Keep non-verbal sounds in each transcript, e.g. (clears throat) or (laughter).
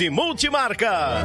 e multimarcas.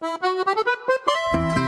なるほど。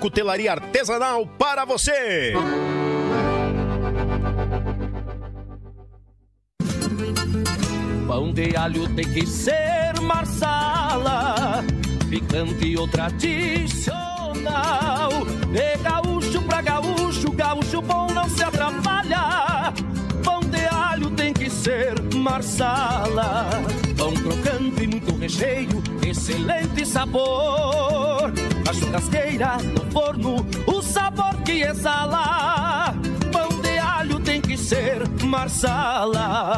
cutelaria artesanal para você. Pão de alho tem que ser marsala, picante ou tradicional. De gaúcho pra gaúcho, gaúcho bom não se atrapalha. Pão de alho tem que ser marsala. Pão crocante, muito recheio, excelente sabor. A churrasqueira, no forno, o sabor que exala. Pão de alho tem que ser marsala.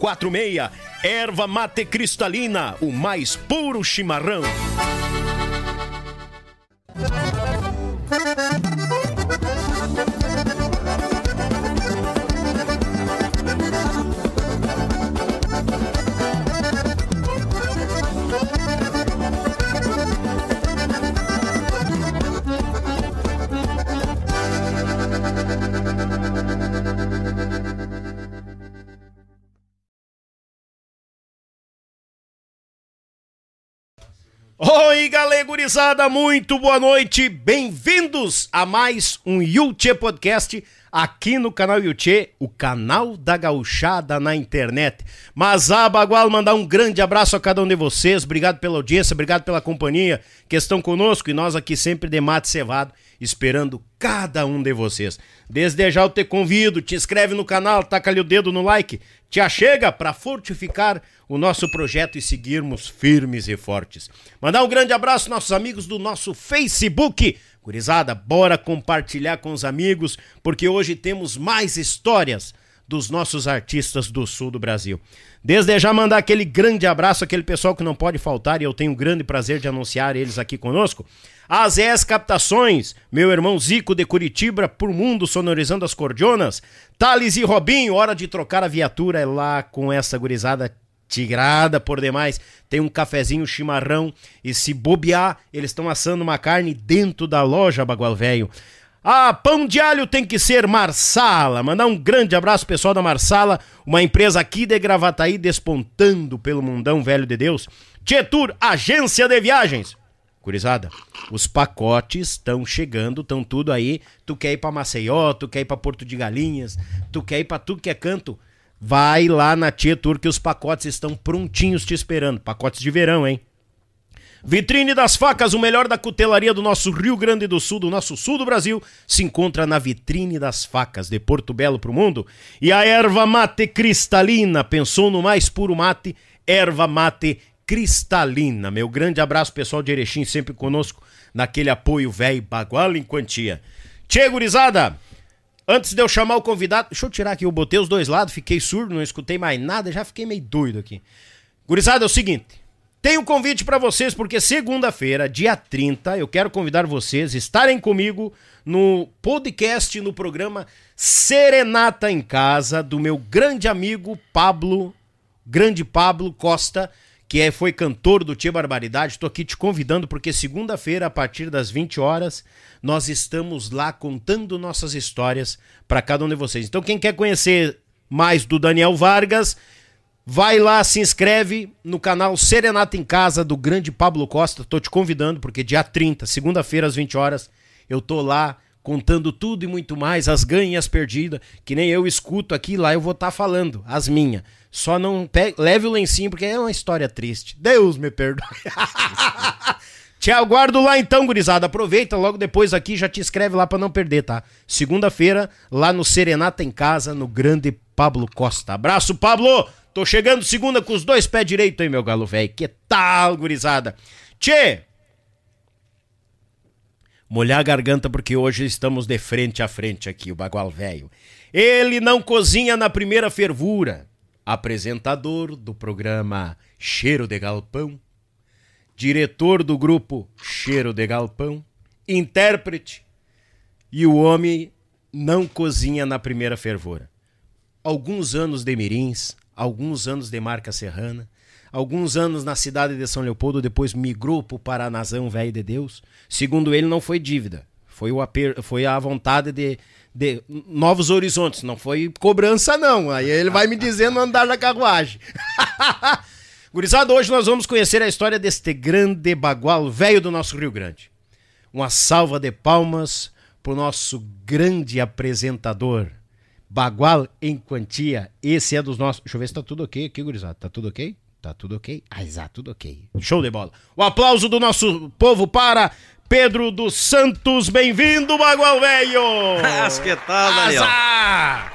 54991563146. Erva mate cristalina, o mais puro chimarrão. Oi, galera gurizada, muito boa noite. Bem-vindos a mais um Yuchê Podcast aqui no canal Yuchê, o canal da gauchada na internet. Mas a Bagual mandar um grande abraço a cada um de vocês. Obrigado pela audiência, obrigado pela companhia que estão conosco e nós aqui sempre de mate cevado esperando cada um de vocês. Desde já eu te convido, te inscreve no canal, taca ali o dedo no like, te achega para fortificar o nosso projeto e seguirmos firmes e fortes. Mandar um grande abraço aos nossos amigos do nosso Facebook. Gurizada, bora compartilhar com os amigos, porque hoje temos mais histórias dos nossos artistas do sul do Brasil. Desde já mandar aquele grande abraço àquele pessoal que não pode faltar e eu tenho o grande prazer de anunciar eles aqui conosco. As ES Captações, meu irmão Zico de Curitiba, por mundo sonorizando as cordionas. Thales e Robinho, hora de trocar a viatura é lá com essa gurizada tigrada por demais. Tem um cafezinho chimarrão e se bobear, eles estão assando uma carne dentro da loja Bagual Velho. Ah, pão de alho tem que ser Marsala. Mandar um grande abraço pessoal da Marsala, uma empresa aqui de Gravataí despontando pelo mundão velho de Deus. Tietur, agência de viagens. Curizada, os pacotes estão chegando, estão tudo aí. Tu quer ir pra Maceió, tu quer ir pra Porto de Galinhas, tu quer ir pra tudo que é canto. Vai lá na Tietur que os pacotes estão prontinhos te esperando. Pacotes de verão, hein? Vitrine das Facas, o melhor da cutelaria do nosso Rio Grande do Sul, do nosso sul do Brasil, se encontra na Vitrine das Facas, de Porto Belo pro mundo. E a erva mate cristalina, pensou no mais puro mate, erva mate cristalina. Meu grande abraço, pessoal de Erechim, sempre conosco, naquele apoio velho, bagual em quantia. Tchê, gurizada! Antes de eu chamar o convidado, deixa eu tirar aqui, eu botei os dois lados, fiquei surdo, não escutei mais nada, já fiquei meio doido aqui. Gurizada, é o seguinte, tenho um convite para vocês, porque segunda-feira, dia 30, eu quero convidar vocês a estarem comigo no podcast, no programa Serenata em Casa, do meu grande amigo Pablo, grande Pablo Costa, que é, foi cantor do Tia Barbaridade. Estou aqui te convidando, porque segunda-feira, a partir das 20 horas, nós estamos lá contando nossas histórias para cada um de vocês. Então, quem quer conhecer mais do Daniel Vargas Vai lá, se inscreve no canal Serenata em Casa do grande Pablo Costa. Tô te convidando porque dia 30, segunda-feira às 20 horas, eu tô lá contando tudo e muito mais, as ganhas as perdidas, que nem eu escuto aqui, lá eu vou estar tá falando, as minhas. Só não pegue, leve o lencinho porque é uma história triste. Deus me perdoe. (laughs) Te aguardo lá então, gurizada. Aproveita logo depois aqui, já te inscreve lá para não perder, tá? Segunda-feira, lá no Serenata em Casa, no grande Pablo Costa. Abraço, Pablo! Tô chegando segunda com os dois pés direitos aí, meu galo velho. Que tal, gurizada? Tchê! Molhar a garganta porque hoje estamos de frente a frente aqui, o bagual velho. Ele não cozinha na primeira fervura. Apresentador do programa Cheiro de Galpão. Diretor do grupo Cheiro de Galpão. Intérprete. E o homem não cozinha na primeira fervura. Alguns anos de mirins, alguns anos de marca serrana, alguns anos na cidade de São Leopoldo, depois migrou para o Paranazão Velho de Deus. Segundo ele, não foi dívida, foi, o aper... foi a vontade de, de novos horizontes, não foi cobrança não. Aí ele vai me dizendo andar na carruagem. (laughs) Gurizada, hoje nós vamos conhecer a história deste grande bagual velho do nosso Rio Grande. Uma salva de palmas para o nosso grande apresentador, Bagual em quantia. Esse é dos nossos. Deixa eu ver se tá tudo ok aqui, gurizada. Tá tudo ok? Tá tudo ok? Ah, exato, tudo ok. Show de bola. O aplauso do nosso povo para Pedro dos Santos. Bem-vindo, Bagual Velho! (laughs) Que tal, Daniel?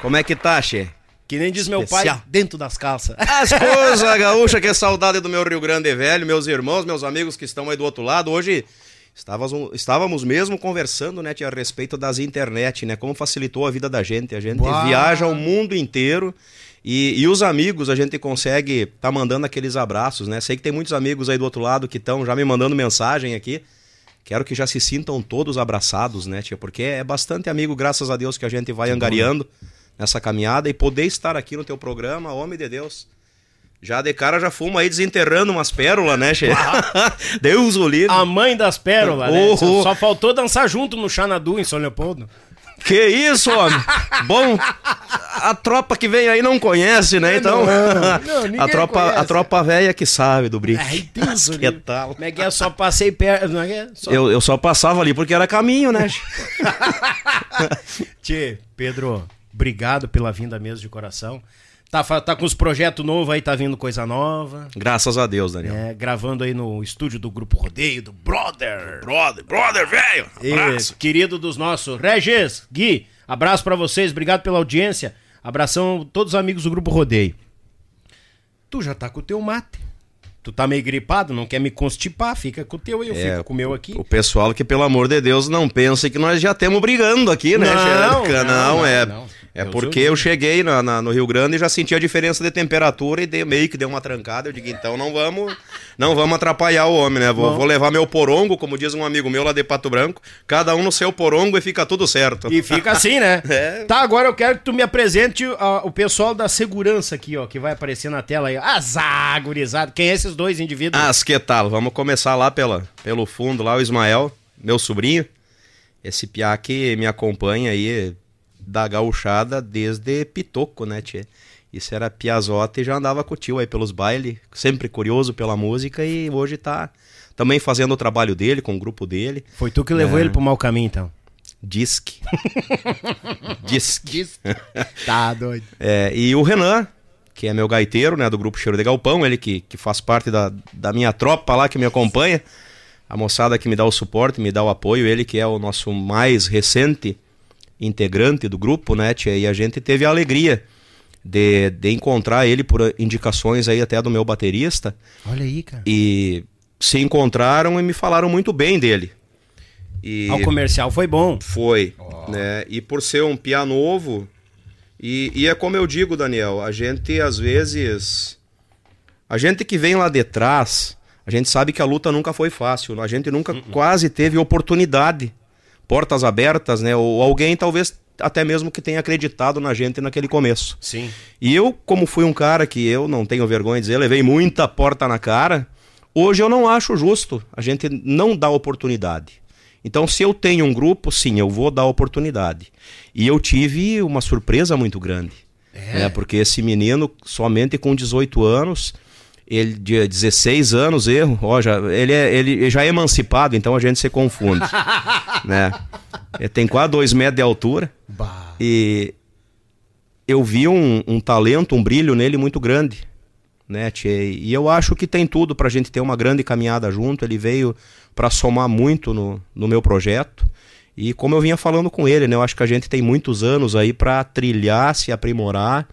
Como é que tá, Che? Que nem diz Especial. meu pai, dentro das calças. (laughs) As coisas, gaúcha, que saudade do meu Rio Grande Velho, meus irmãos, meus amigos que estão aí do outro lado. Hoje Estávamos, estávamos mesmo conversando, né, tia, a respeito das internet, né? Como facilitou a vida da gente. A gente Uau. viaja o mundo inteiro e, e os amigos, a gente consegue tá mandando aqueles abraços, né? Sei que tem muitos amigos aí do outro lado que estão já me mandando mensagem aqui. Quero que já se sintam todos abraçados, né, tia? Porque é bastante amigo, graças a Deus, que a gente vai que angariando bom. nessa caminhada e poder estar aqui no teu programa, homem de Deus. Já de cara já fuma aí desenterrando umas pérolas, né, che? (laughs) Deus o livre. A mãe das pérolas, né? Só, só, faltou dançar junto no Xanadu, em São Leopoldo. Que isso, homem? Bom, a tropa que vem aí não conhece, né? Então, não, não, (laughs) a tropa, conhece. a tropa velha que sabe do brinco. Ai, Deus, que tal? Como é que é? Só passei perto, não é que é? Só... Eu, eu só passava ali porque era caminho, né? (laughs) Tchê, Pedro, obrigado pela vinda mesmo de coração. Tá, tá com os projetos novos aí, tá vindo coisa nova. Graças a Deus, Daniel. É, gravando aí no estúdio do Grupo Rodeio, do Brother. Brother, brother, velho. E, querido dos nossos. Regis, Gui, abraço pra vocês, obrigado pela audiência. Abração a todos os amigos do Grupo Rodeio. Tu já tá com o teu mate. Tu tá meio gripado, não quer me constipar, fica com o teu aí, eu É, fico com o meu aqui. O pessoal que, pelo amor de Deus, não pense que nós já estamos brigando aqui, né, Não, Xerica? não, Não, é. não. É Deus porque eu cheguei na- na- no Rio Grande e já senti a diferença de temperatura e dei, meio que deu uma trancada. Eu digo, então não vamos, não vamos atrapalhar o homem, né? Vou, vou levar meu porongo, como diz um amigo meu lá de Pato Branco, cada um no seu porongo e fica tudo certo. E fica assim, né? (laughs) É. Tá, agora eu quero que tu me apresente a- o pessoal da segurança aqui, ó, que vai aparecer na tela aí. Azar, gurizada. Quem é esses dois indivíduos? Ah, que tal? Vamos começar lá pela, pelo fundo, lá o Ismael, meu sobrinho. Esse piá que me acompanha aí da gauchada desde Pitoco, né, tchê? Isso era piazota e já andava com o tio aí pelos bailes, sempre curioso pela música e hoje tá também fazendo o trabalho dele, com o grupo dele. Foi tu que levou ele pro mau caminho, então. (laughs) Disque. Disque. Tá doido. É, e o Renan, que é meu gaiteiro, né, do grupo Cheiro de Galpão, ele que, que faz parte da, da minha tropa lá, que me acompanha, a moçada que me dá o suporte, me dá o apoio, ele que é o nosso mais recente integrante do grupo, né, tia, e a gente teve a alegria de, de encontrar ele por indicações aí até do meu baterista, Olha aí, cara. e se encontraram e me falaram muito bem dele. E... Ah, o comercial foi bom. Foi, né? E por ser um piá novo, e, e é como eu digo, Daniel, a gente às vezes. A gente que vem lá de trás, a gente sabe que a luta nunca foi fácil, a gente nunca quase teve oportunidade, portas abertas, né? Ou alguém talvez até mesmo que tenha acreditado na gente naquele começo. Sim. E eu, como fui um cara que eu não tenho vergonha de dizer, levei muita porta na cara, hoje eu não acho justo a gente não dar oportunidade. Então, se eu tenho um grupo, sim, eu vou dar oportunidade. E eu tive uma surpresa muito grande. né? Porque esse menino, somente com 18 anos, ele de 16 anos, erro, ó, já, ele, é, ele já é emancipado, então a gente se confunde. (laughs) né? Ele tem quase 2 metros de altura. Bah. E eu vi um, um talento, um brilho nele muito grande. Né, tchê? E eu acho que tem tudo pra gente ter uma grande caminhada junto. Ele veio para somar muito no, no meu projeto. E como eu vinha falando com ele, né, eu acho que a gente tem muitos anos aí para trilhar, se aprimorar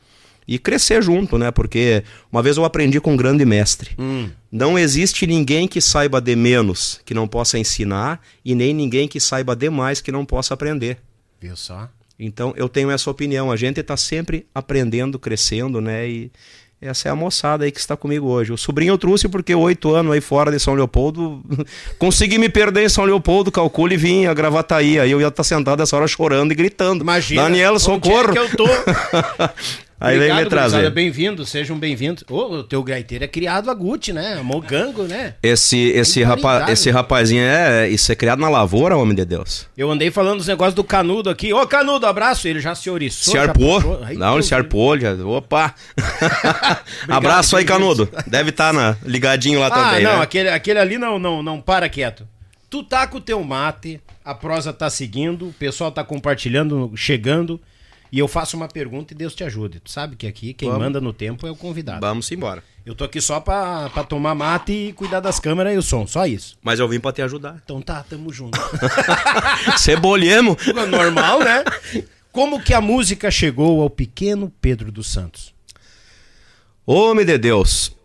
e crescer junto, né? Porque uma vez eu aprendi com um grande mestre. Não existe ninguém que saiba de menos que não possa ensinar e nem ninguém que saiba demais que não possa aprender. Viu só? Então eu tenho essa opinião. A gente está sempre aprendendo, crescendo, né? E essa é a moçada aí que está comigo hoje. O sobrinho eu trouxe porque oito anos aí fora de São Leopoldo, (laughs) consegui me perder em São Leopoldo, calcule e vim a Gravataí. Aí eu ia estar sentado essa hora chorando e gritando. Imagina. Daniela, onde socorro! É que eu tô? (laughs) aí vem me Obrigado, trazer. Bem-vindos, sejam bem-vindos. Ô, o teu gaiteiro é criado a Gucci, né? Mogango, né? Esse, esse, Tem rapa, esse rapazinho é. Isso é criado na lavoura, homem de Deus. Eu andei falando dos negócios do Canudo aqui. Ô, Canudo, abraço. Ele já se oriçou. Se arpou? Não, ele se arpou. Já... Opa! (laughs) (laughs) Abraço aí. Canudo. Deve estar na... ligadinho lá Ah, também. não, né? aquele, aquele ali não, não, não para quieto. Tu tá com o teu mate, a prosa tá seguindo, o pessoal tá compartilhando, chegando, e eu faço uma pergunta e Deus te ajude. Tu sabe que aqui quem Vamos. manda no tempo é o convidado. Vamos embora. Eu tô aqui só pra, pra tomar mate e cuidar das câmeras e o som, só isso. Mas eu vim pra te ajudar. Então tá, tamo junto. (laughs) Cebolhemo. Normal, né? Como que a música chegou ao pequeno Pedro dos Santos? Homem de Deus.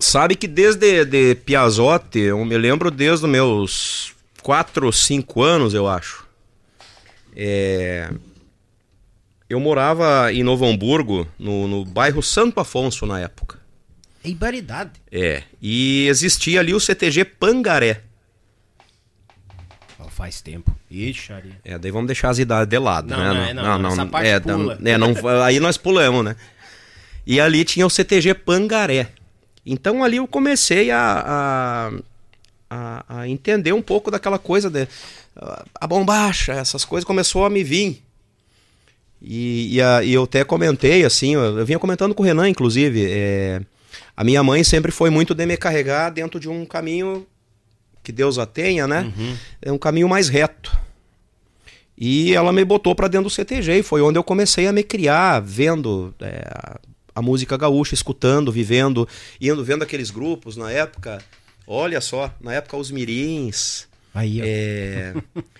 Sabe que desde de Piazote, eu me lembro desde os meus 4 ou 5 anos, eu acho. É, Eu morava em Novo Hamburgo, no, no bairro Santo Afonso na época. É ibaridade. É. E existia ali o CTG Pangaré. Ó, faz tempo. Ixi, Ari. É, daí vamos deixar as idades de lado, Não, né? não, é, não, não, essa parte é, pula. é, não, (laughs) aí nós pulamos, né? E ali tinha o CTG Pangaré. Então ali eu comecei a, a, a, a entender um pouco daquela coisa de a- a bombacha, essas coisas começou a me vir. E, e, a- e eu até comentei, assim, eu, eu vinha comentando com o Renan, inclusive, é, a minha mãe sempre foi muito de me carregar dentro de um caminho que Deus a tenha, né? É um caminho mais reto. E ela me botou para dentro do CTG e foi onde eu comecei a me criar, vendo é, a- a música gaúcha, escutando, vivendo, indo vendo aqueles grupos na época. Olha só, na época os mirins. Aí, é,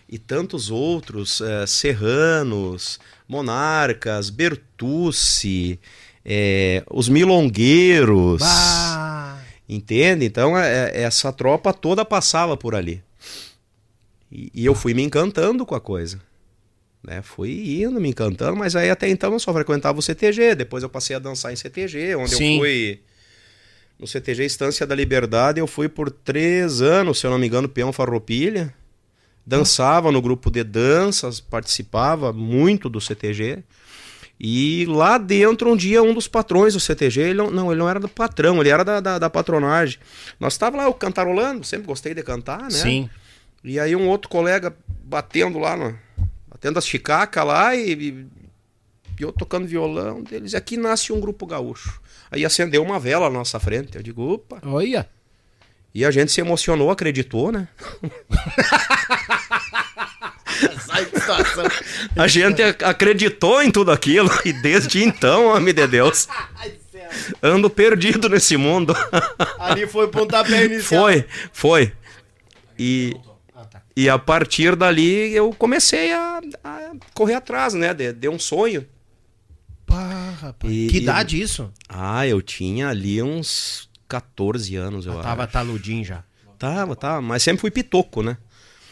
e tantos outros, é, Serranos, Monarcas, Bertucci, é, os Milongueiros. Bah. Entende? Então é- é- essa tropa toda passava por ali. E, e eu fui me encantando com a coisa. Né? Fui indo, me encantando, mas aí até então eu só frequentava o CTG. Depois eu passei a dançar em CTG, onde Sim. eu fui. No CTG Estância da Liberdade, eu fui por três anos, se eu não me engano, peão farroupilha. Dançava no grupo de danças, participava muito do CTG. E lá dentro, um dia, um dos patrões do CTG, ele não, ele não era do patrão, ele era da, da, da patronagem. Nós estava lá eu cantarolando, sempre gostei de cantar, né? Sim. E aí um outro colega batendo lá, no, batendo as chicacas lá e, e- e eu tocando violão deles. E aqui nasce um grupo gaúcho. Aí acendeu uma vela na nossa frente. Eu digo, opa. Olha. E a gente se emocionou, acreditou, né? (laughs) A gente ac- acreditou em tudo aquilo e desde então, homem de Deus, ando perdido nesse mundo. Ali foi o pontapé inicial. Foi, foi. E, e a partir dali eu comecei a, a correr atrás, né? De, de um sonho. Pá, rapaz. E- que idade isso? Ah, eu tinha ali uns 14 anos, eu Tava acho. taludinho já. Tava, tava. Mas sempre fui pitoco, né?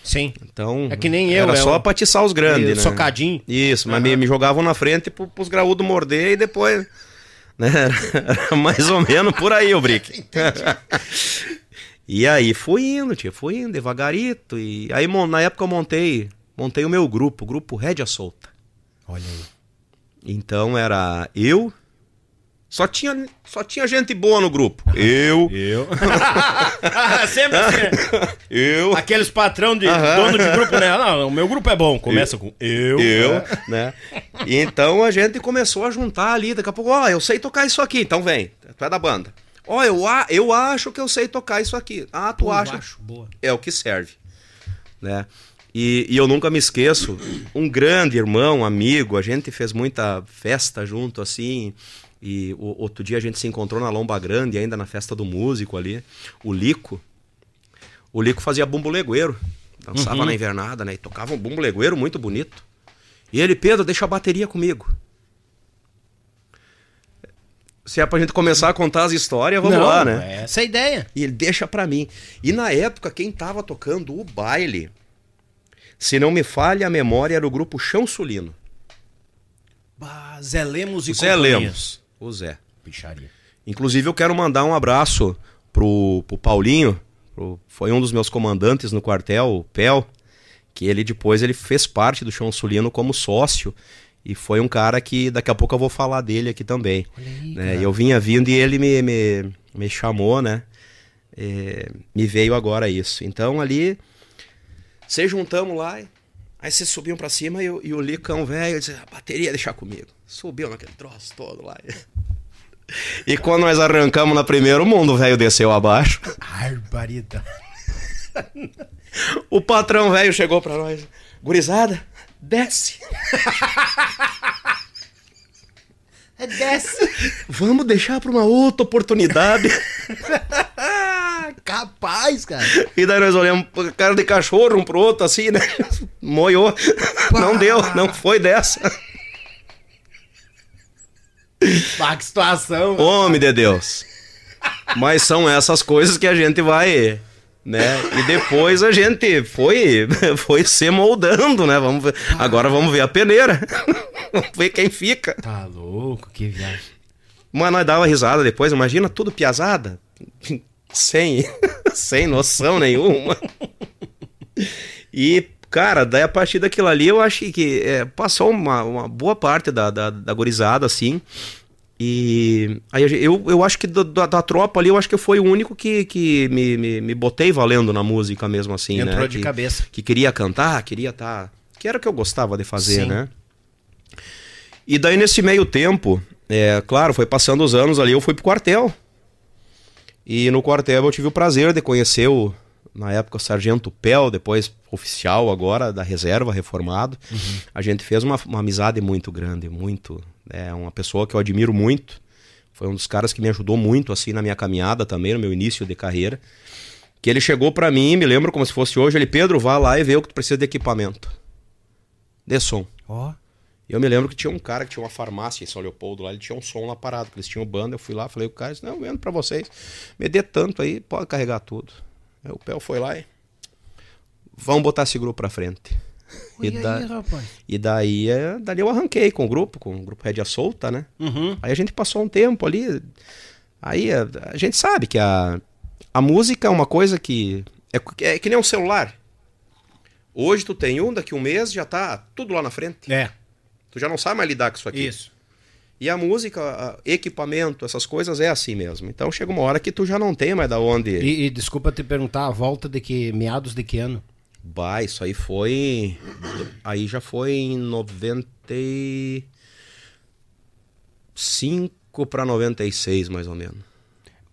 Sim. Então. É que nem eu, Era é só o- pra atiçar os grandes, né? Socadinho. Isso, mas me, me jogavam na frente pro, pros graúdos morder e depois. Né? (laughs) Era mais ou menos por aí o Brick. (laughs) (laughs) e aí fui indo, tia, fui indo devagarito. E aí na época eu montei, montei o meu grupo, o grupo Rédea Solta. Olha aí. Então era eu. Só tinha, só tinha gente boa no grupo. Eu, Eu. (laughs) Sempre assim. eu, Aqueles patrão de Aham. dono de grupo, né? Não, o meu grupo é bom. Começa com eu. eu, né? E então a gente começou a juntar ali, daqui a pouco, ó, eu sei tocar isso aqui, então vem, tu é da banda. Ó, eu, a- eu acho que eu sei tocar isso aqui. Ah, tu acha? Acho. Boa. É o que serve, né? E, e eu nunca me esqueço, um grande irmão, amigo, a gente fez muita festa junto, assim, e o- outro dia a gente se encontrou na Lomba Grande, ainda na festa do músico ali, o Lico. O Lico fazia bumbo legueiro, dançava na invernada, né? E tocava um bumbo legueiro muito bonito. E ele, Pedro, deixa a bateria comigo. Se é pra gente começar a contar as histórias, vamos Não, lá, né? Essa é a ideia. E ele deixa pra mim. E na época, quem tava tocando o baile, se não me falha a memória, era o grupo Chão Sulino. Bah, Zé Lemos e O Zé companhia. Lemos. O Zé. Picharia. Inclusive, eu quero mandar um abraço pro, pro Paulinho, pro- foi um dos meus comandantes no quartel, o Pel, que ele depois ele fez parte do Chão Sulino como sócio. E foi um cara que daqui a pouco eu vou falar dele aqui também. né? E eu vinha vindo e ele me, me, me chamou, né? É, me veio agora isso. Então ali, se juntamos lá, aí vocês subiam pra cima e, o- e o Licão velho disse, a bateria deixar comigo. Subiu naquele troço todo lá. E quando nós arrancamos na primeira, o mundo velho desceu abaixo. Barbaridade. O patrão velho chegou pra nós. Gurizada, desce. (laughs) É desce. (laughs) Vamos deixar pra uma outra oportunidade. (laughs) Capaz, cara. E daí nós olhamos cara de cachorro um pro outro assim, né? (laughs) Moiou. Não deu, não foi dessa. Bah, que situação. Homem de Deus. Mas são essas coisas que a gente vai, né? E depois a gente foi, (laughs) foi se moldando, né? Vamos ver. Agora vamos ver a peneira. (laughs) Vamos ver quem fica. Tá louco, que viagem. Mas nós dava risada depois, imagina tudo piazada. Sem, (laughs) sem noção nenhuma. E, cara, daí a partir daquilo ali eu achei que é, passou uma, uma boa parte da, da, da gurizada, assim. E aí eu, eu acho que do- da, da tropa ali, eu acho que eu fui o único que, que me, me, me botei valendo na música mesmo, assim, né? Entrou de Que- cabeça. que queria cantar, queria estar. Que era o que eu gostava de fazer, Sim. né? E daí, nesse meio tempo, é, claro, foi passando os anos ali, eu fui pro quartel. E no quartel eu tive o prazer de conhecer o, na época, o Sargento Pel, depois oficial agora da reserva, reformado. A gente fez uma, uma amizade muito grande, muito. É uma pessoa que eu admiro muito. Foi um dos caras que me ajudou muito assim na minha caminhada também, no meu início de carreira. Que ele chegou pra mim, me lembro como se fosse hoje, ele, Pedro, vá lá e vê o que tu precisa de equipamento. De som. Ó. E eu me lembro que tinha um cara que tinha uma farmácia em São Leopoldo lá, ele tinha um som lá parado, que eles tinham banda, eu fui lá, falei, o cara disse, não, vendo pra vocês, me dê tanto aí, pode carregar tudo. Aí o Pel foi lá e, vamos botar esse grupo pra frente. E, E da- aí, rapaz? E daí, é, dali eu arranquei com o grupo, com o grupo Rédia Solta, né? Uhum. Aí a gente passou um tempo ali. Aí a, a gente sabe que a, a música é uma coisa que. É, é que nem um celular. Hoje tu tem um, daqui um mês já tá tudo lá na frente. É, Tu já não sabe mais lidar com isso aqui. isso. E a música, equipamento, essas coisas é assim mesmo. Então chega uma hora que tu já não tem mais da onde. E, e desculpa te perguntar, a volta de que meados de que ano? Bah, isso aí foi. Aí já foi em 95 para 96, mais ou menos.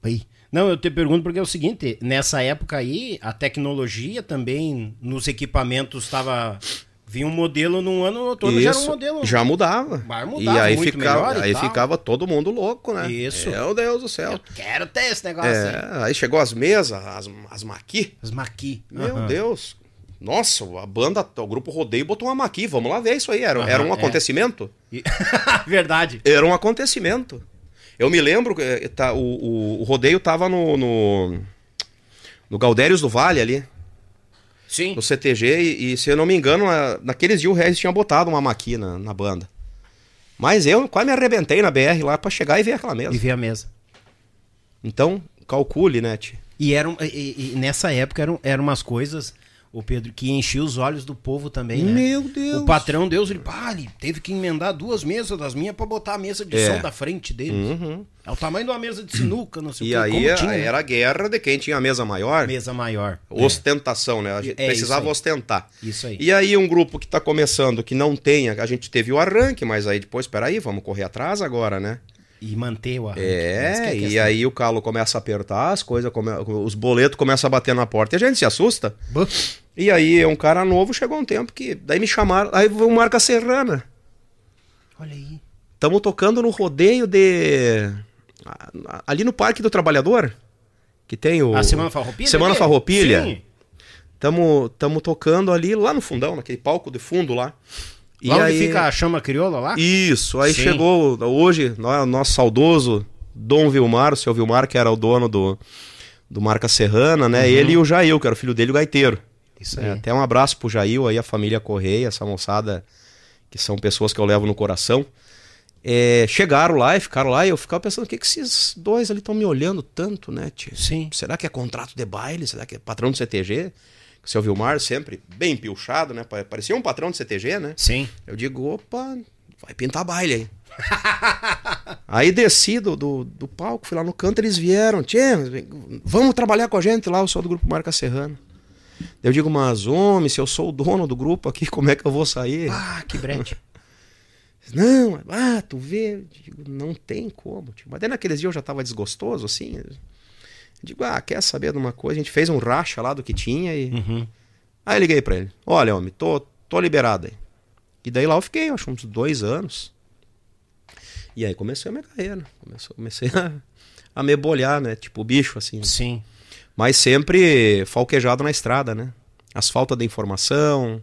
Aí. Não, eu te pergunto porque é o seguinte, nessa época aí, a tecnologia também nos equipamentos estava vinha um modelo num ano todo já era um Isso, modelo. já mudava. Mudar, e aí muito ficava, e aí ficava todo mundo louco, né? Isso. Meu Deus do céu. Quero ter esse negócio. É, aí chegou as mesas, as, as maqui. As maqui. Meu Aham. Deus. Nossa, a banda, o grupo Rodeio botou uma maqui. Vamos lá ver isso aí. Era, Aham, era um é. acontecimento? E- (laughs) Verdade. Era um acontecimento. Eu me lembro que eh, tá, o, o, o rodeio tava no, no, no Galdérios do Vale ali, Sim. no CTG, e, e, se eu não me engano, na- naqueles dias o Regis tinha botado uma maquina na banda. Mas eu quase me arrebentei na BR lá pra chegar e ver aquela mesa. E ver a mesa. Então, calcule, né, tio? E, eram, e, e nessa época eram, eram umas coisas, o Pedro, que enchia os olhos do povo também, né? Meu Deus. O patrão Deus, ele, pá, ele teve que emendar duas mesas das minhas pra botar a mesa de É. som da frente deles. É o tamanho de uma mesa de sinuca, não sei E o quê. aí Como eh, tinha, né? era a guerra de quem tinha a mesa maior. mesa maior. Ostentação, né? A gente É isso precisava aí. ostentar. Isso aí. E aí um grupo que tá começando, que não tem, a gente teve o arranque, mas aí depois, peraí, vamos correr atrás agora, né? E manter o arranque. Essa que É, e questão. aí o calo começa a apertar, as coisas, come... os boletos começam a bater na porta e a gente se assusta. Bah. E aí um cara novo chegou um tempo que daí me chamaram, aí veio o Marca Serrana. Olha aí. Estamos tocando no rodeio de ali no Parque do Trabalhador, que tem o A Semana Farroupilha? Semana ali? Farroupilha. Sim. Tamo, tamo tocando ali lá no fundão, naquele palco de fundo lá. E Lá onde aí, fica a chama crioula lá? Isso, aí Sim. chegou hoje, nó- nosso saudoso Dom Vilmar, o seu Vilmar, que era o dono do, do Marca Serrana, né? Ele e o Jail, que era o filho dele, o gaiteiro. Isso É, aí. até um abraço pro Jail aí, a família Correia, essa moçada, que são pessoas que eu levo no coração. É, chegaram lá e ficaram lá, e eu ficava pensando, o que, que esses dois ali estão me olhando tanto, né, tio? Sim. Será que é contrato de baile? Será que é patrão do CTG? O seu Vilmar sempre bem pilchado, né? Pa- Parecia um patrão do CTG, né? Sim. Eu digo, opa, vai pintar baile aí. (laughs) aí desci do, do, do palco, fui lá no canto, eles vieram, tchê, vamos trabalhar com a gente lá, eu sou do grupo Marca Serrana. Eu digo, mas homem, se eu sou o dono do grupo aqui, (laughs) como é que eu vou sair? Ah, que brete. (laughs) Não, ah, tu vê, eu digo, não tem como. Tio. Mas daí naqueles dias eu já tava desgostoso, assim. Eu digo, ah, quer saber de uma coisa? A gente fez um racha lá do que tinha e. Uhum. Aí eu liguei pra ele: Olha, homem, tô, tô liberado aí. E daí lá eu fiquei, acho, uns dois anos. E aí comecei a minha carreira. Comecei, comecei (laughs) a, a me bolhar, né? Tipo bicho, assim. Sim. Mas sempre falquejado na estrada, né? As faltas de informação.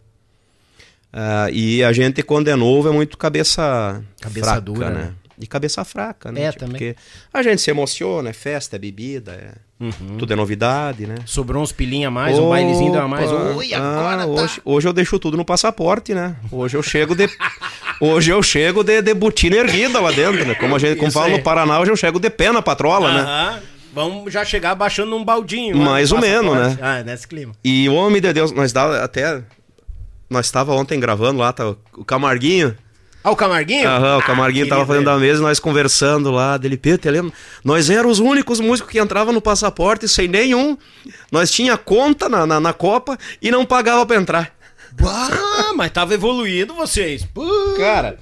Ah, e a gente, quando é novo, é muito cabeça, Cabeça fraca, dura, né? né? E cabeça fraca, né? É, também. Porque a gente se emociona, é festa, é bebida, é... tudo é novidade, né? Sobrou uns pilinha a mais, um bailezinho a mais. Opa! Ui, Ah, agora tá. hoje, hoje eu deixo tudo no passaporte, né? Hoje eu chego de. (laughs) hoje eu chego de, de botina erguida lá dentro, né? Como a gente como Isso fala no Paraná, hoje eu chego de pé na patrola, né? Vamos já chegar baixando um baldinho. lá Mais ou menos, né? Ah, nesse clima. E o homem de Deus, nós dava até. Nós estava ontem gravando lá, tá, o Camarguinho. Ah, o Camarguinho? Aham, o Ah, Camarguinho tava querido fazendo a mesa, nós conversando lá, dele, Pedro, lembra? Nós éramos os únicos músicos que entravam no passaporte sem nenhum. Nós tinha conta na, na, na Copa e não pagava pra entrar. Bah, mas tava evoluído vocês. Cara,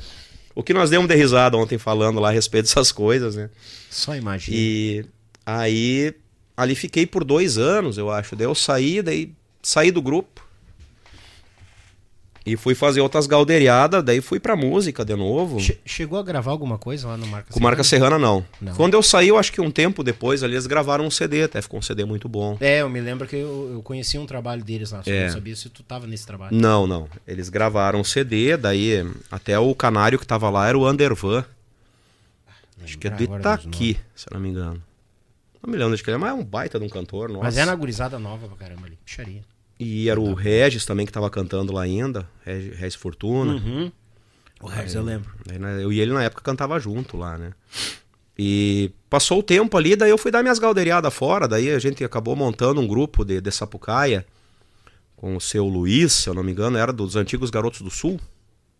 o que nós demos de risada ontem falando lá a respeito dessas coisas, né? Só imagina. E aí, ali fiquei por dois anos, eu acho. Daí eu saí, daí saí do grupo. E fui fazer outras galdeiriadas, daí fui pra música de novo. Che- chegou a gravar alguma coisa lá no Marca Com marca Serrana, não. Não. Quando eu saí, eu acho que um tempo depois ali, eles gravaram um CD, até ficou um CD muito bom. É, eu me lembro que eu, eu conheci um trabalho deles lá, só É. não sabia se tu tava nesse trabalho. Não, não. Eles gravaram um CD, daí até o canário que tava lá era o Undervan. Acho que é dos Itaqui, se eu não me engano. Não me lembro de que ele é, mas é um baita de um cantor, nossa. Mas é na gurizada nova pra caramba ali. Picharia. E era o Regis também que tava cantando lá ainda, Regis, Regis Fortuna. Uhum. O Regis eu lembro. Né, eu e ele na época cantava junto lá, né? E passou o tempo ali, daí eu fui dar minhas galdeiriadas fora, daí a gente acabou montando um grupo de, de Sapucaia com o seu Luiz, se eu não me engano, era dos antigos Garotos do Sul.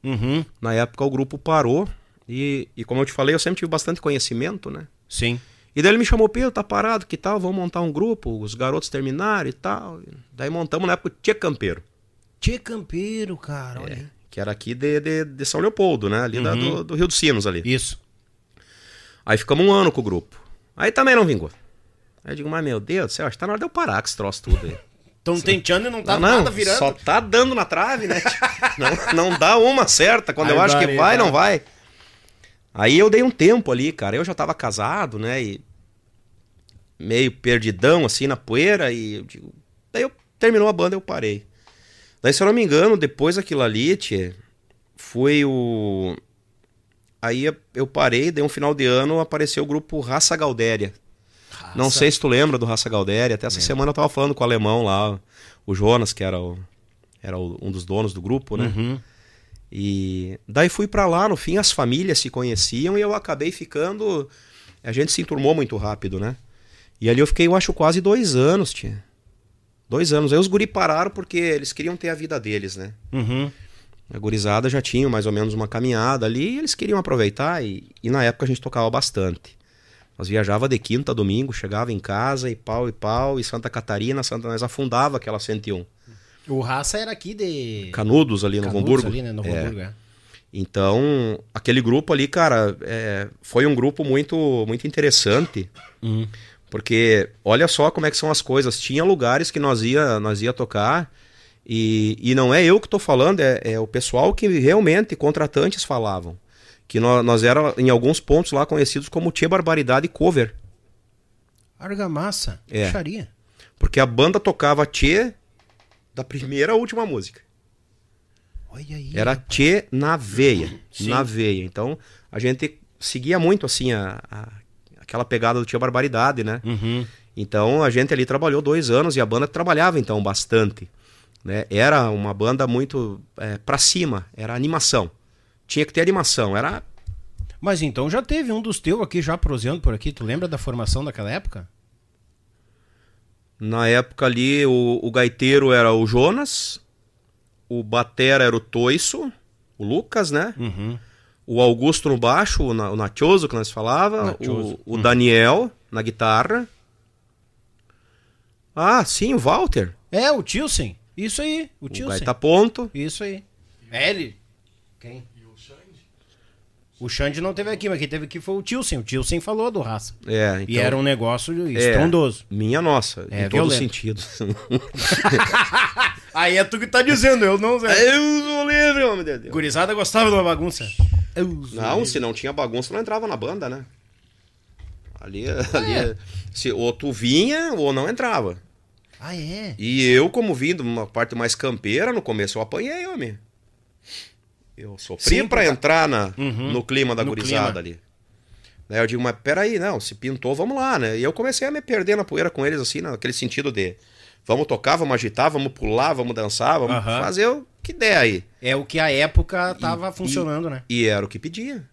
Uhum. Na época o grupo parou e, e como eu te falei, eu sempre tive bastante conhecimento, né? Sim. E daí ele me chamou, Pedro, tá parado, que tal? Vamos montar um grupo, os garotos terminaram e tal. Daí montamos na época o Tia Campeiro, Tchê Campeiro, cara, olha aí. que era aqui de, de, de São Leopoldo, né? Ali da- do, do Rio dos Sinos ali. Isso. Aí ficamos um ano com o grupo. Aí também não vingou. Aí eu digo, mas meu Deus do céu, acho que tá na hora de eu parar com esse troço tudo aí. (laughs) Estão tentando e não tá não, nada virando. só tá dando na trave, né? (laughs) não, não dá uma certa. Quando eu acho que vai, Barbaridade. não vai. Aí eu dei um tempo ali, cara. Eu já tava casado, né? E meio perdidão, assim, na poeira. E eu digo... Daí eu terminou a banda, eu parei. Daí, se eu não me engano, depois daquilo ali, tchê, foi o... Aí eu parei, daí um final de ano apareceu o grupo Raça Galdéria. Não sei se tu lembra do Raça Galdéria. Até essa semana eu tava falando com o alemão lá, o Jonas, que era, o, era o- um dos donos do grupo, né? Uhum. E daí fui pra lá, no fim as famílias se conheciam e eu acabei ficando. A gente se enturmou muito rápido, né? E ali eu fiquei, eu acho, quase dois anos, tia. Dois anos. Aí os guri pararam porque eles queriam ter a vida deles, né? Uhum. A gurizada já tinha mais ou menos uma caminhada ali e eles queriam aproveitar e, e na época a gente tocava bastante. Nós viajava de quinta a domingo, chegava em casa e pau e pau, e Santa Catarina, Santa, nós afundava aquela 101. O Raça era aqui de. Canudos ali no Canudos Hamburgo. ali, né? No É. Hamburgo, é. Então, aquele grupo ali, cara, é, foi um grupo muito, muito interessante. Uhum. Porque olha só como é que são as coisas. Tinha lugares que nós ia, nós ia tocar e, e não é eu que estou falando, é, é o pessoal que realmente contratantes falavam. Que nós, nós era em alguns pontos lá conhecidos como Tia Barbaridade Cover. Argamassa. É. Porque a banda tocava Tchê da primeira à última música. Olha aí. Era Tchê na veia. Sim. Na veia. Então a gente seguia muito assim a, a- aquela pegada do Tia Barbaridade, né? Uhum. Então a gente ali trabalhou dois anos e a banda trabalhava então bastante. Né? Era uma banda muito é, pra cima, era animação. Tinha que ter animação, era. Mas então já teve um dos teus aqui já proseando por aqui. Tu lembra da formação daquela época? Na época ali o, o gaiteiro era o Jonas, o batera era o Toiço, o Lucas, né? Uhum. O Augusto no baixo, o, Na- o Nachoso que nós falava, Nachoso. o, o Daniel na guitarra. Ah, sim, o Walter, É, o Tilsen. Isso aí, o o Tilsen. gaita ponto. Isso aí. Ele? Quem? O Xande não teve aqui, mas quem teve aqui foi o Tilsen. O Tilsen falou do raça. É, E então- era um negócio É, estrondoso. Minha nossa, É em todos os violento. sentidos. (laughs) Aí é tu que tá dizendo, eu não. Eu sou livre, homem de Deus. Gurizada gostava de uma bagunça. Não, se não tinha bagunça, não entrava na banda, né? Ali, ali se, ou tu vinha ou não entrava. Ah, é? E eu, como vim de uma parte mais campeira, no começo eu apanhei, homem. Eu sofri pra porque- entrar na, Uhum. no clima da No gurizada clima. ali. Daí eu digo, mas peraí, não, se pintou, vamos lá, né? E eu comecei a me perder na poeira com eles, assim, naquele sentido de vamos tocar, vamos agitar, vamos pular, vamos dançar, vamos Aham. fazer o que der aí. É o que a época tava E- funcionando, né? E era o que pedia.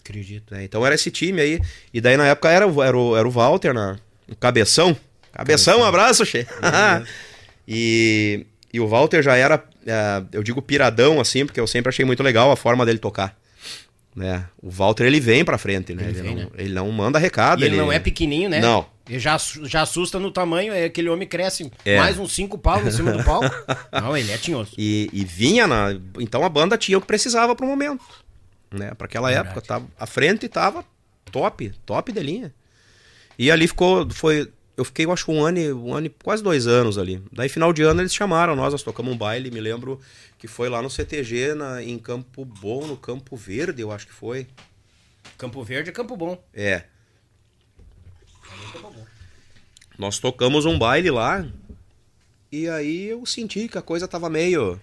Acredito. né? Então era esse time aí. E daí na época era, o- era, o, era o Walter, na, o Cabeção. Cabeção, um abraço, Che. (laughs) e, e o Walter já era, é, eu digo piradão, assim, porque eu sempre achei muito legal a forma dele tocar. Né? O Walter, ele vem pra frente, né? Ele Ele, vem, não, né? ele não manda recado. E ele não é pequenininho, né? Não. Ele já, já assusta no tamanho, é aquele homem cresce É. mais uns cinco pau em cima do pau. (laughs) Não, ele é tinhoso. E, e vinha na. Então a banda tinha o que precisava pro momento. Né? Para aquela Verdade. época. Tava, a frente tava top, top de linha. E ali ficou. Foi, eu fiquei, eu acho, um ano, um ano, quase dois anos ali. Daí, final de ano, eles chamaram nós, nós tocamos um baile, me lembro que foi lá no CTG, na, em Campo Bom, no Campo Verde, eu acho que foi. Campo Verde é Campo Bom. É. Nós tocamos um baile lá. E aí eu senti que a coisa tava meio.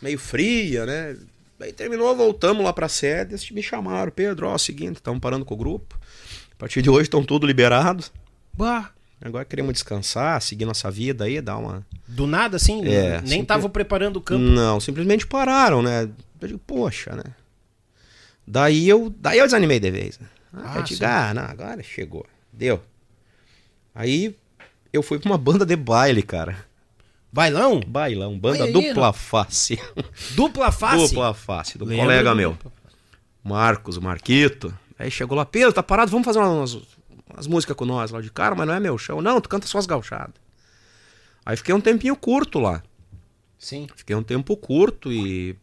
meio fria, né? Aí terminou, voltamos lá pra sede. Me chamaram, Pedro, ó, o seguinte, estamos parando com o grupo. A partir de hoje estão tudo liberados. Bah. Agora queremos descansar, seguir nossa vida aí, dar uma. Do nada, assim? É, nem estavam preparando o campo. Não, simplesmente pararam, né? Eu digo, poxa, né? Daí eu, daí eu desanimei de vez. Né? Ah, Ah, eu digo, ah, não, agora chegou. Deu. Aí eu fui pra uma banda de baile, cara. Bailão? Bailão, banda aí, dupla face. Dupla face? Dupla face, do Lembro colega do meu. Marcos, o Marquito. Aí chegou lá, Pedro, tá parado, vamos fazer umas, umas músicas com nós lá. De cara, mas não é meu chão. Não, tu canta só as gauchadas. Aí fiquei um tempinho curto lá. Sim. Fiquei um tempo curto e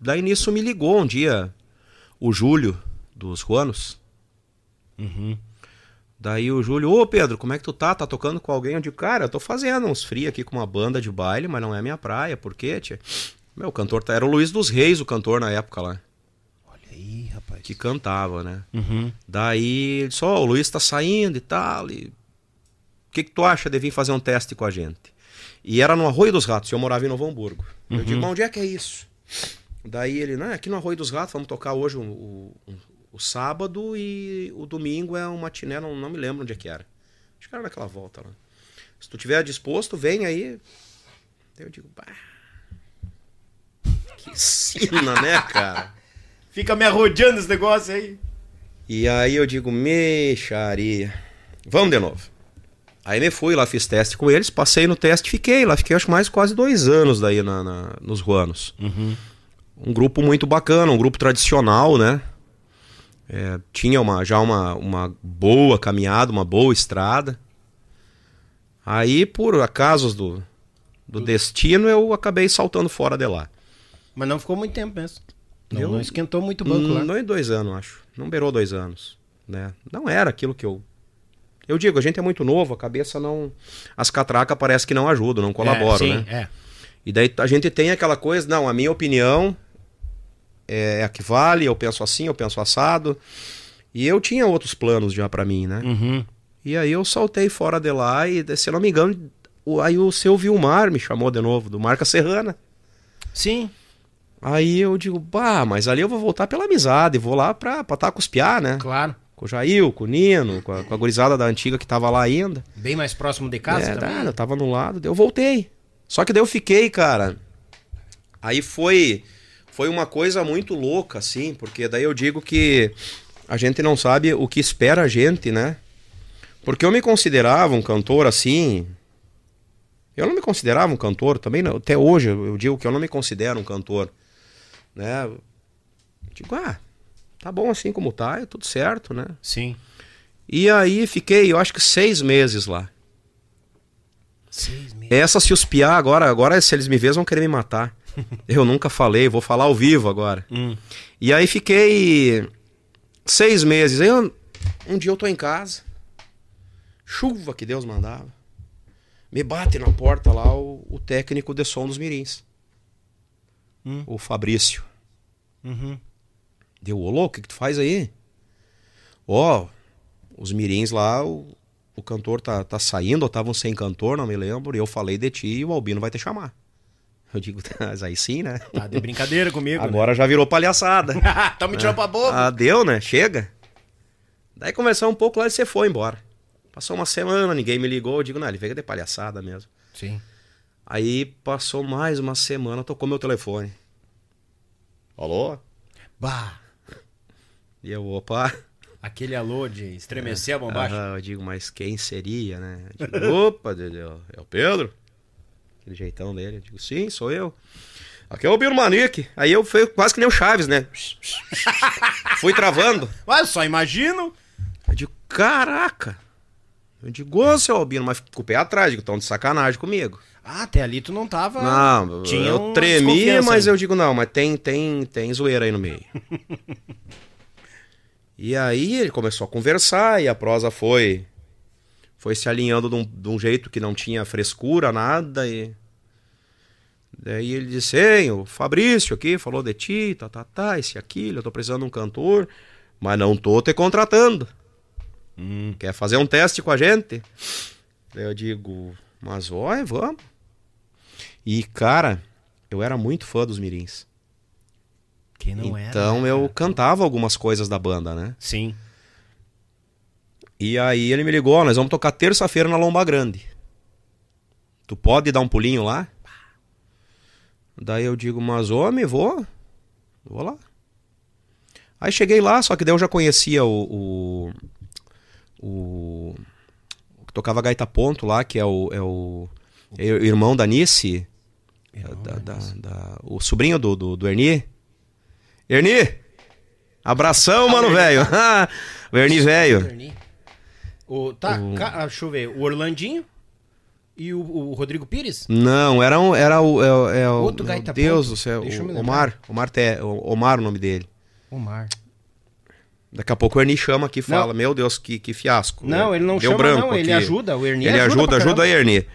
daí nisso me ligou um dia o Júlio dos Ruanos. Daí o Júlio, ô Pedro, como é que tu tá? Tá tocando com alguém? Eu digo, cara, eu tô fazendo uns free aqui com uma banda de baile, mas não é minha praia, por quê, tia? Meu, o cantor tá- era o Luiz dos Reis, o cantor na época lá, Olha aí, rapaz. que cantava, né? Uhum. Daí ele disse, ó, o Luiz tá saindo e tal. E... O que, que tu acha de vir fazer um teste com a gente? E era no Arroio dos Ratos, eu morava em Novo Hamburgo. Eu digo, mas onde é que é isso? Daí ele, não, é aqui no Arroio dos Ratos, vamos tocar hoje o, o, o sábado e o domingo é uma matiné, não, não me lembro onde é que era. Acho que era naquela volta lá. Se tu tiver disposto, vem aí. Daí eu digo, bah. Que sina, né, cara? Fica me arrodeando esse negócio aí. E aí eu digo, mexaria. Vamos de novo. Aí me fui lá, fiz teste com eles, passei no teste, fiquei lá, fiquei acho mais quase dois anos daí na, na- nos Ruanos. Um grupo muito bacana, um grupo tradicional, né? É, tinha uma, já uma, uma boa caminhada, uma boa estrada. Aí, por acasos do, do destino, eu acabei saltando fora de lá. Mas não ficou muito tempo mesmo. Não, Eu- não esquentou muito o banco Hum, lá. Não em dois anos, acho. Não beirou dois anos. Né? Não era aquilo que eu. Eu digo, a gente é muito novo, a cabeça não. As catracas parece que não ajudam, não colaboram, é, né? sim, É. E daí a gente tem aquela coisa, não, a minha opinião é a que vale, eu penso assim, eu penso assado. E eu tinha outros planos já pra mim, né? Uhum. E aí eu saltei fora de lá e, se não me engano, o- aí o seu Vilmar me chamou de novo, do Marca Serrana. Sim. Aí eu digo, bah, mas ali eu vou voltar pela amizade, vou lá pra, pra tá piá, né? Claro. Com o Jail, com o Nino, com a, com a gurizada da antiga que tava lá ainda. Bem mais próximo de casa é, também. eu tava no lado, eu voltei. Só que daí eu fiquei, cara. Aí foi foi uma coisa muito louca, assim, porque daí eu digo que a gente não sabe o que espera a gente, né? Porque eu me considerava um cantor assim. Eu não me considerava um cantor, também não, até hoje eu digo que eu não me considero um cantor, né? Eu digo, ah, tá bom assim como tá, é tudo certo, né? Sim. E aí fiquei, eu acho que seis meses lá. Seis meses. Essa se os piar agora, agora se eles me verem, vão querer me matar. (laughs) Eu nunca falei, vou falar ao vivo agora. Hum. E aí fiquei seis meses. Aí eu- um dia eu tô em casa, chuva que Deus mandava. Me bate na porta lá o, o técnico de som dos mirins. Hum. O Fabrício. Uhum. Deu, ô louco, o que, que tu faz aí? Ó, os mirins lá, o, o cantor tá, tá saindo, ou estavam sem cantor, não me lembro, e eu falei de ti e o Albino vai te chamar. Eu digo, mas aí sim, né? Tá de brincadeira comigo. Agora já virou palhaçada. Né? (laughs) tá me tirando pra boca. ah, deu, né? Chega. Daí conversou um pouco lá e você foi embora. Passou uma semana, ninguém me ligou, eu digo, não, ele veio de palhaçada mesmo. Sim. Aí passou mais uma semana, tocou meu telefone. Alô? Bah. E eu, opa. Aquele alô de estremecer a bombacha. Aham, eu digo, mas quem seria, né? Eu digo, (laughs) opa, Dedéu, é o Pedro? Aquele jeitão dele. Eu digo, sim, sou eu. Aqui é o Biro Manique. Aí eu fui quase que nem o Chaves, né? (laughs) Fui travando. Mas eu só imagino. Eu digo, caraca. Eu digo, ô, seu Albino, mas com o pé atrás, digo, tão de sacanagem comigo. Ah, até ali tu não tava. Não, Tinha eu uma tremi, desconfiança mas aí. eu digo, não, mas tem, tem, tem zoeira aí no meio. (laughs) e aí ele começou a conversar e a prosa foi foi se alinhando de um, de um jeito que não tinha frescura, nada, e... Daí ele disse, hein, o Fabrício aqui falou de ti, tá, tá, tá, esse aquilo, eu tô precisando de um cantor, mas não tô te contratando. Quer fazer um teste com a gente? Daí eu digo, mas vai, vamos. E, cara, eu era muito fã dos mirins. Quem não era? então né, eu cara? cantava algumas coisas da banda, né? Sim. E aí ele me ligou, ó, nós vamos tocar terça-feira na Lomba Grande. Tu pode dar um pulinho lá? Daí eu digo, mas homem, vou. Vou lá. Aí cheguei lá, só que daí eu já conhecia o. O, o, o que tocava gaita ponto lá, que é o. É o, é o irmão da Nice. Da- da- da- o sobrinho do, do, do Erni. Erni! Abração, mano, velho! (laughs) (laughs) o Erni velho. O, tá, ca- ah, deixa eu ver. O Orlandinho e o, o Rodrigo Pires? Não, era, um, era o. É, o- é o Outro meu gaita Deus ponto. do céu. O. Omar. Omar, o- Omar o nome dele. Omar. Daqui a pouco o Erni chama aqui e Não. fala: Meu Deus, que, que fiasco. Não, ele não Deu chama, branco não. Ele aqui. ajuda. O Ernie Ele ajuda, ajuda caramba. aí, Erni.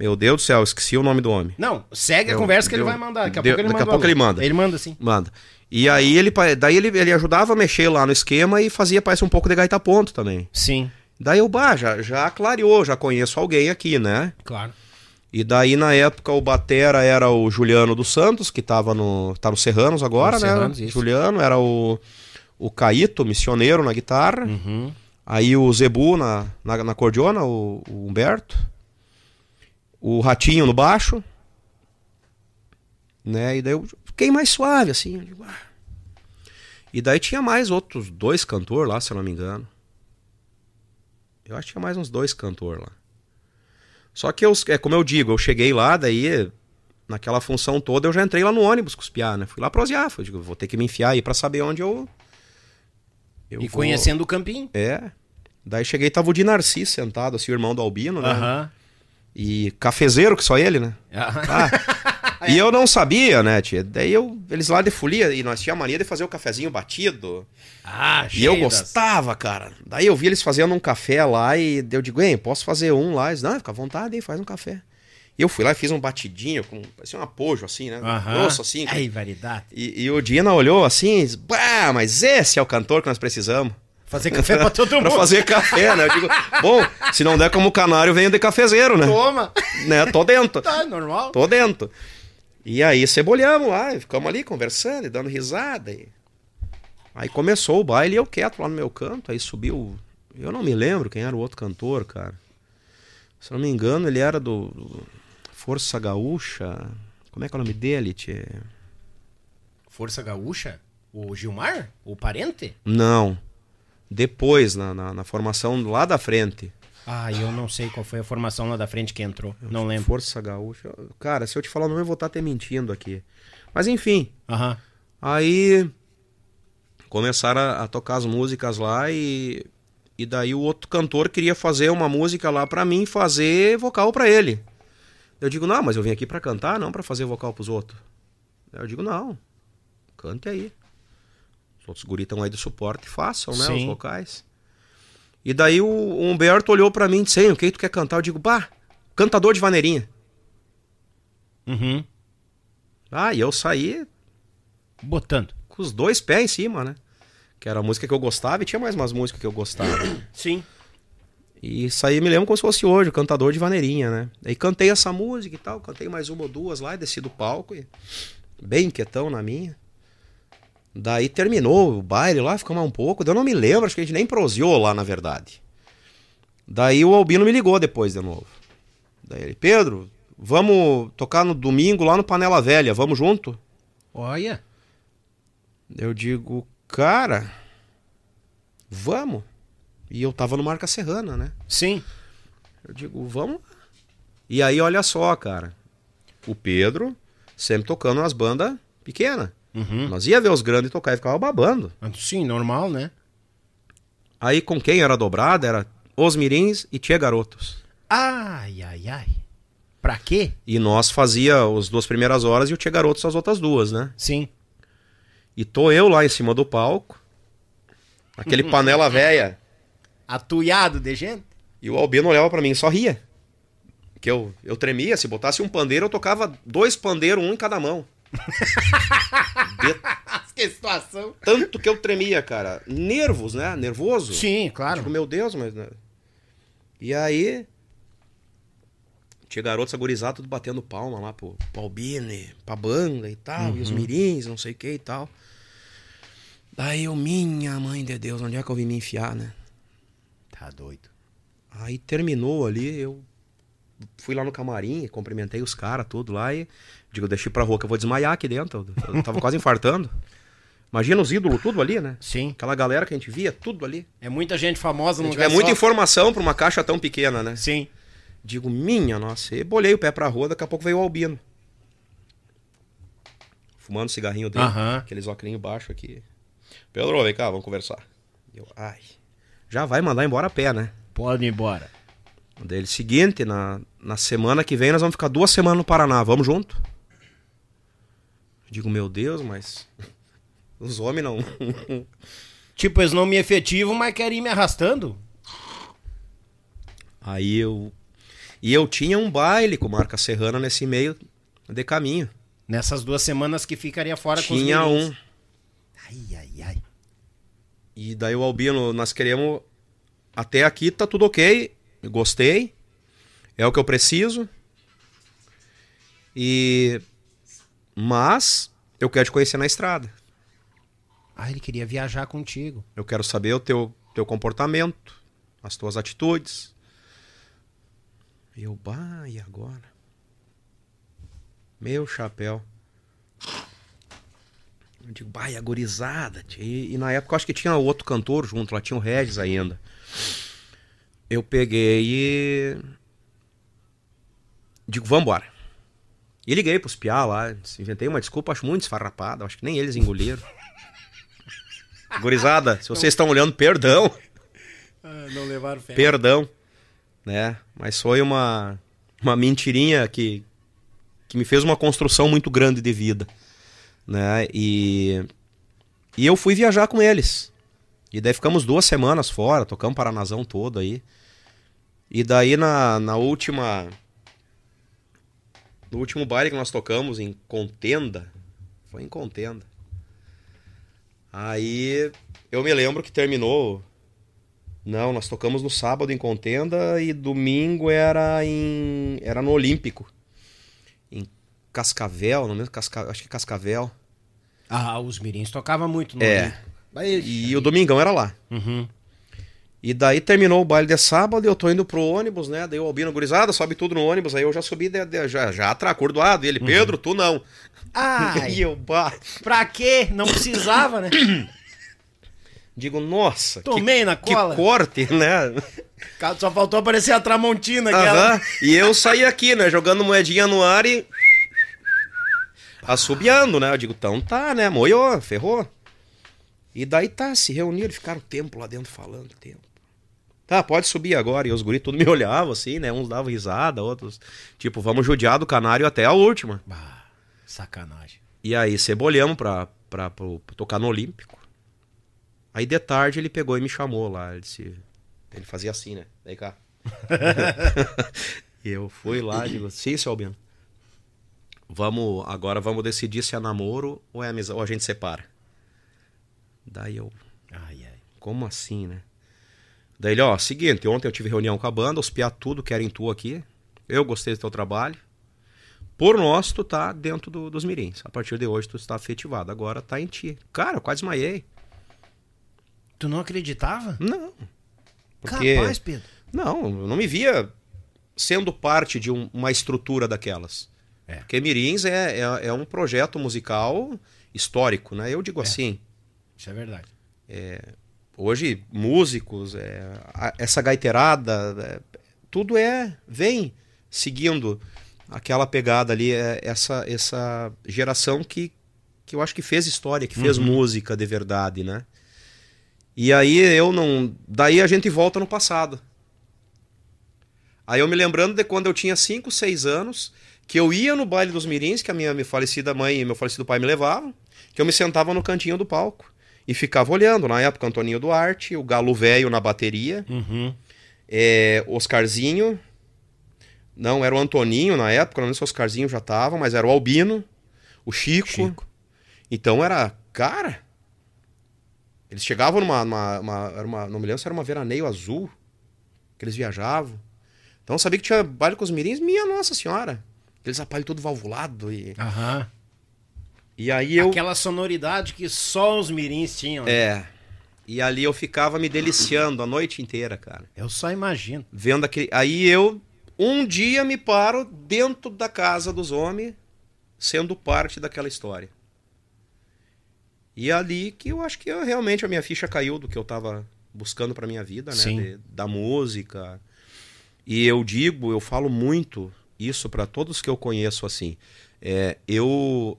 Meu Deus do céu, esqueci o nome do homem. Não, segue a Deu- conversa que ele deu- vai mandar. Daqui a deu- pouco ele daqui a manda. pouco alô. ele manda. Ele manda sim. Manda. E aí ele, daí ele, ele ajudava a mexer lá no esquema e fazia, parece um pouco de gaita ponto também. Sim, Daí eu, bah, já, já clareou, já conheço alguém aqui, né? claro. E daí, na época, o Batera era o Juliano dos Santos, que tava no. tá no Serranos agora, No né? Serranos, isso. Juliano, era o, o Caíto, missioneiro na guitarra. Uhum. Aí o Zebu na, na, na cordiona, o, o Humberto. O Ratinho no baixo. Né? E daí eu fiquei mais suave, assim. "Ah." E daí tinha mais outros dois cantores lá, se eu não me engano. Eu acho que tinha mais uns dois cantores lá. Só que eu, é como eu digo, eu cheguei lá, daí naquela função toda eu já entrei lá no ônibus com os piá, né? Fui lá prosear, fui, digo, vou ter que me enfiar aí pra saber onde eu. eu E vou- conhecendo o Campinho. É. Daí cheguei, tava o Di Narciso sentado, assim, o irmão do Albino, né? Aham. E cafezeiro, que só ele, né? Aham. Ah, (laughs) e eu não sabia, né, tia? Daí eu, eles lá de folia, e nós tinha a mania de fazer o cafezinho batido. Ah, E eu gostava, cara. Daí eu vi eles fazendo um café lá e eu digo, hein, posso fazer um lá? Eles, não, fica à vontade aí, faz um café. E eu fui lá e fiz um batidinho, com, parecia um apojo assim, né? Aham. Grosso assim. Ai, variedade. E, e o Dina olhou assim, e disse, bah, mas esse é o cantor que nós precisamos. Fazer café pra todo (laughs) mundo. Pra fazer café, né? Eu digo, bom, se não der como canário, venho de cafezeiro, né? Toma. né? Tô dentro. Tá, normal. Tô dentro. E aí cebolhamos lá, e ficamos ali conversando e dando risada. E... Aí começou o baile e eu quieto lá no meu canto. Aí subiu. Eu não me lembro quem era o outro cantor, cara. Se não me engano, ele era do, do Força Gaúcha. Como é que é o nome dele, tchê? Força Gaúcha? O Gilmar? O parente? Não. Depois, na, na, na formação lá da frente. Ah, eu não sei qual foi a formação lá da frente que entrou. Não lembro. Força Gaúcha. Cara, se eu te falar o nome, eu vou estar até mentindo aqui. Mas enfim, Aham. Aí começaram a, a tocar as músicas lá e, e daí o outro cantor queria fazer uma música lá pra mim fazer vocal pra ele. Eu digo, não, mas eu vim aqui pra cantar, não pra fazer vocal pros outros. Eu digo, não, cante aí. Os outros guris estão aí de suporte, façam, né, os Sim. vocais. E daí o, o Humberto olhou pra mim e disse, "Ei, o que tu quer cantar? Eu digo, bah, cantador de vaneirinha. Uhum. Ah, e eu saí Botando. com os dois pés em cima, né? Que era a música que eu gostava e tinha mais umas músicas que eu gostava. (coughs) Sim. e isso aí me lembro como se fosse hoje, o cantador de vaneirinha, né? Aí cantei essa música e tal, cantei mais uma ou duas lá e desci do palco e bem quietão na minha. Daí terminou o baile lá, ficou mais um pouco, eu não me lembro, acho que a gente nem proseou lá, na verdade. Daí o Albino me ligou depois de novo. Daí ele, Pedro, vamos tocar no domingo lá no Panela Velha, vamos junto? Olha. Eu digo, cara, vamos. E eu tava no Marca Serrana, né? Sim. Eu digo, vamos. E aí, olha só, cara. O Pedro sempre tocando umas bandas pequenas. Uhum. Nós ia ver os grandes tocar e ficava babando. Sim, normal, né? Aí com quem era dobrada era Os Mirins e Tia Garotos. Ai, ai, ai. Pra quê? E nós fazia as duas primeiras horas e o Tia Garotos as outras duas, né? Sim. E tô eu lá em cima do palco. Aquele panela velha. Atuiado de gente? E o Albino olhava pra mim e só ria. Que eu, eu tremia, se botasse um pandeiro, eu tocava dois pandeiros, um em cada mão. (laughs) Que situação. tanto que eu tremia, cara. Nervos, né? Nervoso. Sim, claro. Tipo, meu Deus, mas. né? E aí. Tinha garotos agorizados tudo batendo palma lá pro, pro Albine, pra banda e tal, e os mirins, não sei o que e tal. Daí eu, minha mãe de Deus, onde é que eu vim me enfiar, né? Tá doido. Aí terminou ali, eu fui lá no camarim, cumprimentei os caras, tudo lá e digo, deixei pra rua que eu vou desmaiar aqui dentro. Eu, eu tava quase infartando. Imagina os ídolos, tudo ali, né? Sim. Aquela galera que a gente via, tudo ali. É muita gente famosa no É lugar muita só. informação pra uma caixa tão pequena, né? Sim. Digo, minha nossa, e bolhei o pé pra rua, daqui a pouco veio o Albino. Fumando o cigarrinho dele, Aham. aqueles óculos baixos aqui. Pedro, vem cá, vamos conversar. Eu, ai, já vai mandar embora a pé, né? Pode ir embora. Daí ele, seguinte, na, na semana que vem nós vamos ficar duas semanas no Paraná, vamos junto? Digo, meu Deus, mas (laughs) os homens não. (laughs) Tipo, eles não me efetivam, mas querem ir me arrastando. Aí eu. E eu tinha um baile com marca serrana nesse meio de caminho. Nessas duas semanas que ficaria fora com os Tinha um. Ai, ai, ai. E daí o Albino, nós queremos. Até aqui tá tudo ok. Gostei. É o que eu preciso. E. Mas eu quero te conhecer na estrada. Ah, ele queria viajar contigo. Eu quero saber o teu, teu comportamento, as tuas atitudes. E eu, bah, e agora? Meu chapéu. Eu digo, bah, e a gurizada. tia?" E, e na época eu acho que tinha outro cantor junto, lá tinha o Regis ainda. Eu peguei e. Digo, vambora. E liguei pros piá lá, inventei uma desculpa, acho muito esfarrapada, acho que nem eles engoliram. (laughs) Gurizada, se vocês estão olhando, perdão. (laughs) não levaram fé. Perdão, né? Mas foi uma, uma mentirinha que, que me fez uma construção muito grande de vida, né? E, e eu fui viajar com eles. E daí ficamos duas semanas fora, tocamos Paranazão todo aí. E daí na, na última... No último baile que nós tocamos em Contenda, foi em Contenda. Aí eu me lembro que terminou não, nós tocamos no sábado em Contenda e domingo era em era no Olímpico. Em Cascavel, não mesmo Casca, acho que Cascavel. Ah, os mirins tocavam muito no É. Olímpico. E o domingão era lá. Uhum. E daí terminou o baile de sábado, eu tô indo pro ônibus, né? Daí o Albino gurizada, sobe tudo no ônibus, aí eu já subi de- de- já já acordoado, e ele, Pedro, tu não. Ai, (laughs) E eu, bah, pra quê? Não precisava, né? (coughs) digo, nossa, Tomei que, na que cola. corte, né? Só faltou aparecer a Tramontina, aquela. Aham. E eu saí aqui, né? Jogando moedinha no ar e. Assobiando, né? Eu digo, então tá, né? Moiou, ferrou. E daí tá, se reuniram, ficaram tempo lá dentro falando, tempo. Tá, pode subir agora. E os guris tudo me olhavam assim, né? Uns davam risada, outros. Tipo, vamos judiar do canário até a última. Bah, sacanagem. E aí cebolhamos pra, pra, pra, pra tocar no Olímpico. Aí de tarde ele pegou e me chamou lá. Ele disse. Ele fazia assim, né? Vem cá. (laughs) (laughs) e eu fui lá e digo, sim, seu Albino. Vamos, agora vamos decidir se é namoro ou é amizade, ou a gente separa. Daí eu, Ai, ai. como assim, né? Daí ele, ó, seguinte, ontem eu tive reunião com a banda, os piá tudo querem tu aqui. Eu gostei do teu trabalho. Por nós, tu tá dentro do- dos mirins. A partir de hoje, tu está afetivado. Agora tá em ti. Cara, eu quase desmaiei. Tu não acreditava? Não. Porque... Capaz, Pedro. Não, eu não me via sendo parte de um- uma estrutura daquelas. É. Porque Mirins é, é, é um projeto musical histórico, né? Eu digo assim, Isso é verdade. Hoje músicos, é, a- essa gaiteirada, é, tudo é vem seguindo aquela pegada ali, é, essa essa geração que, que eu acho que fez história, que fez música de verdade, né? E aí eu não, daí a gente volta no passado. Aí eu me lembrando de quando eu tinha 5, 6 anos, que eu ia no baile dos mirins, que a minha, minha falecida mãe e meu falecido pai me levavam, que eu me sentava no cantinho do palco e ficava olhando. Na época, Antoninho Duarte, o Galo Velho na bateria, Uhum. É, Oscarzinho. Não, era o Antoninho na época, não sei se o Oscarzinho já tava, mas era o Albino, o Chico. Chico. Então era, cara. Eles chegavam numa. numa- uma- era uma- não me lembro se era uma veraneio azul que eles viajavam. Então eu sabia que tinha baile com os mirins, minha Nossa Senhora. Aqueles aparelhos todo valvulado. E, Aham. E aí eu. Aquela sonoridade que só os mirins tinham. né? É. E ali eu ficava me deliciando a noite inteira, cara. Eu só imagino. Vendo aquele. Aí eu, um dia, me paro dentro da casa dos homens, sendo parte daquela história. E ali que eu acho que eu, realmente a minha ficha caiu do que eu tava buscando pra minha vida, né? De- da música. E eu digo, eu falo muito isso pra todos que eu conheço assim. É, eu,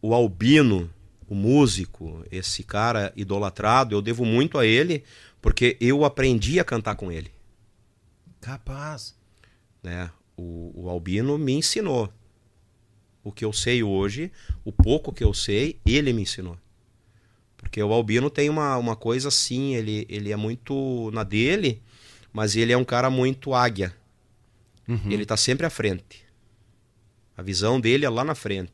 o Albino, o músico, esse cara idolatrado, eu devo muito a ele, porque eu aprendi a cantar com ele Capaz. né? O, o Albino me ensinou. O que eu sei hoje, o pouco que eu sei, ele me ensinou. Porque o Albino tem uma, uma coisa assim, ele, ele é muito na dele, mas ele é um cara muito águia. Ele tá sempre à frente. A visão dele é lá na frente,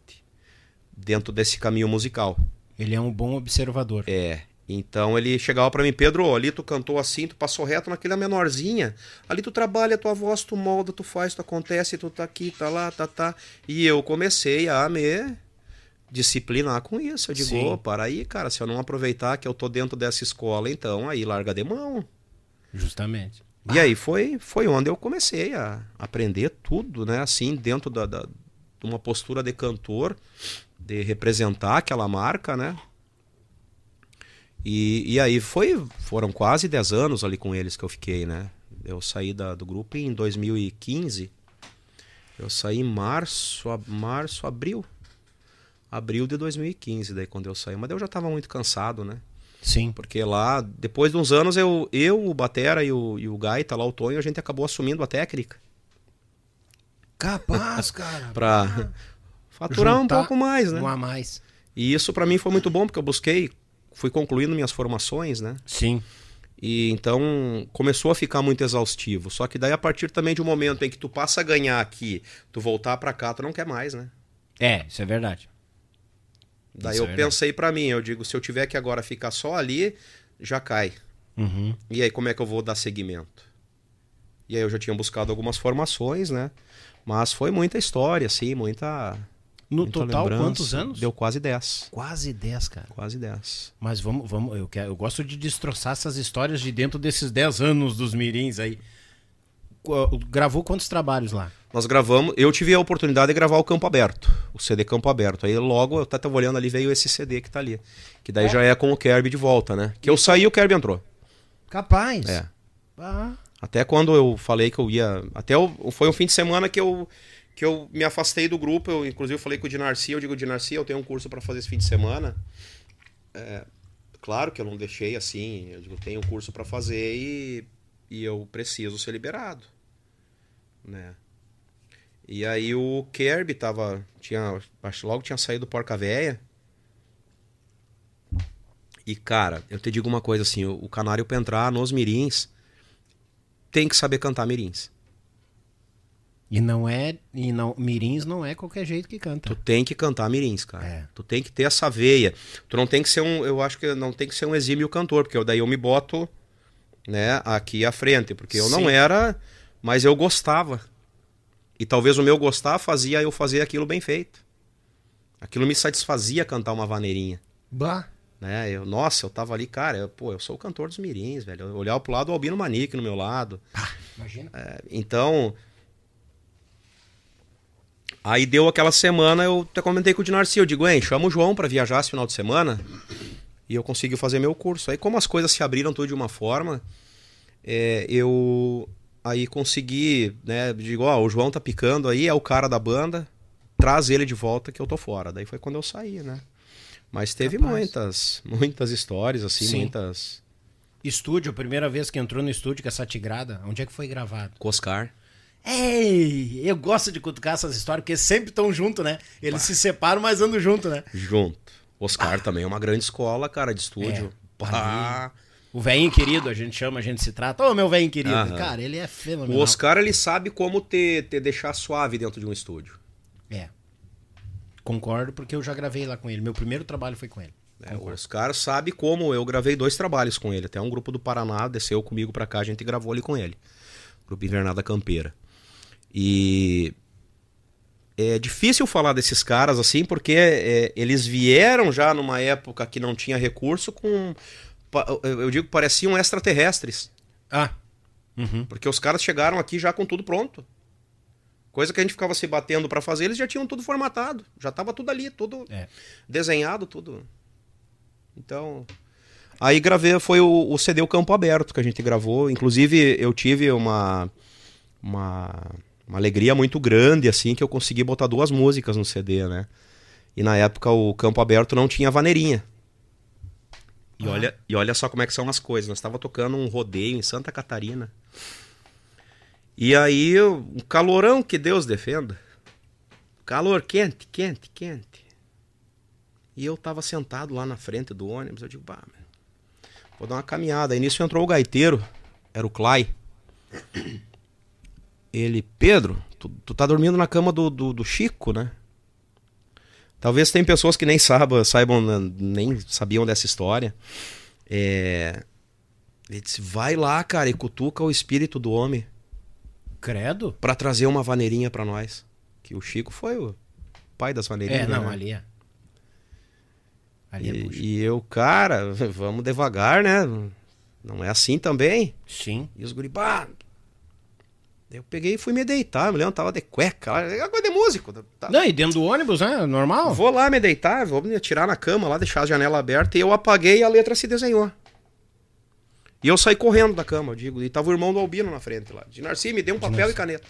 dentro desse caminho musical. Ele é um bom observador. É. Então ele chegava pra mim, Pedro, ali tu cantou assim, tu passou reto naquela menorzinha. Ali tu trabalha a tua voz, tu molda, tu faz, tu acontece, tu tá aqui, tá lá, tá, tá. E eu comecei a me disciplinar com isso. Eu digo, Sim. ô, para aí, cara, se eu não aproveitar que eu tô dentro dessa escola, então aí larga de mão. Justamente. E aí foi, foi onde eu comecei a aprender tudo, né? Assim, dentro da, da- de uma postura de cantor, de representar aquela marca, né? E, e aí foi, foram quase 10 anos ali com eles que eu fiquei, né? Eu saí da- do grupo em 2015. Eu saí em março, a- março, abril. Abril de 2015, daí quando eu saí. Mas eu já estava muito cansado, né? Sim. Porque lá, depois de uns anos, eu, eu o Batera e o, e o Gaita, lá o Tonho, a gente acabou assumindo a técnica Capaz, (laughs) cara. pra faturar um pouco mais, né? Um a mais. E isso pra mim foi muito bom, porque eu busquei, fui concluindo minhas formações, né? Sim. E então começou a ficar muito exaustivo. Só que daí, a partir também de um momento em que tu passa a ganhar aqui, tu voltar pra cá, tu não quer mais, né? É, isso é verdade. Daí Isso eu é verdade. pensei pra mim, eu digo, se eu tiver que agora ficar só ali, já cai. Uhum. E aí, como é que eu vou dar seguimento? E aí eu já tinha buscado algumas formações, né? Mas foi muita história, assim, muita. No total, quantos anos? Deu quase 10. Quase 10, cara. Quase 10. Mas vamos, vamos eu, quero, eu gosto de destroçar essas histórias de dentro desses 10 anos dos mirins aí. Gravou quantos trabalhos lá? Nós gravamos, eu tive a oportunidade de gravar o Campo Aberto, o CD Campo Aberto. Aí logo, eu tava olhando ali, veio esse CD que tá ali. Que daí já é com o Kirby de volta, né? Que eu saí e o Kirby entrou. Capaz. É. Ah, Até quando eu falei que eu ia. Até foi um fim de semana que eu, que eu me afastei do grupo. Eu, inclusive, falei com o Dinarci. Eu digo, Dinarci, eu tenho um curso para fazer esse fim de semana. É, claro que eu não deixei assim. Eu digo, tenho um curso para fazer e, e eu preciso ser liberado. Né? E aí o Kirby tava. Tinha, acho logo tinha saído do Porca Véia. E, cara, eu te digo uma coisa assim: o, o canário pra entrar nos mirins tem que saber cantar mirins. E não é. E não, mirins não é qualquer jeito que canta. Tu tem que cantar mirins, cara. É. Tu tem que ter essa veia. Tu não tem que ser um, eu acho que não tem que ser um exímio cantor, porque eu, daí eu me boto, né, aqui à frente, porque eu não Sim. era, mas eu gostava. E talvez o meu gostar fazia eu fazer aquilo bem feito. Aquilo me satisfazia cantar uma vaneirinha. Bah. Né? Eu, nossa, eu tava ali, cara, eu, pô, eu sou o cantor dos mirins, velho. Eu olhava pro lado o Albino Manique no meu lado. Imagina. É, então. Aí deu aquela semana, eu até comentei com o Dinarci, eu digo, hein, chama o João pra viajar esse final de semana. E eu consegui fazer meu curso. Aí como as coisas se abriram tudo de uma forma, é, eu aí consegui, né, digo, ó, o João tá picando aí, é o cara da banda, traz ele de volta que eu tô fora. Daí foi quando eu saí, né? Mas teve Capaz. muitas, muitas histórias, assim, Sim. muitas... Estúdio, a primeira vez que entrou no estúdio com essa tigrada, onde é que foi gravado? Coscar. Ei, eu gosto de cutucar essas histórias, porque sempre estão junto, né? Eles se separam, mas andam junto, né? Junto. Oscar também é uma grande escola, cara, de estúdio. É. O velhinho querido, a gente chama, a gente se trata. Ô, meu velhinho querido. Aham. Cara, ele é fenomenal. O Oscar, ele sabe como te, te deixar suave dentro de um estúdio. É. Concordo, porque eu já gravei lá com ele. Meu primeiro trabalho foi com ele. né? O Oscar sabe como. Eu gravei dois trabalhos com ele. Até um grupo do Paraná desceu comigo pra cá, a gente gravou ali com ele. Grupo Invernada Campeira. E é difícil falar desses caras assim, porque é, eles vieram já numa época que não tinha recurso com. Eu digo que pareciam extraterrestres. Ah. Uhum. Porque os caras chegaram aqui já com tudo pronto. Coisa que a gente ficava se batendo pra fazer, eles já tinham tudo formatado. Já tava tudo ali, tudo É. desenhado, tudo. Então. Aí gravei, foi o, o CD O Campo Aberto que a gente gravou. Inclusive, eu tive uma, uma, uma alegria muito grande, assim, que eu consegui botar duas músicas no CD, né? E na época o Campo Aberto não tinha vaneirinha. E, olha, e olha só como é que são as coisas. Nós estava tocando um rodeio em Santa Catarina. E aí, um calorão que Deus defenda. Calor quente, quente, quente. E eu tava sentado lá na frente do ônibus. Eu digo, bah, vou dar uma caminhada. Aí nisso entrou o gaiteiro, era o Clay. Ele, Pedro, tu, tu tá dormindo na cama do, do, do Chico, né? Talvez tem pessoas que nem saibam, saibam né, nem sabiam dessa história. É... Ele disse, vai lá, cara, e cutuca o espírito do homem Credo? pra trazer uma vaneirinha pra nós. Que o Chico foi o pai das vaneirinhas. É, não, né? ali é. Ali é bucha. E, e eu, cara, vamos devagar, né? Não é assim também. Sim. E os guri, bah. Daí Eu peguei e fui me deitar. Me lembro, tava de cueca. lá, É coisa de músico. Tá. Não, e dentro do ônibus, né? Normal. Vou lá me deitar, vou me tirar na cama lá, deixar a janela aberta. E eu apaguei e a letra se desenhou. E eu saí correndo da cama, eu digo. E tava o irmão do Albino na frente lá. De Narci, me deu um papel e caneta.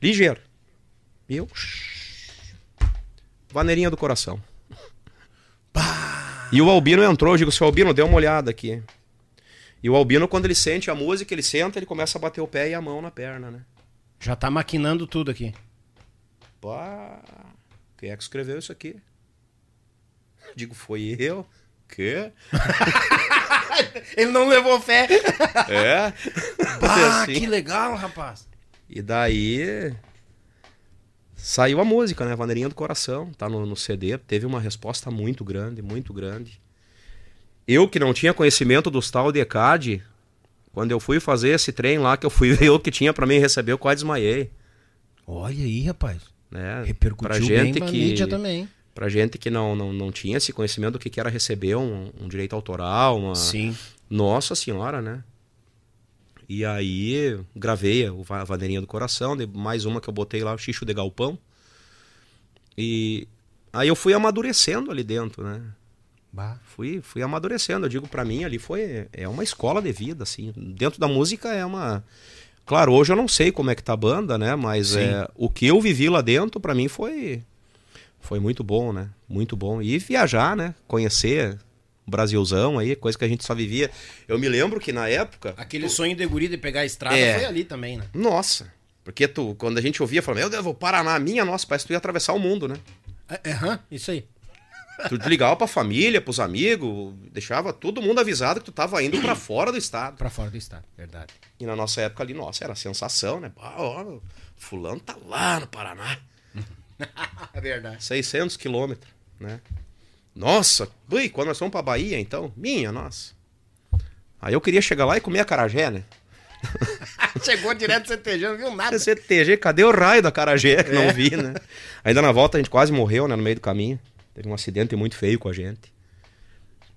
Ligeiro. E eu. Vaneirinha do coração. E o Albino entrou, eu digo, seu Albino, dê uma olhada aqui. E o Albino, quando ele sente a música, ele senta, ele começa a bater o pé e a mão na perna, né? Já tá maquinando tudo aqui. Pá, quem é que escreveu isso aqui? (laughs) Digo, foi eu? Quê? (laughs) Ele não levou fé. (laughs) É? Ah, Assim. que legal, rapaz. E daí saiu a música, né? Vaneirinha do Coração, tá no, no CD. Teve uma resposta muito grande, muito grande. Eu que não tinha conhecimento dos tal de ECAD, quando eu fui fazer esse trem lá, que eu fui (laughs) ver o que tinha pra mim receber, eu quase desmaiei. Olha aí, rapaz. Né? Repercutiu pra bem gente pra que mídia também. Pra gente que não, não, não tinha esse conhecimento do que, que era receber um, um direito autoral, uma, Sim. Nossa senhora, né? E aí gravei a Vaneirinha do Coração, mais uma que eu botei lá, o Xixo de Galpão. E aí eu fui amadurecendo ali dentro, né? Bah. Fui, fui amadurecendo. Eu digo, pra mim ali foi é uma escola de vida, assim. Dentro da música é uma Claro, hoje eu não sei como é que tá a banda, né? Mas é, o que eu vivi lá dentro, pra mim, foi foi muito bom, né? Muito bom. E viajar, né? Conhecer o Brasilzão aí, coisa que a gente só vivia. Eu me lembro que na época. Aquele sonho de guri de pegar a estrada É. foi ali também, né? Nossa! Porque tu, quando a gente ouvia, falava, meu Deus, vou Paraná, minha nossa, parece que tu ia atravessar o mundo, né? É, Aham, isso aí. Tu ligava pra família, pros amigos, deixava todo mundo avisado que tu tava indo pra (clears throat) fora do estado. Pra fora do estado, verdade. E na nossa época ali, nossa, era sensação, né? Ah, ó, fulano tá lá no Paraná. É (laughs) verdade. 600 quilômetros, né? Nossa, ui, quando nós fomos pra Bahia, então, minha, nossa. Aí eu queria chegar lá e comer acarajé, né? (laughs) Chegou direto do CTG, não viu nada. CTG, cadê o raio da acarajé? que (laughs) Não vi, né? Ainda na volta a gente quase morreu, né? No meio do caminho. Teve um acidente muito feio com a gente.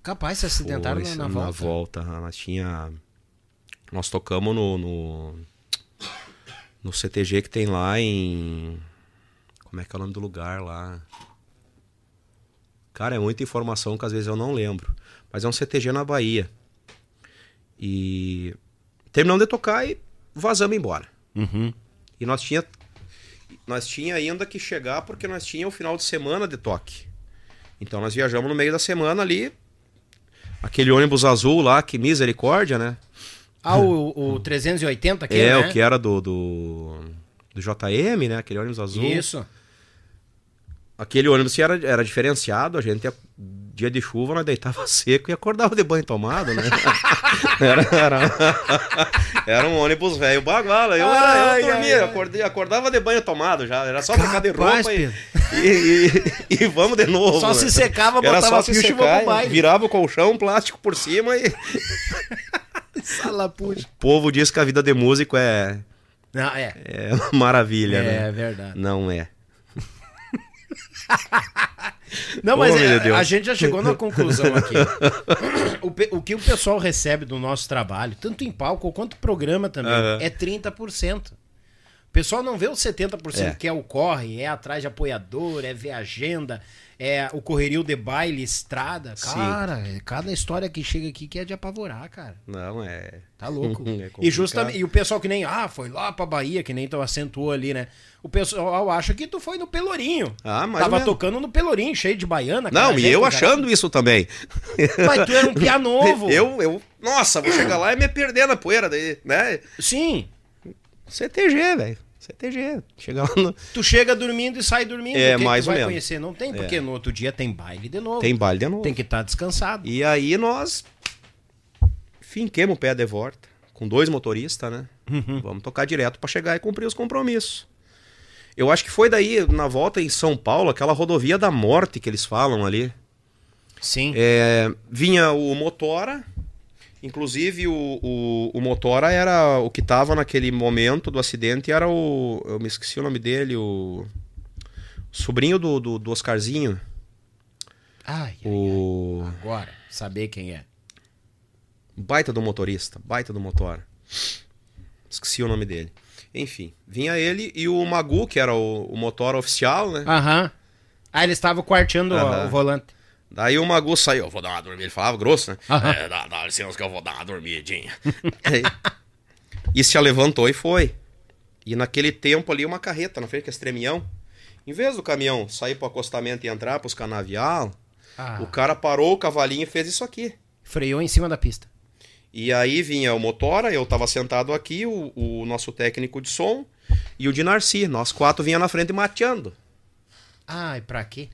Capaz, se acidentaram Foi, na, na volta. volta, nós tinha... Nós tocamos no, no... No CTG que tem lá em... Como é que é o nome do lugar lá? Cara, é muita informação que às vezes eu não lembro. Mas é um CTG na Bahia. E... Terminamos de tocar e vazamos embora. Uhum. E nós tinha nós tinha ainda que chegar porque nós tinha o final de semana de toque. Então nós viajamos no meio da semana ali. Aquele ônibus azul lá, que misericórdia, né? Ah, o, o 380 aqui, é, né? o que era do, do do JM, né? Aquele ônibus azul. Isso. Aquele ônibus era, era diferenciado, a gente ia dia de chuva nós deitava (laughs) seco e acordava de banho tomado, né? (laughs) era, era, era um ônibus velho baguala. Eu, era, eu Ai, dormia, ai, ai. acordei, acordava de banho tomado já. Era só trocar de roupa e, e, e- e vamos de novo. Só né? se secava, Era botava só se fio e secar, pro virava o colchão, plástico por cima e (laughs) Salapuxa. o povo diz que a vida de músico é, Não, é. é uma maravilha, É né? verdade. Não é. Não, mas é, a gente já chegou na (laughs) conclusão aqui. o, o que o pessoal recebe do nosso trabalho, tanto em palco quanto programa também, Aham. é 30%. O pessoal não vê os 70% É. que é o corre, é atrás de apoiador, é ver agenda, é o correrio de baile, estrada. Sim. Cara, é cada história que chega aqui que é de apavorar, cara. Não é. Tá louco. (laughs) É e, justamente, e o pessoal que nem, ah, foi lá pra Bahia, que nem tu acentuou ali, né? O pessoal acha que tu foi no Pelourinho. Ah, mais ou Tava tocando no Pelourinho, cheio de baiana. Não, cara, e eu cara. achando isso também. Mas tu era um piá (laughs) novo. Eu, eu, nossa, vou chegar lá e me perder na poeira daí, né? Sim. CTG, velho. CTG. Chegar lá no... Tu chega dormindo e sai dormindo. É, que mais que ou vai menos. conhecer? Não tem, porque no outro dia tem baile de novo. Tem baile de novo. Tem que estar descansado. E aí nós finquemos o pé de volta, com dois motoristas, né? Uhum. Vamos tocar direto pra chegar e cumprir os compromissos. Eu acho que foi daí, na volta em São Paulo, aquela rodovia da morte que eles falam ali. Sim. É, vinha o Motora, inclusive o, o, o Motora era o que tava naquele momento do acidente, era o. Eu me esqueci o nome dele, o. Sobrinho do, do, do Oscarzinho. Ai, ai, O. ai. Agora, saber quem é. Baita do motorista, baita do Motora. Esqueci o nome dele. Enfim, vinha ele e o Magu, que era o, o Motora oficial, né? Aham. Ah, ele estava quarteando o- o volante. Daí o Magu saiu, eu vou dar uma dormida. Ele falava grosso, né? Aham. É, dá, dá licença que eu vou dar uma dormidinha. (laughs) Aí, e se levantou e foi. E naquele tempo ali, uma carreta na frente, que é estreminhão. Em vez do caminhão sair pro acostamento e entrar pros canavial, Ah, o cara parou o cavalinho e fez isso aqui. Freou em cima da pista. E aí vinha o Motora, eu tava sentado aqui, o, o nosso técnico de som e o de Narci. Nós quatro vinha na frente mateando. Ai, pra quê?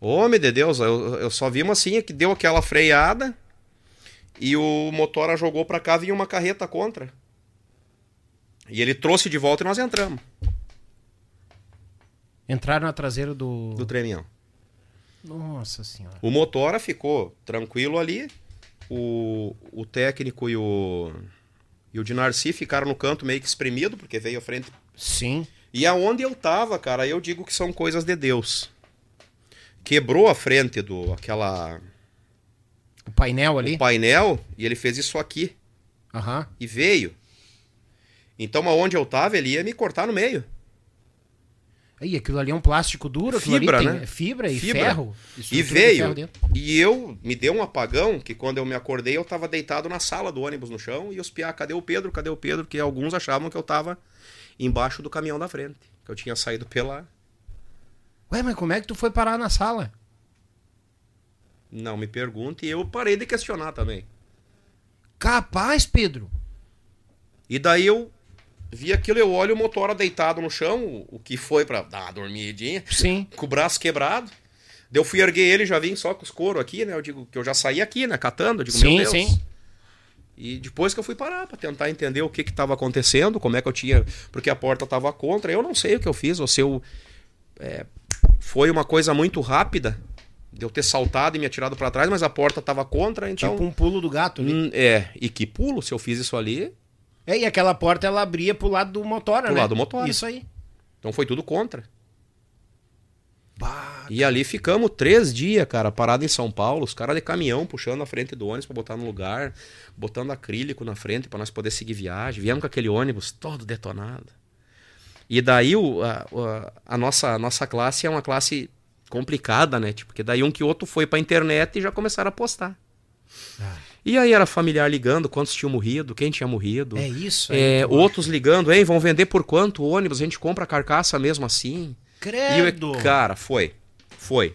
Homem de Deus, eu, eu só vimos assim, que deu aquela freada e o Motora jogou pra cá, vinha uma carreta contra. E ele trouxe de volta e nós entramos Entraram na traseira do. do tremião. Nossa senhora. O Motora ficou tranquilo ali, o, o técnico e o, e o de Narci ficaram no canto meio que espremido, porque veio à frente Sim. E aonde eu tava, cara, eu digo que são coisas de Deus. Quebrou a frente do aquela O painel ali. o painel e ele fez isso aqui Aham. e veio. Então aonde eu tava, ele ia me cortar no meio. Aí, aquilo ali é um plástico duro, Fibra, né? fibra e Fibra. ferro. E veio. ferro. E eu me deu um apagão que quando eu me acordei eu tava deitado na sala do ônibus no chão e os piá, cadê o Pedro? Cadê o Pedro? Que alguns achavam que eu tava embaixo do caminhão da frente, que eu tinha saído pela Ué, mas como é que tu foi parar na sala? Não me pergunte, e eu parei de questionar também. Capaz, Pedro. E daí eu vi aquilo, eu olho o motora deitado no chão, o- que foi pra dar uma dormidinha, Sim. com o braço quebrado. Daí eu fui erguer ele, já vim só com os coros aqui, né? Eu digo que eu já saí aqui, né? Catando, eu digo, Sim, meu Deus. sim. E depois que eu fui parar pra tentar entender o que que tava acontecendo, como é que eu tinha... Porque a porta tava contra, eu não sei o que eu fiz, ou se eu... é, foi uma coisa muito rápida, de eu ter saltado e me atirado pra trás, mas a porta tava contra, então... Tipo um pulo do gato ali. Hum, é, e que pulo, se eu fiz isso ali, É, e aquela porta ela abria pro lado do motora, Pro né? lado do motora. Isso aí. Então foi tudo contra. E ali ficamos três dias, cara, parado em São Paulo, os caras de caminhão puxando a frente do ônibus pra botar no lugar, botando acrílico na frente pra nós poder seguir viagem. Viemos com aquele ônibus todo detonado. E daí o, a, a- nossa, a nossa classe é uma classe complicada, né? Tipo, porque daí um que outro foi pra internet e já começaram a postar. E aí era familiar ligando quantos tinham morrido, quem tinha morrido. É isso. É, eu outros ligando, hein, vão vender por quanto o ônibus? A gente compra a carcaça mesmo assim. acho. E Credo. eu, cara, foi. Foi.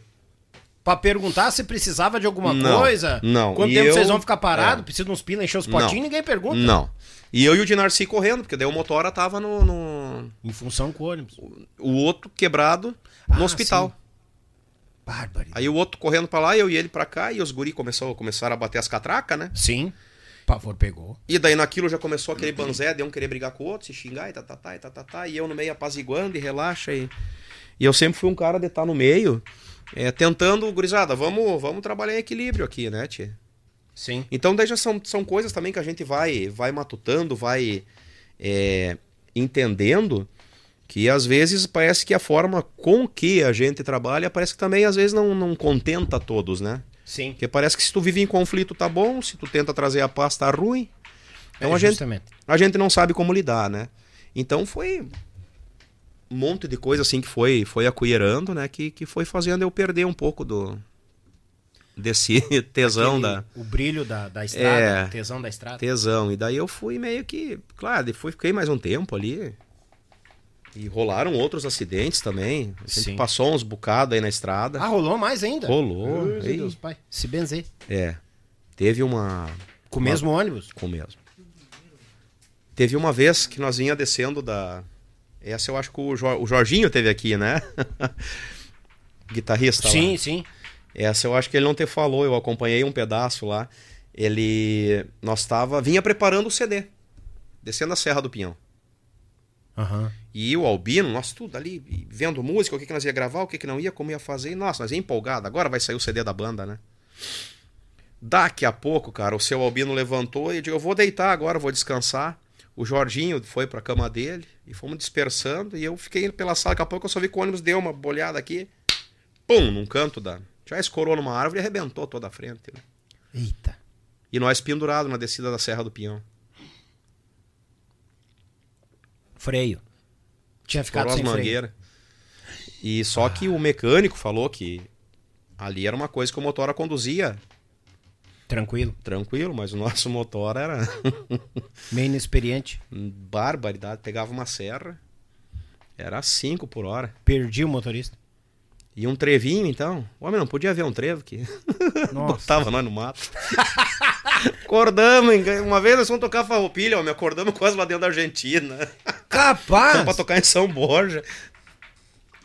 Pra perguntar se precisava de alguma Não, coisa. não. Quanto E tempo eu- vocês vão ficar parados? é. Precisa de uns pila encher os Não. potinhos? Ninguém pergunta. Não. E eu e o Dinarci correndo, porque daí o motora tava no, no- Em função com o ônibus. O outro quebrado Ah, no hospital. Bárbaro. Aí o outro correndo pra lá, eu e ele pra cá, e os guri começou, começaram a bater as catracas, né? Sim. Pavor pegou. E daí naquilo já começou aquele banzé de um querer brigar com o outro, se xingar e tá, tá, tá, e tá, tá, tá, e eu no meio apaziguando e relaxa. E, e eu sempre fui um cara de estar no meio, é, tentando, gurizada, vamos, vamos trabalhar em equilíbrio aqui, né, tia? Sim. Então daí já são, são coisas também que a gente vai, vai matutando, vai é, entendendo que às vezes parece que a forma com que a gente trabalha parece que também às vezes não, não contenta todos, né? Sim. Porque parece que se tu vive em conflito tá bom, se tu tenta trazer a paz tá ruim. Então É, a, gente, a gente não sabe como lidar, né? Então foi um monte de coisa assim que foi foi acuierando, né? Que, que foi fazendo eu perder um pouco do desse (laughs) tesão Aquele- da O brilho da, da estrada, É. o tesão da estrada. tesão. E daí eu fui meio que, claro, depois fiquei mais um tempo ali. E rolaram outros acidentes também. A gente Sim. passou uns bocados aí na estrada. Ah, rolou mais ainda? Rolou. Ei. Deus, pai. Se benzer. É. Teve uma Com o mesmo ônibus? Com mesmo. Teve uma vez que nós vinha descendo da. Essa eu acho que o, Jor- o Jorginho teve aqui, né? (laughs) Guitarrista sim, lá. sim. Essa eu acho que ele não te falou, eu acompanhei um pedaço lá. Ele. Nós estava. Vinha preparando o CD. Descendo a Serra do Pinhão. Aham. E o Albino, nós tudo ali, vendo música, o que, que nós ia gravar, o que, que não ia, como ia fazer. E, nossa, nós ia empolgado. Agora vai sair o CD da banda, né? Daqui a pouco, cara, o seu Albino levantou e digo, eu vou deitar agora, vou descansar. O Jorginho foi pra cama dele e fomos dispersando. E eu fiquei pela sala, daqui a pouco eu só vi que o ônibus deu uma bolhada aqui. Pum, num canto da. Já escorou numa árvore e arrebentou toda a frente. né? Eita. E nós pendurados na descida da Serra do Pinhão. Freio. Tinha ficado Estourou as sem freio. E só que o mecânico falou que ali era uma coisa que o motor conduzia Tranquilo. tranquilo, mas o nosso motor era (laughs) Meio inexperiente. barbaridade. Pegava uma serra, era 5 por hora. Perdi o motorista. E um trevinho, então. O homem não podia ver um trevo que (laughs) botava nós no mato. (laughs) acordamos, uma vez nós fomos tocar farroupilha, homem, acordamos quase lá dentro da Argentina. Capaz! Fomos pra tocar em São Borja.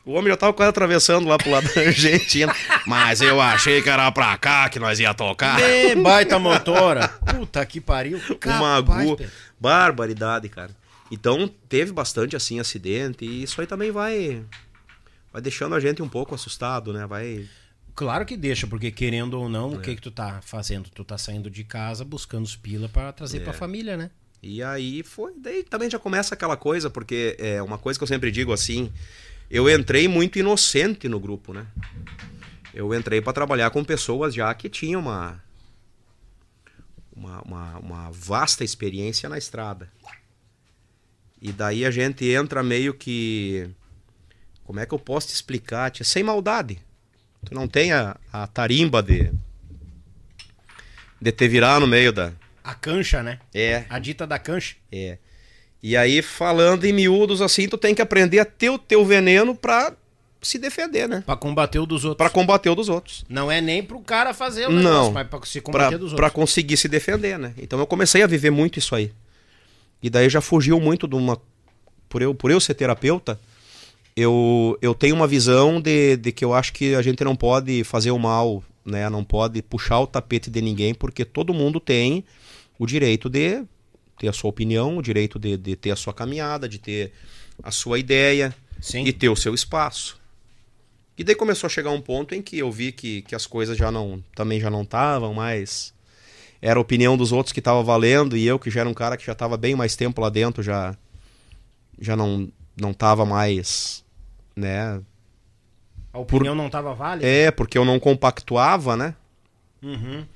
O homem já tava quase atravessando lá pro lado da Argentina. Mas eu achei que era pra cá que nós ia tocar. Ê, baita motora. Puta que pariu. Uma Capaz, agu... Pedro. Barbaridade, cara. Então teve bastante assim acidente e isso aí também vai vai deixando a gente um pouco assustado, né? Vai Claro que deixa, porque querendo ou não, É. o que que tu tá fazendo? Tu tá saindo de casa buscando os pila pra trazer É. pra família, né? E aí foi, daí também já começa aquela coisa, porque é uma coisa que eu sempre digo assim, eu entrei muito inocente no grupo, né? Eu entrei para trabalhar com pessoas já que tinham uma, uma, uma, uma vasta experiência na estrada. E daí a gente entra meio que. Como é que eu posso te explicar? tia? Sem maldade. Tu não tem a, a tarimba de. de te virar no meio da. A cancha, né? É, A dita da cancha. é. E aí, falando em miúdos assim, tu tem que aprender a ter o teu veneno pra se defender, né? Pra combater o dos outros. Pra combater o dos outros. Não é nem pro cara fazer o Não. negócio, mas pra se combater Pra, dos pra outros. conseguir se defender, né? Então eu comecei a viver muito isso aí. E daí já fugiu muito de uma. Por eu, por eu ser terapeuta, eu, eu tenho uma visão de, de que eu acho que a gente não pode fazer o mal, né? Não pode puxar o tapete de ninguém, porque todo mundo tem o direito de ter a sua opinião, o direito de, de ter a sua caminhada, de ter a sua ideia Sim. e ter o seu espaço. E daí começou a chegar um ponto em que eu vi que, que as coisas já não também já não estavam mais era a opinião dos outros que estava valendo e eu que já era um cara que já estava bem mais tempo lá dentro já já não não tava mais né A opinião não tava válida? é porque eu não compactuava né Uhum.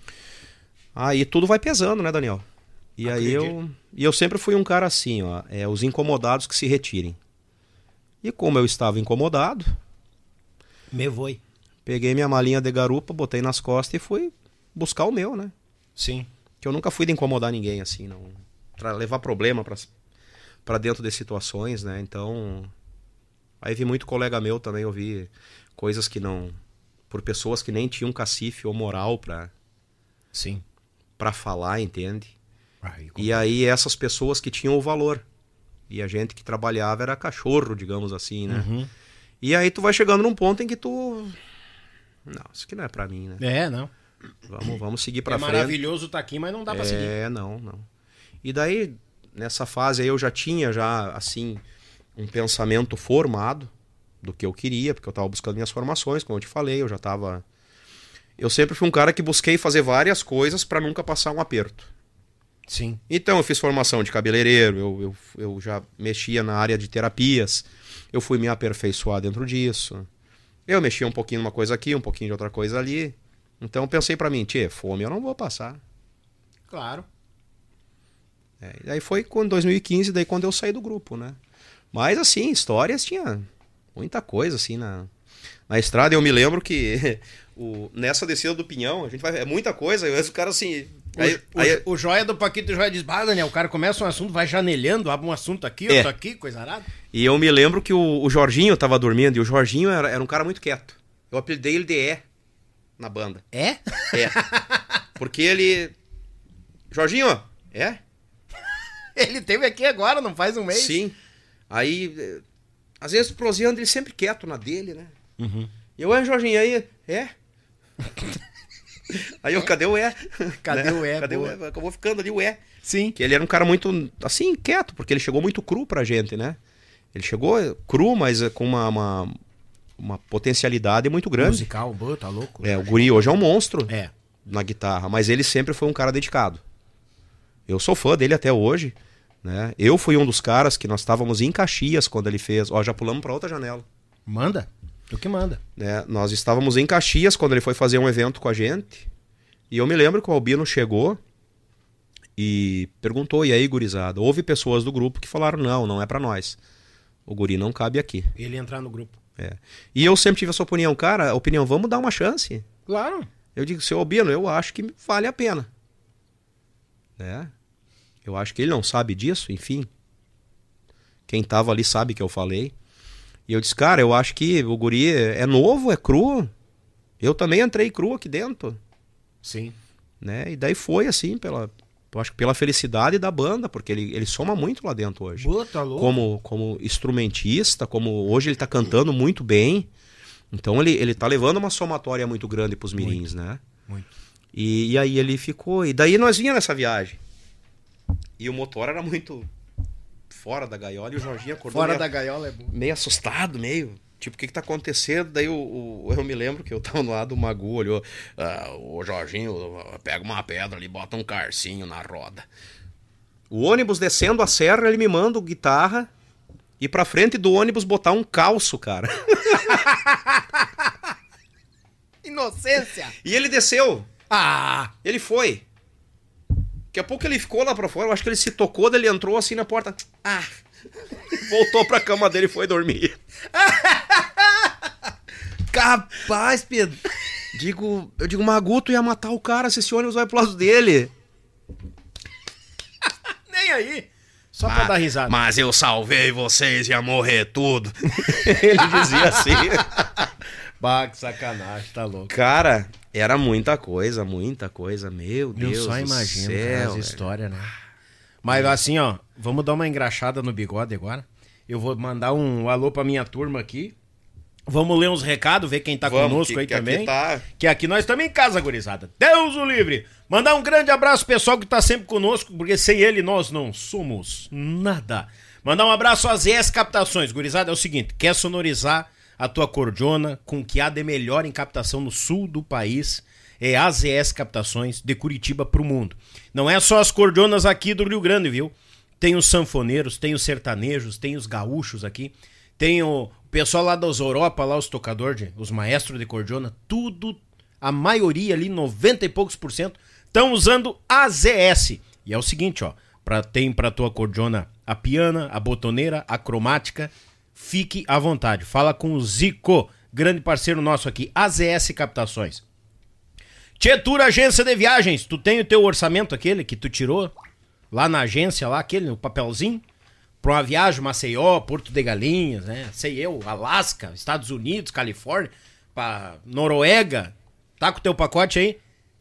aí tudo vai pesando né Daniel e aí Acredito. eu e eu sempre fui um cara assim ó é os incomodados que se retirem e como eu estava incomodado Me voi. Peguei minha malinha de garupa, botei nas costas e fui buscar o meu, né? Sim. Que eu nunca fui de incomodar ninguém, assim, não. Pra levar problema pra, pra dentro de situações, né? Então. Aí vi muito colega meu também, eu vi coisas que não. Por pessoas que nem tinham cacife ou moral pra, Sim. pra falar, entende? Aí, E aí essas pessoas que tinham o valor. E a gente que trabalhava era cachorro, digamos assim, né? Uhum. E aí tu vai chegando num ponto em que tu Não, isso aqui não é pra mim, né? É, não. Vamos, vamos seguir pra é frente. maravilhoso tá aqui, mas não dá pra seguir. É, não, não. E daí, nessa fase aí, eu já tinha, já, assim, um pensamento formado do que eu queria, porque eu tava buscando minhas formações, como eu te falei, eu já tava... Eu sempre fui um cara que busquei fazer várias coisas pra nunca passar um aperto. Sim. Então, eu fiz formação de cabeleireiro, eu, eu, eu já mexia na área de terapias, eu fui me aperfeiçoar dentro disso. Eu mexia um pouquinho numa coisa aqui, um pouquinho de outra coisa ali. Então, eu pensei pra mim, tchê, fome eu não vou passar. Claro. É, e daí foi quando 2015, daí quando eu saí do grupo, né? Mas assim, histórias tinha muita coisa assim na, na estrada. Eu me lembro que (laughs) o, nessa descida do Pinhão, a gente vai é muita coisa, e o cara assim, aí, o, aí- o, o joia do Paquito o joia diz, bah, Daniel, o cara começa um assunto, vai janelhando, abre um assunto aqui, É. outro aqui, coisa arada. e eu me lembro que o, o Jorginho tava dormindo e o Jorginho era, era um cara muito quieto. Eu apelidei ele de E na banda. É? É. (laughs) Porque ele Jorginho, é? (laughs) Ele teve aqui agora, não faz um mês. Sim. Aí, eh, às vezes, prosseando, ele sempre quieto na dele, né? Uhum. E eu, é, Jorginho, aí, é? (laughs) aí eu, cadê o é? Cadê o é? Cadê Boa. o é? Acabou ficando ali o é. Sim. Que ele era um cara muito, assim, quieto, porque ele chegou muito cru pra gente, né? Ele chegou eh, cru, mas eh, com uma, uma, uma potencialidade muito grande. Musical, boa, tá louco. É, o Guri hoje é um monstro É. na guitarra, mas ele sempre foi um cara dedicado. Eu sou fã dele até hoje, né? Eu fui um dos caras que nós estávamos em Caxias quando ele fez. Ó, já pulamos para outra janela. Manda. Tu que manda. Né? Nós estávamos em Caxias quando ele foi fazer um evento com a gente. E eu me lembro que o Albino chegou e perguntou: "E aí, gurizada?" Houve pessoas do grupo que falaram: "Não, não é para nós. O guri não cabe aqui." Ele entrar no grupo. É. E eu sempre tive essa opinião, cara, opinião, vamos dar uma chance. Claro. Eu digo, seu Albino, eu acho que vale a pena. Né? Eu acho que ele não sabe disso, enfim. Quem tava ali sabe que eu falei. E eu disse, cara, eu acho que o guri é novo, é cru. Eu também entrei cru aqui dentro, Sim. né? E daí foi assim, pela, eu acho que pela felicidade da banda, porque ele, ele soma muito lá dentro hoje. Boa, tá louco. Como, como instrumentista, como hoje ele tá cantando muito bem. Então ele, ele tá levando uma somatória muito grande pros mirins, né? muito. E, e aí ele ficou. E daí nós vinha nessa viagem. E o motor era muito fora da gaiola e o Jorginho acordou Fora meio, da gaiola é bom. meio assustado, meio. Tipo, o que que tá acontecendo? Daí o, o- eu me lembro que eu tava no lado do Magu, olhou. "Ah, o Jorginho pega uma pedra ali, bota um carcinho na roda. O ônibus descendo a serra, ele me manda o guitarra e pra frente do ônibus botar um calço, cara. (laughs) Inocência. E ele desceu. Ah! Ele foi. Daqui a pouco ele ficou lá pra fora, eu acho que ele se tocou, daí ele entrou assim na porta. Ah! Voltou pra cama dele e foi dormir. (laughs) Capaz, Pedro. Digo, eu digo, Maguto ia matar o cara se esse ônibus vai pro lado dele. (laughs) Nem aí. Só pra dar risada. Mas eu salvei vocês, ia morrer tudo. (laughs) ele dizia assim. Bah, que sacanagem, tá louco. Cara, era muita coisa, muita coisa. Meu Eu Deus só do imagino céu, as histórias, né? Mas assim, ó, vamos dar uma engraxada no bigode agora. Eu vou mandar um alô pra minha turma aqui. Vamos ler uns recados, ver quem tá Vamos, conosco que- aí que aqui também. tá- Que aqui nós estamos em casa, gurizada. Deus o livre. Mandar um grande abraço pro pessoal que tá sempre conosco, porque sem ele nós não somos nada. Mandar um abraço às ES Captações. Gurizada, é o seguinte, quer sonorizar a tua cordiona com o que há de melhor em captação no sul do país? É as ES Captações de Curitiba pro mundo. Não é só as cordionas aqui do Rio Grande, viu? Tem os sanfoneiros, tem os sertanejos, tem os gaúchos aqui. Tem o pessoal lá das Europa, lá os tocadores, os maestros de cordiona, tudo, a maioria ali, 90 e poucos por cento, estão usando a ZS. E é o seguinte, ó, pra, tem pra tua cordiona a piana, a botoneira, a cromática, fique à vontade. Fala com o Zico, grande parceiro nosso aqui, AZS Captações. Tietura Agência de Viagens, tu tem o teu orçamento aquele que tu tirou lá na agência, lá aquele, o papelzinho, pra uma viagem, Maceió, Porto de Galinhas, né? Sei eu, Alasca, Estados Unidos, Califórnia, pra Noruega, tá com o teu pacote aí?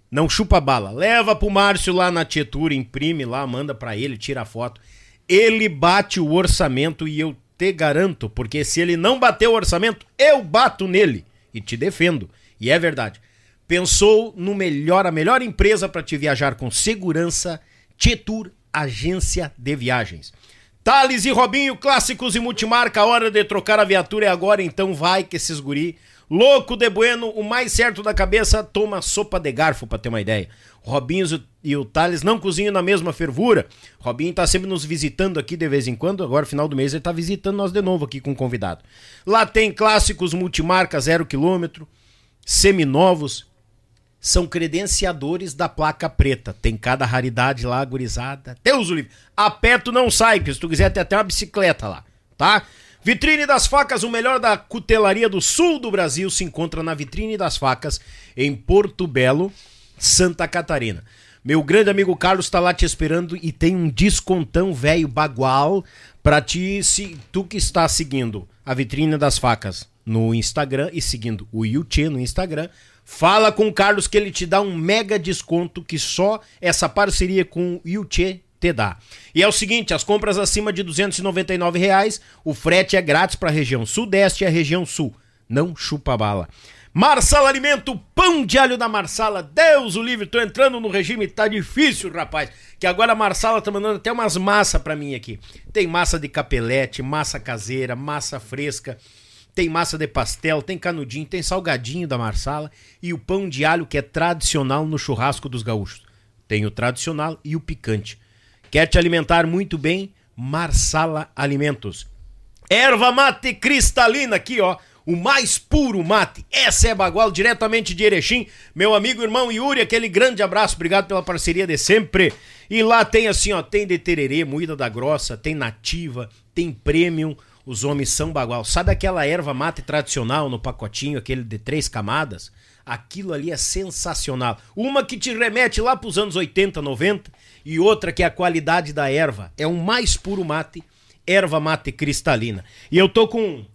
Não chupa bala. Leva pro Márcio lá na Tietura, imprime lá, manda pra ele, tira a foto. Ele bate o orçamento e eu te garanto, porque se ele não bater o orçamento, eu bato nele e te defendo. e é verdade, pensou no melhor, a melhor empresa para te viajar com segurança, Tietur Agência de Viagens. Thales e Robinho, clássicos e multimarca, hora de trocar a viatura é agora, então vai que esses guri. Louco de bueno, o mais certo da cabeça, toma sopa de garfo, pra ter uma ideia. Robinho e o Thales não cozinham na mesma fervura. Robinho tá sempre nos visitando aqui de vez em quando, agora final do mês ele tá visitando nós de novo aqui com um convidado. Lá tem clássicos multimarca, zero quilômetro, seminovos, são credenciadores da placa preta. Tem cada raridade lá, gurizada. Deus o livre. A pé tu não sai, porque se tu quiser ter até uma bicicleta lá, tá? Vitrine das Facas, o melhor da cutelaria do sul do Brasil, se encontra na Vitrine das Facas, em Porto Belo, Santa Catarina. Meu grande amigo Carlos tá lá te esperando e tem um descontão velho bagual pra ti, se tu que está seguindo a Vitrine das Facas no Instagram e seguindo o Yuchê no Instagram, Fala com o Carlos que ele te dá um mega desconto que só essa parceria com o Yuchê te dá. E é o seguinte, as compras acima de 299 reais, o frete é grátis para a região sudeste e a região sul. Não chupa bala. Marsala Alimento, pão de alho da Marsala. Deus o livre, tô entrando no regime, tá difícil, rapaz. Que agora a Marsala tá mandando até umas massas para mim aqui. Tem massa de capelete, massa caseira, massa fresca tem massa de pastel, tem canudinho, tem salgadinho da Marsala e o pão de alho que é tradicional no churrasco dos gaúchos. Tem o tradicional e o picante. Quer te alimentar muito bem? Marsala Alimentos. Erva mate cristalina aqui, ó. O mais puro mate. Essa é Bagual, diretamente de Erechim. Meu amigo irmão Yuri, aquele grande abraço. Obrigado pela parceria de sempre. E lá tem assim, ó, tem de tererê, moída da grossa, tem nativa, tem premium os homens são bagual. Sabe aquela erva mate tradicional no pacotinho, aquele de três camadas? Aquilo ali é sensacional. Uma que te remete lá para os anos 80, 90 e outra que é a qualidade da erva. É o mais puro mate, erva mate cristalina. E eu tô com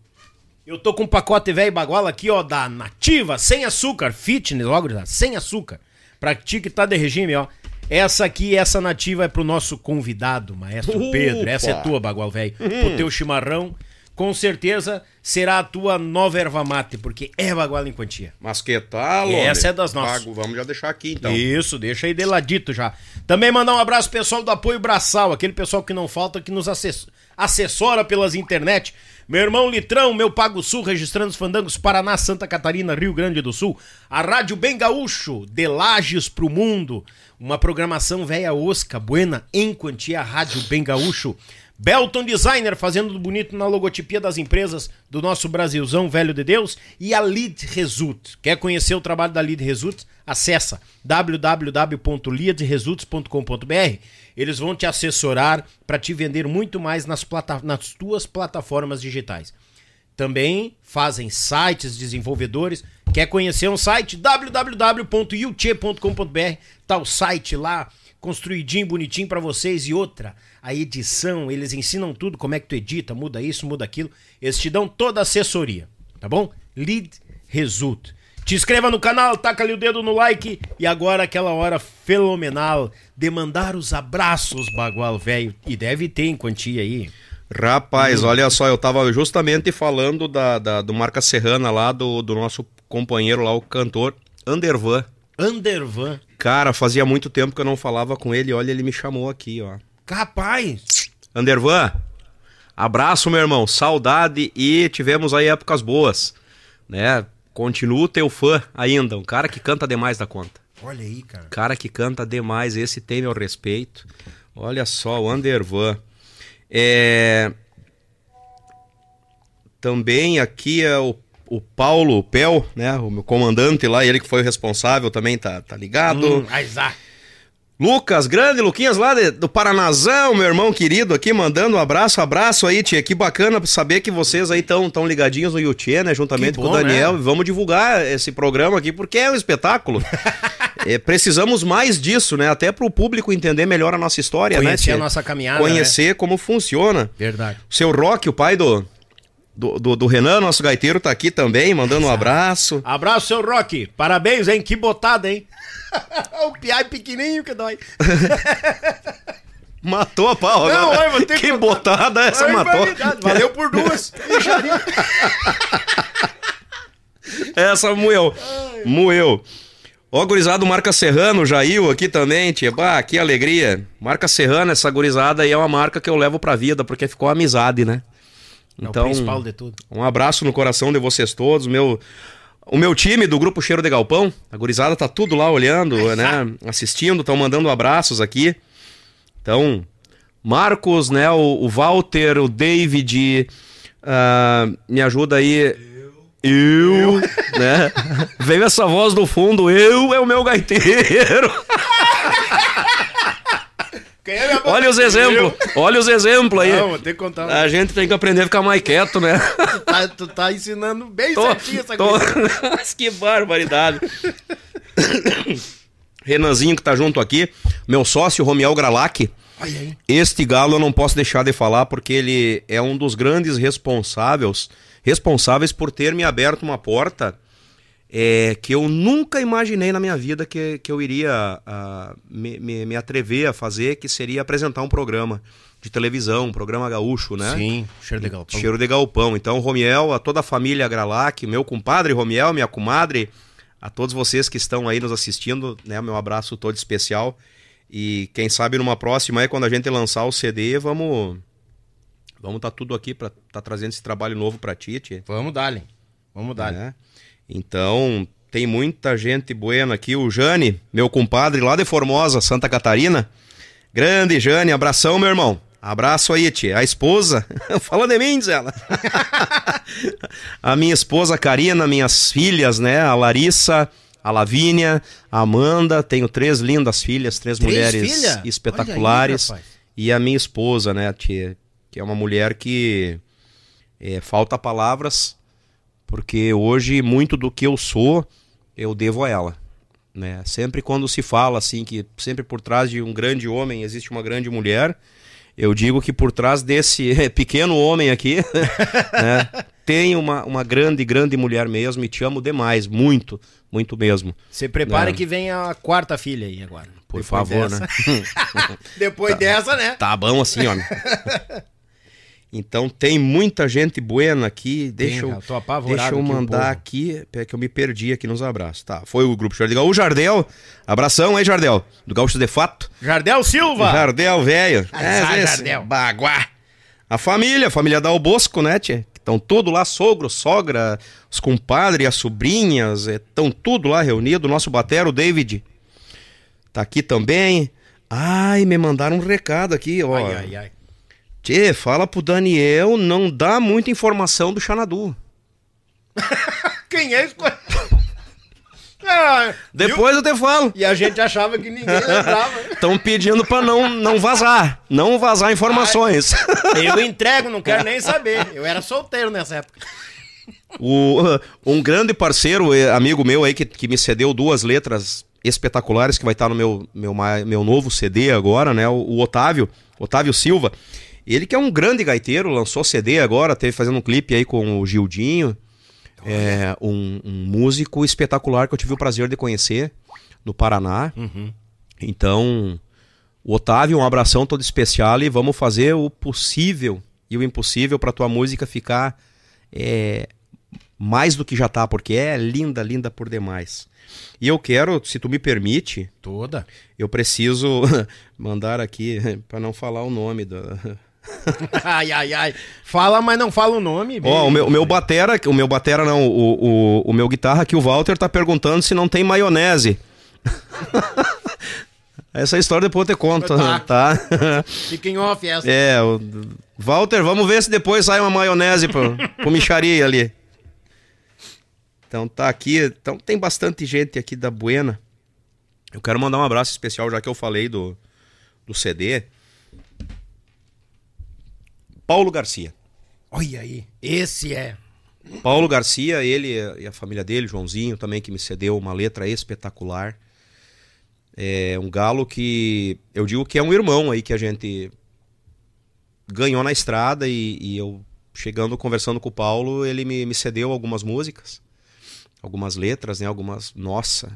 eu tô com um pacote velho bagual aqui, ó, da Nativa, sem açúcar, fitness, logo já, sem açúcar. Pra ti que tá de regime, ó. Essa aqui, essa nativa é pro nosso convidado, maestro Opa! Pedro. Essa é tua, bagual velho. Pro teu chimarrão, com certeza será a tua nova erva mate, porque é bagual em quantia. Mas que tal, Essa é das nossas. Pago, vamos já deixar aqui então. Isso, deixa aí de ladito já. Também mandar um abraço pessoal do Apoio Braçal, aquele pessoal que não falta, que nos assess- assessora pelas internet. Meu irmão Litrão, meu Pago Sul, registrando os fandangos Paraná, Santa Catarina, Rio Grande do Sul. A Rádio Bem Gaúcho, de Lages pro Mundo. Uma programação velha osca, buena, em quantia, Rádio Bem Gaúcho. Belton Designer fazendo bonito na logotipia das empresas do nosso Brasilzão Velho de Deus e a Lead Result. Quer conhecer o trabalho da Lead Result? Acessa www.leadresults.com.br. Eles vão te assessorar para te vender muito mais nas, plata nas tuas plataformas digitais. Também fazem sites desenvolvedores. Quer conhecer um site? www.yuche.com.br. Tá o site lá, construidinho, bonitinho para vocês. E outra, a edição, eles ensinam tudo, como é que tu edita, muda isso, muda aquilo. Eles te dão toda a assessoria, tá bom? Lead Result. Te inscreva no canal, taca ali o dedo no like. E agora aquela hora fenomenal de mandar os abraços, bagual velho. E deve ter em quantia aí. Rapaz, olha só, eu tava justamente falando da, da- do Marca Serrana lá, do, do nosso companheiro lá, o cantor Andervan. Undervan. Cara, fazia muito tempo que eu não falava com ele, olha, ele me chamou aqui, ó. Capaz. Andervan, abraço, meu irmão, saudade e tivemos aí épocas boas, né? Continuo teu fã ainda, um cara que canta demais da conta. Olha aí, cara. Cara que canta demais, esse tem meu respeito. Olha só, o Andervan. É... Também aqui é o, o Paulo Pel, né? O meu comandante lá, ele que foi o responsável também, tá, tá ligado. Hum, Isaac. Lucas, grande Luquinhas lá de- do Paranazão, meu irmão querido aqui, mandando um abraço, abraço aí, tia. Que bacana saber que vocês aí estão tão ligadinhos no Yuchê, né? Juntamente Que com o bom, Daniel. né? Vamos divulgar esse programa aqui porque é um espetáculo. (laughs) É, precisamos mais disso, né? Até para o público entender melhor a nossa história, né? Conhecer a nossa caminhada, Conhecer como funciona. Verdade. O seu Rock, o pai do, do, do, do Renan, nosso gaiteiro, tá aqui também, mandando um abraço. Abraço, seu Rock. Parabéns, hein? Que botada, hein? (laughs) o piai pequenininho que dói. (laughs) Matou a pau Não, agora. ai, vou ter que que- botada essa Ai, matou. barbaridade. Valeu por duas. (laughs) Essa moeu. Moeu. Ó, gurizada do Marca Serrano, Jail aqui também, tia. Bah, que alegria. Marca Serrano, essa gurizada aí é uma marca que eu levo pra vida, porque ficou amizade, né? É o principal de tudo. Um abraço no coração de vocês todos. Meu, o meu time do Grupo Cheiro de Galpão, a gurizada tá tudo lá olhando, né? Assistindo, estão mandando abraços aqui. Então, Marcos, né? O, o Walter, o David, ah, me ajuda aí. Eu, né? Veio essa voz do fundo, eu é o meu gaiteiro. (laughs) É Olha os exemplos, olha os exemplos aí. Não, vou ter que contar. um. A gente tem que aprender a ficar mais quieto, né? Tu, tá, tu tá ensinando bem Tô- certinho essa tô- coisa. Que barbaridade. Renanzinho que tá junto aqui, meu sócio Romiel Gralac. Este galo eu não posso deixar de falar porque ele é um dos grandes responsáveis, responsáveis por ter me aberto uma porta é, que eu nunca imaginei na minha vida que, que eu iria ah, me, me, me atrever a fazer, que seria apresentar um programa de televisão, um programa gaúcho, né? Sim, cheiro de galpão. Cheiro de galpão. Então, Romiel, a toda a família Gralac, meu compadre Romiel, minha comadre, a todos vocês que estão aí nos assistindo, né? Meu abraço todo especial. E quem sabe numa próxima aí, quando a gente lançar o CD, vamos vamos estar tudo aqui para tá trazendo esse trabalho novo pra ti, tia, Vamos dar Vamos dar né? Então, tem muita gente buena aqui. O Jane, meu compadre lá de Formosa, Santa Catarina. Grande Jane, abração, meu irmão. Abraço aí, tia. A esposa, (laughs) fala de mim, diz ela. (laughs) a minha esposa Karina, minhas filhas, né? A Larissa, a Lavínia, a Amanda. Tenho três lindas filhas, três, Três mulheres filhas? espetaculares. Aí, e a minha esposa, né, tia? Que é uma mulher que é, falta palavras porque hoje muito do que eu sou eu devo a ela né sempre quando se fala assim que sempre por trás de um grande homem existe uma grande mulher eu digo que por trás desse (laughs) pequeno homem aqui (laughs) né, tem uma, uma grande grande mulher mesmo e te amo demais muito muito mesmo Você prepara É. que vem a quarta filha aí agora. por Depois favor dessa. né (laughs) Depois dessa, né? Tá bom assim, homem. Então tem muita gente buena aqui. Deixa Tem, eu, deixa eu aqui, mandar povo. aqui, pera que eu me perdi aqui nos abraços. Tá, foi o grupo Jardel. O Jardel, abração aí, Jardel, do Gaúcho de Fato. Jardel Silva. Jardel, velho. Ah, esse Jardel. Baguá. A família, a família da Bosco, né, tia? Estão tudo lá, sogro, sogra, os compadres, as sobrinhas, estão tudo lá reunido. Nosso batero, o David, tá aqui também. Ai, me mandaram um recado aqui, ó. Ai, ai, ai. Tchê, fala pro Daniel, não dá muita informação do Xanadu. (laughs) Quem é esse? (laughs) Ah, Depois eu te falo. E a gente achava que ninguém lembrava. (laughs) Estão pedindo pra não, não vazar. Não vazar informações. Eu entrego, não quero nem saber. Eu era solteiro nessa época. O, um grande parceiro, amigo meu aí, que, que me cedeu duas letras espetaculares, que vai estar no meu, meu, meu novo CD agora, né? O, o Otávio, Otávio Silva. Ele que é um grande gaiteiro, lançou CD agora, teve fazendo um clipe aí com o Gildinho. É um, um músico espetacular que eu tive o prazer de conhecer no Paraná. Então, o Otávio, um abração todo especial e vamos fazer o possível e o impossível para tua música ficar é, mais do que já tá, porque é linda, linda por demais. E eu quero, se tu me permite, Toda. eu preciso (laughs) mandar aqui (laughs) para não falar o nome da (laughs) Ai, ai, ai. Fala, mas não fala o nome. Ó, o meu, o meu batera, o meu batera não, o, o, o meu guitarra aqui, o Walter, tá perguntando se não tem maionese. (laughs) Essa história depois eu te conto, Tá. tá? (laughs) Fica em off essa. É, o Walter, vamos ver se depois sai uma maionese pro, pro micharia ali. Então tá aqui, então tem bastante gente aqui da Buena. Eu quero mandar um abraço especial, já que eu falei do, do CD. Paulo Garcia. Olha aí. Esse é. Paulo Garcia, ele e a família dele, Joãozinho também, que me cedeu uma letra espetacular. É um galo que eu digo que é um irmão aí que a gente ganhou na estrada e, e eu chegando, conversando com o Paulo, ele me, me cedeu algumas músicas, algumas letras, né? Algumas. Nossa,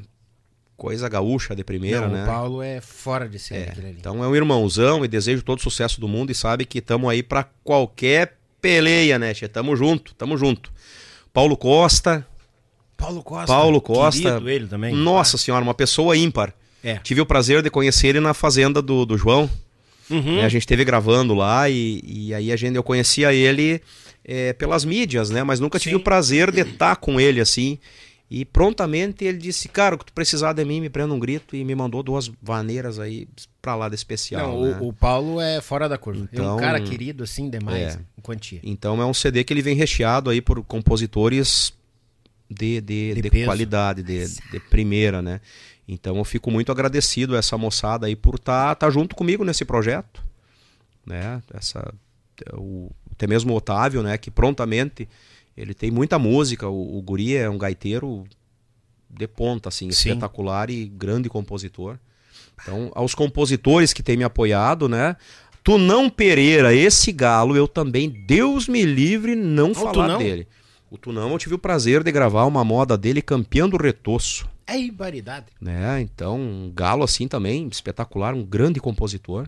coisa gaúcha de primeira, Não, né? O Paulo é fora de série. É, então é um irmãozão e desejo todo o sucesso do mundo e sabe que estamos aí para qualquer peleia, né? Tamo junto, tamo junto. Paulo Costa, Paulo Costa. Paulo Costa. Ele também. Nossa senhora, uma pessoa ímpar. É. Tive o prazer de conhecer ele na fazenda do, do João. Uhum. né? A gente esteve gravando lá e, e aí a gente, eu conhecia ele é, pelas mídias, né? Mas nunca tive Sim. o prazer de estar com ele assim. E prontamente ele disse, cara, o que tu precisar de mim, me prenda um grito e me mandou duas vaneiras aí pra lá de especial. Não, né? o, o Paulo é fora da curva. é Então, um cara querido assim demais, é. em quantia. Então é um CD que ele vem recheado aí por compositores de, de, De de qualidade, de, de primeira, né? Então eu fico muito agradecido a essa moçada aí por estar tá, junto comigo nesse projeto, né? Essa, o, até mesmo o Otávio, né? Que prontamente ele tem muita música, o, o Guri é um gaiteiro de ponta, assim, Sim. espetacular e grande compositor. Então, aos compositores que têm me apoiado, né? Tunão Pereira, esse galo, eu também, Deus me livre, não falar Tunão? dele. O Tunão, eu tive o prazer de gravar uma moda dele, Campeão do Retoço. É ibaridade. Né? Então, um galo assim também, espetacular, um grande compositor.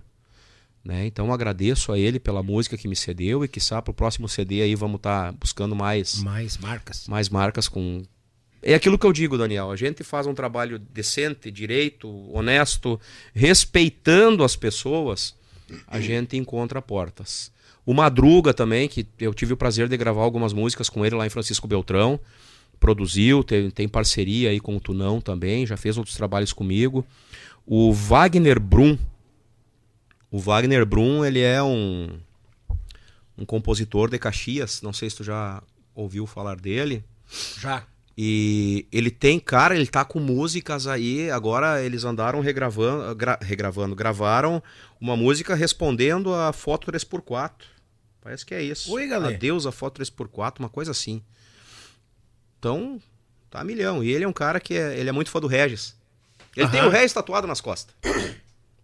Né? Então, agradeço a ele pela música que me cedeu e que para o próximo CD aí vamos estar buscando mais Mais marcas. mais marcas com. É aquilo que eu digo, Daniel. A gente faz um trabalho decente, direito, honesto, respeitando as pessoas, a gente encontra portas. O Madruga também, que eu tive o prazer de gravar algumas músicas com ele lá em Francisco Beltrão. Produziu, tem, tem parceria aí com o Tunão também, já fez outros trabalhos comigo. O Wagner Brum. O Wagner Brum, ele é um, um compositor de Caxias. Não sei se tu já ouviu falar dele. Já. E ele tem, cara, ele tá com músicas aí. Agora eles andaram regravando, gra- regravando, gravaram uma música respondendo a foto 3x4. Parece que é isso. Oi, galera. Adeus a foto 3x4, uma coisa assim. Então, tá milhão. E ele é um cara que é, ele é muito fã do Regis. Ele tem o Regis tatuado nas costas.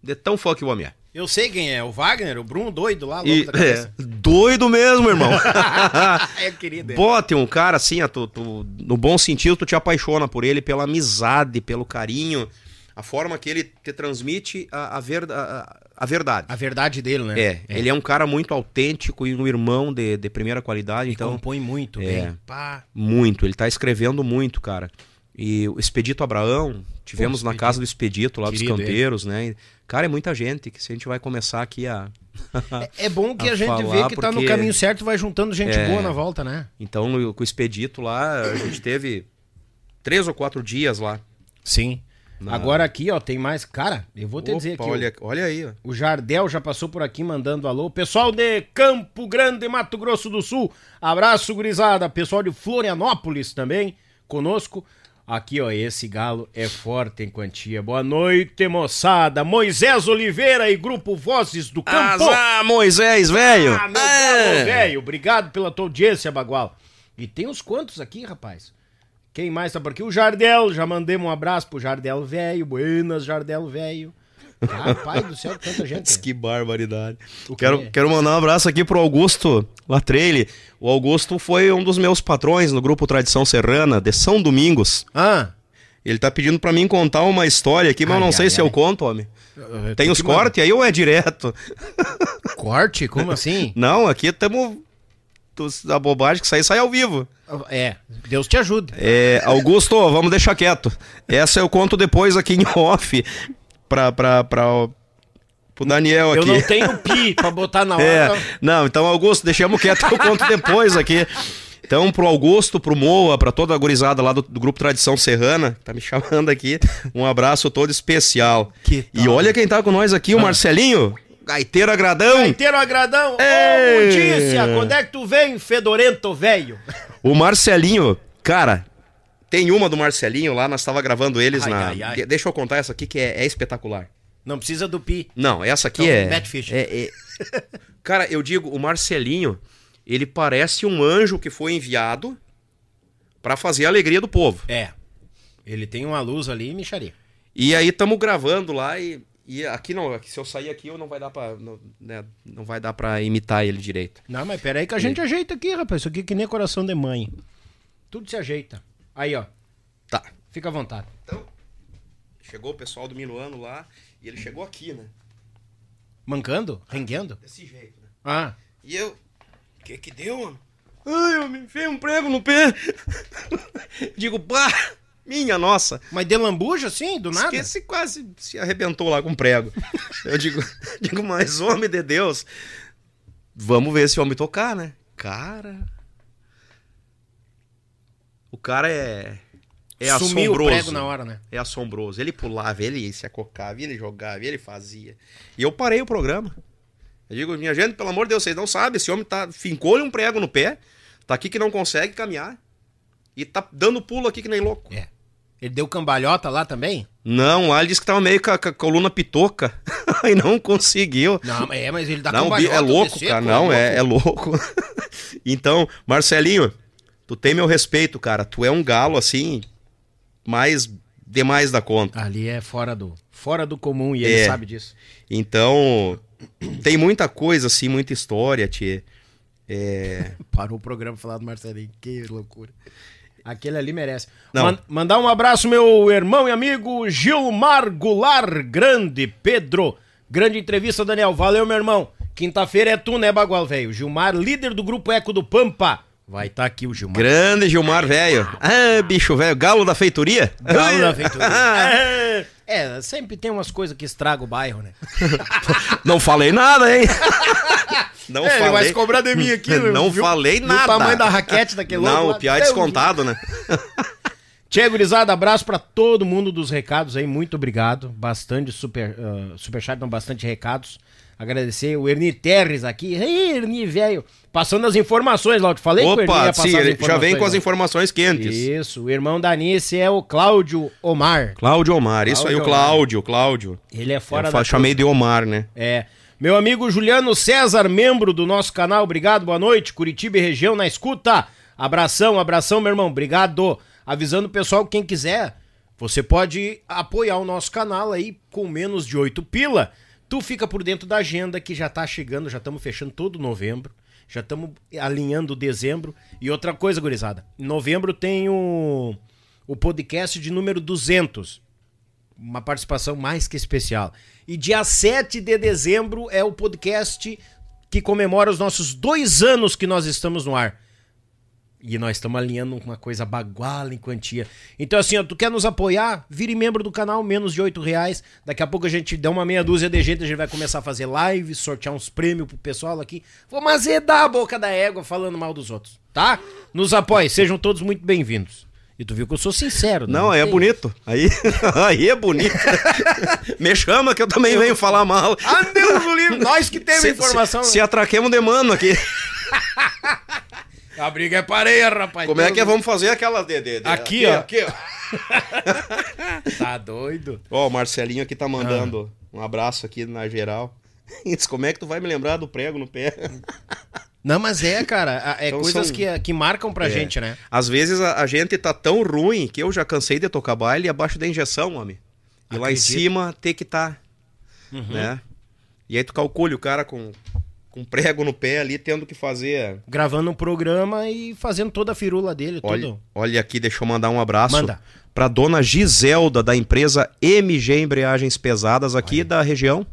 De tão fã que o homem é. Eu sei quem é, o Wagner, o Bruno doido lá, E, é, doido mesmo, irmão. (laughs) É, querido. é. Bote um cara assim, tu- tu- no bom sentido, tu te apaixona por ele, pela amizade, pelo carinho, a forma que ele te transmite a, a, ver- a- a verdade. A verdade dele, né? É, ele é um cara muito autêntico e um irmão de, de primeira qualidade, então, compõe muito É. bem. Pá. muito. Ele tá escrevendo muito, cara. E o Expedito Abraão, tivemos Pô, na casa do Expedito, lá Querido dos canteiros, né? E, cara, é muita gente que se a gente vai começar aqui a. É bom (laughs) que a, A gente vê que tá no porque- caminho certo e vai juntando gente É. boa na volta, né? Então, com o Expedito lá, a gente teve três ou quatro dias lá. Sim. Na- Agora aqui, ó, tem mais. Cara, eu vou te dizer Opa, aqui. olha, olha aí, ó. O Jardel já passou por aqui mandando alô. Pessoal de Campo Grande, Mato Grosso do Sul. Abraço, gurizada. Pessoal de Florianópolis também conosco. Aqui, ó, esse galo é forte em quantia. Boa noite, moçada. Moisés Oliveira e Grupo Vozes do Campo. Azar, Moisés, velho! Ah, meu É. velho. Obrigado pela tua audiência, Bagual. E tem uns quantos aqui, rapaz? Quem mais tá por aqui? O Jardel. Já mandei um abraço pro Jardel velho. Buenas, Jardel velho. Rapaz do céu, tanta gente. Que barbaridade. Quero, quero mandar um abraço aqui pro Augusto Latreille. O Augusto foi um dos meus patrões no grupo Tradição Serrana, de São Domingos. Ah, Ele tá pedindo pra mim contar uma história aqui, mas eu não Ai, sei ai, se ai. eu conto, homem. eu- Tem tu os manda. cortes aí ou é direto? (laughs) Corte? Como assim? Não, aqui estamos. A bobagem que sai, sai ao vivo. É, Deus te ajude. É, Augusto, vamos deixar quieto. Essa eu conto depois aqui em (laughs) off pra, pra, pra, pro Daniel Eu aqui. não tenho pi pra botar na (laughs) hora. É, não, então Augusto, deixamos quieto, eu conto depois aqui. Então, pro Augusto, pro Moa, pra toda a gurizada lá do, do Grupo Tradição Serrana, que tá me chamando aqui, um abraço todo especial. Que E olha quem tá com nós aqui, o Marcelinho, gaiteiro agradão. Inteiro agradão. Ô! Mundícia, quando é que tu vem, fedorento velho? O Marcelinho, cara, tem uma do Marcelinho lá, nós tava gravando eles Ai, na... ai, ai. Deixa eu contar essa aqui que é, é espetacular. Não precisa do pi. Não, essa aqui Então, é, Matt Fisher. é- é- (laughs) Cara, eu digo, o Marcelinho, ele parece um anjo que foi enviado pra fazer a alegria do povo. É. Ele tem uma luz ali e micharia. E aí estamos gravando lá e, e aqui não, se eu sair aqui eu não vai dar para não, né, não vai dar para imitar ele direito. Não, mas peraí que a gente ajeita aqui, rapaz. Isso aqui é que nem coração de mãe. Tudo se ajeita. Aí, ó. Tá. Fica à vontade. Então, chegou o pessoal do Minuano lá e ele chegou aqui, né? Mancando? Renguendo? Desse jeito, né? Ah. E eu, o que que deu, mano? Ai, eu me enfiei um prego no pé. (laughs) Digo, pá, minha nossa. Mas de lambuja, assim, do nada? Esqueci, quase se arrebentou lá com prego. (laughs) Eu digo, (laughs) digo, mas homem de Deus, vamos ver esse homem tocar, né? Cara. O cara é. É Sumiu o assombroso. prego na hora, né? É assombroso. Ele pulava, ele se acocava, ele jogava, ele fazia. E eu parei o programa. Eu digo, minha gente, pelo amor de Deus, vocês não sabem, esse homem tá. Fincou-lhe um prego no pé, tá aqui que não consegue caminhar. E tá dando pulo aqui que nem louco. É. Ele deu cambalhota lá também? Não, lá ele disse que tava meio com a, com a coluna pitoca. (laughs) e não conseguiu. Não, é, mas ele dá não, cambalhota. é louco, cara. Não, é, é louco. (laughs) então, Marcelinho, tu tem meu respeito, cara. Tu é um galo, assim, mais demais da conta. Ali é fora do, fora do comum e ele É. sabe disso. Então, tem muita coisa, assim, muita história, Tchê. É... (laughs) Parou o programa pra falar do Marcelinho. Que loucura. Aquele ali merece. Não. Man- mandar um abraço, meu irmão e amigo Gilmar Goulart. Grande Pedro. Grande entrevista, Daniel. Valeu, meu irmão. Quinta-feira é tu, né, Bagual, velho? Gilmar, líder do grupo Eco do Pampa. Vai estar aqui o Gilmar. Grande Gilmar, velho. Ah, bicho, velho. Galo da feitoria? Galo da Ventura. (laughs) É, sempre tem umas coisas que estragam o bairro, né? (laughs) Não falei nada, hein? (laughs) Não É, ele vai se cobrar de mim aqui, Não viu? falei Viu nada. o tamanho da raquete daquele Não, o pior é descontado, né? Tchê, gurizada, abraço pra todo mundo dos recados aí, muito obrigado. Bastante super, uh, superchat, não, bastante recados. Agradecer o Erni Terres aqui. Ei, Erni, velho. Passando as informações lá, eu te falei que o Erni ia Opa, passar sim, ele já vem com as informações quentes. Isso, o irmão da Anice é o Cláudio Omar. Cláudio Omar, isso aí, o Cláudio. Cláudio. Ele é fora Eu da chamei de Omar, né? É. Meu amigo Juliano César, membro do nosso canal, obrigado, boa noite. Curitiba e região na escuta. Abração, abração, meu irmão, obrigado. Avisando o pessoal, quem quiser, você pode apoiar o nosso canal aí com menos de 8 pila. Tu fica por dentro da agenda que já tá chegando, já estamos fechando todo novembro. Já estamos alinhando dezembro. E outra coisa, gurizada. Em novembro tem o, o podcast de número 200 uma participação mais que especial. E dia 7 de dezembro é o podcast que comemora os nossos dois anos que nós estamos no ar. E nós estamos alinhando uma coisa baguala em quantia. Então, assim, ó, tu quer nos apoiar? Vire membro do canal, menos de 8 reais. Daqui a pouco a gente dá uma meia dúzia de gente, a gente vai começar a fazer live, sortear uns prêmios pro pessoal aqui. Vamos azedar a boca da égua falando mal dos outros, tá? Nos apoie, sejam todos muito bem-vindos. E tu viu que eu sou sincero, né? Não, é tem- bonito. Aí, (laughs) aí é bonito. (laughs) Me chama que eu também venho falar mal. Ah, Deus do livro, nós que temos Se, informação. se, se atraquemos de mano aqui. (laughs) A briga é pareia, rapaz. Como é que do- vamos fazer aquela de, de- de- Aqui, ó. Aqui, ó. (laughs) Tá doido? Ó, o Marcelinho aqui tá mandando Ah. um abraço aqui na geral. (laughs) Diz, como é que tu vai me lembrar do prego no pé? (laughs) Não, mas é, cara. É Então coisas são- que, que marcam pra É. gente, né? Às vezes a, a gente tá tão ruim que eu já cansei de tocar baile abaixo da injeção, homem. E lá em Acredito. Uhum. cima ter que tá, né? E aí tu calcula o cara com, com prego no pé ali, tendo que fazer... Gravando um programa e fazendo toda a firula dele, Olha, tudo. olha aqui, deixa eu mandar um abraço Manda. pra dona Giselda, da empresa MG Embreagens Pesadas, aqui da região,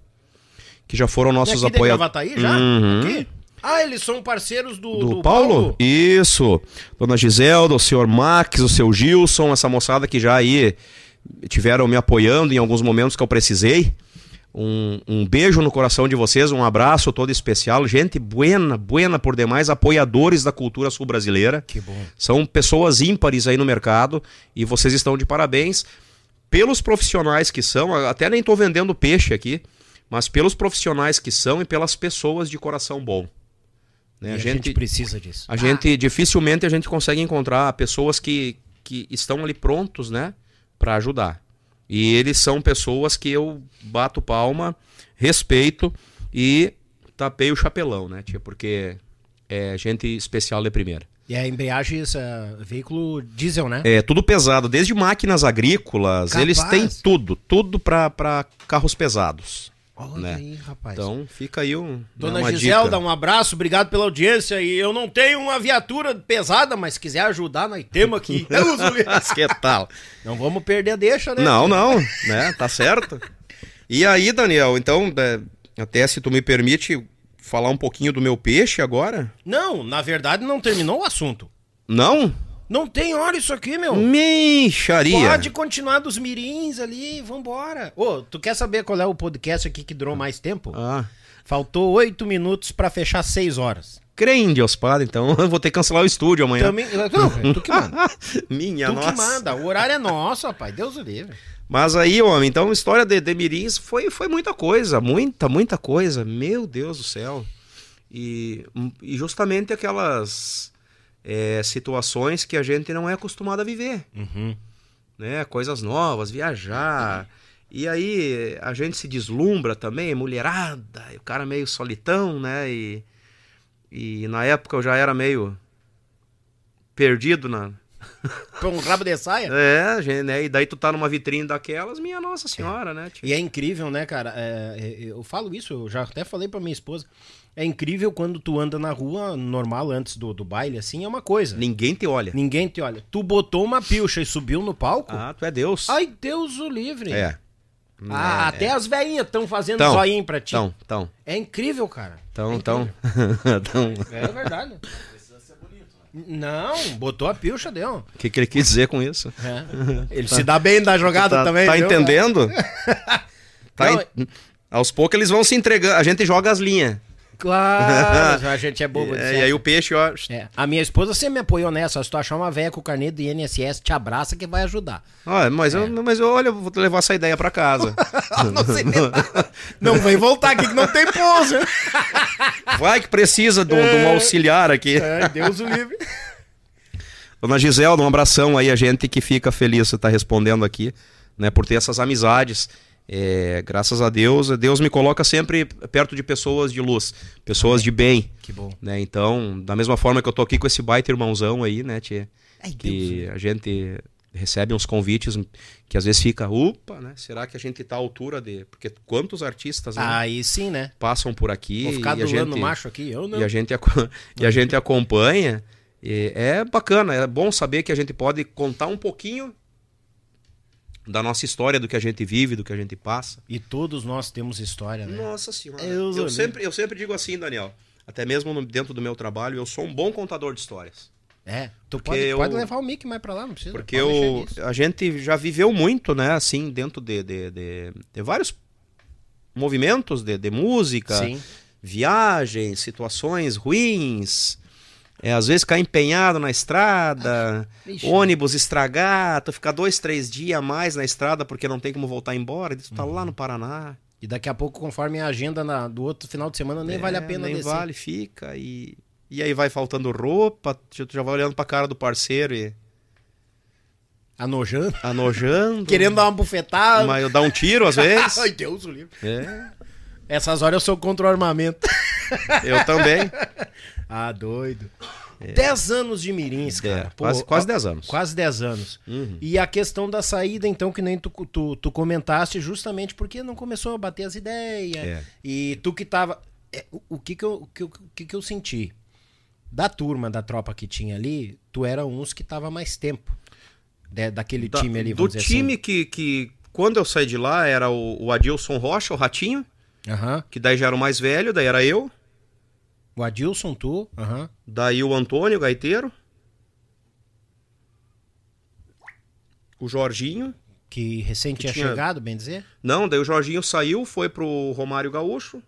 que já foram nossos é aqui apoiadores. Gravataí já? Uhum. Aqui? Ah, eles são parceiros do, Do, do Paulo? Isso. Dona Giselda, o senhor Max, o seu Gilson, essa moçada que já aí tiveram me apoiando em alguns momentos que eu precisei. Um, um beijo no coração de vocês, um abraço todo especial. Gente buena, buena por demais, apoiadores da cultura sul-brasileira. Que bom. São pessoas ímpares aí no mercado e vocês estão de parabéns pelos profissionais que são. Até nem estou vendendo peixe aqui, mas pelos profissionais que são e pelas pessoas de coração bom. Né? E a gente precisa disso. A gente dificilmente a gente consegue encontrar pessoas que, que estão ali prontos, né, para ajudar. E eles são pessoas que eu bato palma, respeito e tapei o chapelão, né, tia, porque é gente especial de primeira. E a embreagem, esse é veículo diesel, né? É tudo pesado, desde máquinas agrícolas, Capaz. eles têm tudo, tudo para carros pesados. Olha né? aí, rapaz. Então fica aí um, Dona uma Giselda, dica. um abraço, obrigado pela audiência. E eu não tenho uma viatura pesada, mas se quiser ajudar, nós temos aqui. (laughs) Que tal? não vamos perder a deixa, né? Não, não, né? Tá certo. E aí, Daniel, então, é, até se tu me permite falar um pouquinho do meu peixe agora? Não, na verdade não terminou o assunto. Não? Não tem hora isso aqui, meu. Micharia. Pode continuar dos mirins ali, vambora. Ô, tu quer saber qual é o podcast aqui que durou mais tempo? Ah. Faltou oito minutos pra fechar seis horas. Crê Deus Padre, então (laughs) eu vou ter que cancelar o estúdio amanhã. Também, não, tu que manda. (laughs) Minha tu nossa. que manda. O horário é nosso, rapaz. Deus o livre. Mas aí, homem, então a história de, de Mirins foi, foi muita coisa, muita, muita coisa. Meu Deus do céu. E, e justamente aquelas é, situações que a gente não é acostumado a viver. Né? Coisas novas, viajar. E aí a gente se deslumbra também, mulherada, o cara meio solitão, né? E, e na época eu já era meio perdido na, (laughs) Com um rabo de saia. é, gente, né? E daí tu tá numa vitrine daquelas, minha Nossa Senhora, né? tio? E é incrível, né, cara? É, é, eu falo isso, eu já até falei pra minha esposa. É incrível quando tu anda na rua normal antes do, do baile, assim, é uma coisa. Ninguém te olha. Ninguém te olha. Tu botou uma pilcha e subiu no palco? Ah, tu é Deus. Ai, Deus o livre. É. Ah, É, até as velhinhas estão fazendo Tão, zoinho pra ti. Então, então, É incrível, cara. então, então. então, (laughs) É verdade. Não, botou a pilcha, deu. O que, que ele quis dizer com isso? É. (laughs) Ele se dá bem da jogada tá também. tá viu? entendendo? (laughs) Tá Não, en- Aos poucos eles vão se entregando. A gente joga as linhas. Claro, (laughs) a gente é bobo. É, e aí o peixe, ó. É, A minha esposa sempre me apoiou nessa. Se tu achar uma velha com o carnê do INSS, te abraça que vai ajudar. ó, mas, eu, mas eu, olha, eu vou levar essa ideia pra casa. (laughs) não sei. Não vem voltar aqui que não tem pouso. (laughs) Vai que precisa de um, um auxiliar aqui. É, Deus o livre. Dona Giselda, um abração aí, a gente que fica feliz você estar respondendo aqui, né, por ter essas amizades. É, graças a Deus, Deus me coloca sempre perto de pessoas de luz, pessoas de bem. Que bom. Né? Então, da mesma forma que eu tô aqui com esse baita irmãozão aí, né, tia? Ai, Que a gente recebe uns convites que às vezes fica, upa, né? Será que a gente tá à altura de. Porque quantos artistas né, Aí sim, né? passam por aqui Vou ficar e a gente, macho aqui. Eu não. e a gente, e a gente acompanha. E é bacana, é bom saber que a gente pode contar um pouquinho da nossa história, do que a gente vive, do que a gente passa. E todos nós temos história, né? Nossa senhora. Eu Eu, sempre, eu sempre digo assim, Daniel. Até mesmo no- dentro do meu trabalho, eu sou um bom contador de histórias. É. Tu pode, eu- pode levar o Mickey mais pra lá, não precisa. Porque eu, a gente já viveu muito, né? Assim, dentro de, de, de, de vários movimentos de, de música, Sim. viagens, situações ruins. É, às vezes ficar empenhado na estrada, Ixi. ônibus estragar, tu ficar dois, três dias a mais na estrada porque não tem como voltar embora, e tu tá Uhum. lá no Paraná. E daqui a pouco, conforme a agenda na- do outro final de semana, nem É, vale a pena nem descer. vale, fica e e aí vai faltando roupa, tu já vai olhando pra cara do parceiro e Anojando. anojando. (laughs) Querendo dar uma bufetada. mas eu dar um tiro às (laughs) vezes. Ai, Deus o livre. É, Essas horas eu sou contra o armamento. Eu também. (laughs) Ah, doido. 10 anos de Mirins, cara. É, quase- quase 10 anos. Quase 10 anos. Uhum. E a questão da saída, então, que nem tu, tu, tu comentaste, justamente porque não começou a bater as ideias. É. E tu que tava. é, o, o que que eu, o que, o que que eu senti? Da turma, da tropa que tinha ali, tu era uns que tava mais tempo. de- daquele Da- time ali, do vamos dizer time que, que quando eu saí de lá era o, o Adilson Rocha, o Ratinho, assim. Aham. que daí já era o mais velho, daí era eu, O Adilson, tu. Aham. daí o Antônio, gaiteiro, o Jorginho, Que recém tinha tinha- chegado, bem dizer. não, daí o Jorginho saiu, foi pro Romário Gaúcho,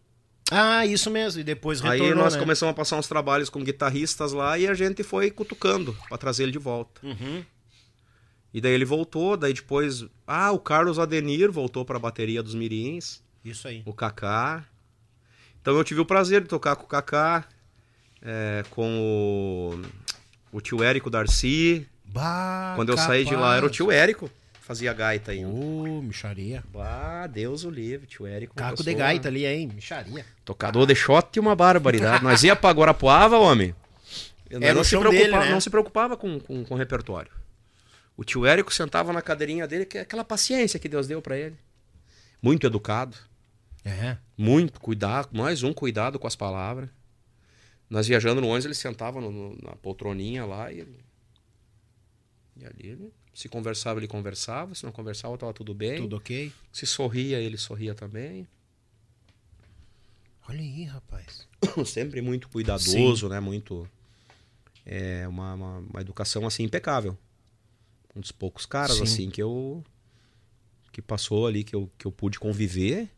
Ah, isso mesmo. E depois retornou, aí nós né? começamos a passar uns trabalhos com guitarristas lá e a gente foi cutucando pra trazer ele de volta. Uhum. E daí ele voltou, daí depois, ah, o Carlos Adenir voltou pra bateria dos Mirins. Isso aí. o Kaká. Então eu tive o prazer de tocar com o Kaká, é, com o, o tio Érico Darcy. Bah, Quando eu saí de lá era o tio Érico, fazia gaita ainda. Ô, micharia. Ah, Deus o livre, tio Érico. Caco uma de pessoa- gaita ali, hein? Micharia. Tocador de shot e uma barbaridade. Nós ia pra Guarapuava, homem. Eu Era não, o se dele, né? não se preocupava com, com, com repertório. O tio Érico sentava na cadeirinha dele, que é aquela paciência que Deus deu pra ele. Muito educado. É. Muito cuidado, mais um cuidado com as palavras. Nós viajando no ônibus, ele sentava no- no- na poltroninha lá e, ele- e ali ele, se conversava, ele conversava, se não conversava, tava tudo bem. Tudo ok? Se sorria, ele sorria também. Olha aí, rapaz. (coughs) Sempre muito cuidadoso, né? Muito. É uma, uma, uma educação assim impecável. Um dos poucos caras Sim. assim que eu que passou ali que eu, que eu pude conviver.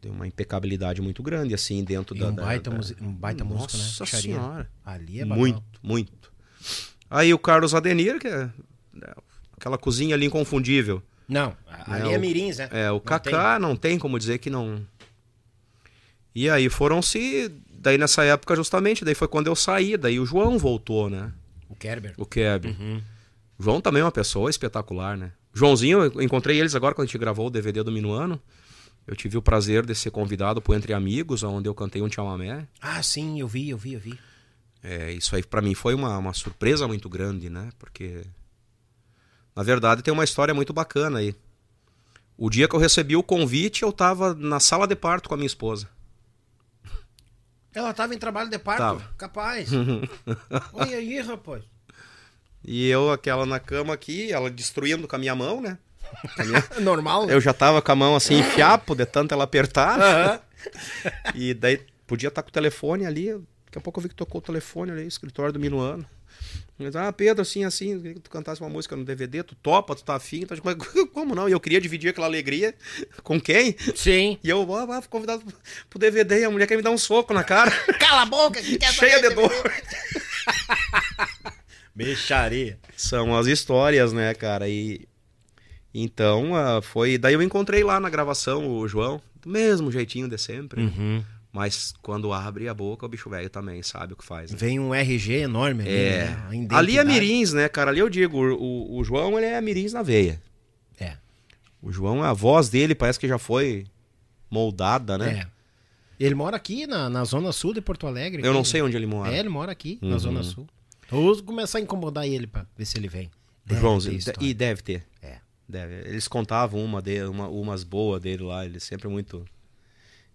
Deu uma impecabilidade muito grande assim dentro E da um da- baita, da- musi- um baita músico, né? Nossa senhora. Ali é babau. Muito, muito. Aí o Carlos Adenir, que é é, aquela cozinha ali inconfundível. Não, ali É, é, o- Mirins, né? É, o Não Kaká não tem como dizer que não. E aí foram se. Daí nessa época, justamente, daí foi quando eu saí, daí o João voltou, né? O Kerber. O Keb. O João também é uma pessoa espetacular, né? Joãozinho, eu encontrei eles agora quando a gente gravou o DVD do Minuano. Eu tive o prazer de ser convidado pro Entre Amigos, onde eu cantei um chamamé. Ah, sim, eu vi, eu vi, eu vi. É, isso aí pra mim foi uma, uma surpresa muito grande, né? Porque, na verdade, tem uma história muito bacana aí. O dia que eu recebi o convite, eu tava na sala de parto com a minha esposa. Ela tava em trabalho de parto? Tava. Capaz. (laughs) Olha aí, rapaz. E eu, aquela na cama aqui, ela destruindo com a minha mão, né? Minha- (laughs) Normal, né? Eu já tava com a mão assim, em fiapo, de tanto ela apertar. Aham. (laughs) E daí podia estar com o telefone ali. Daqui a pouco eu vi que tocou o telefone ali, escritório do Minuano. Mas, ah, Pedro, assim, assim, eu queria que tu cantasse uma música no DVD, tu topa, tu tá afim, tá... mas (laughs) como não? E eu queria dividir aquela alegria com quem? Sim. E eu, ah, ah, fui convidado pro DVD, e a mulher quer me dar um soco na cara, Cala a boca, que cheia de dor. Mexaria. São as histórias, né, cara? E então ah, foi. Daí eu encontrei lá na gravação o João, do mesmo jeitinho de sempre. Uhum. Mas quando abre a boca, o bicho velho também sabe o que faz. né? Vem um RG enorme ali, É. né? Ali é. Mirins, né, cara? Ali eu digo, o, o João ele é Mirins na veia. É. O João, a voz dele parece que já foi moldada, né? É. Ele mora aqui na, na zona sul de Porto Alegre. Eu não sei onde ele mora. É, ele mora aqui, na Uhum. zona sul. Vou começar a incomodar ele pra ver se ele vem. Deve Joãozinho. E deve ter. É. Deve. Eles contavam uma dele, uma, umas boas dele lá. Ele sempre muito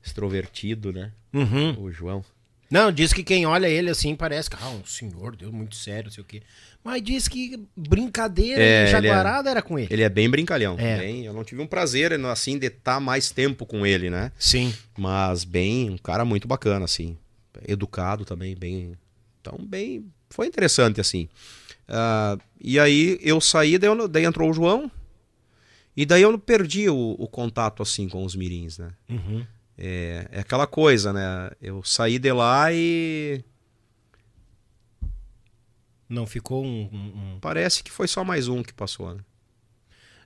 extrovertido, né? Uhum. O João. Não, diz que quem olha ele assim parece que, ah, um senhor, Deus, muito sério, não sei o quê. Mas diz que brincadeira É, ele jaguarada era com ele. Ele é bem brincalhão. É. Bem, eu não tive um prazer, assim, de estar mais tempo com ele, né? Sim. Mas bem, um cara muito bacana, assim. Educado também, bem. Então, bem. Foi interessante, assim. Ah, e aí eu saí, daí, eu- daí entrou o João. E daí eu perdi o, o contato, assim, com os mirins, né? Uhum. É, é aquela coisa, né? Eu saí de lá e Não ficou um. um- um- parece que foi só mais um que passou, né?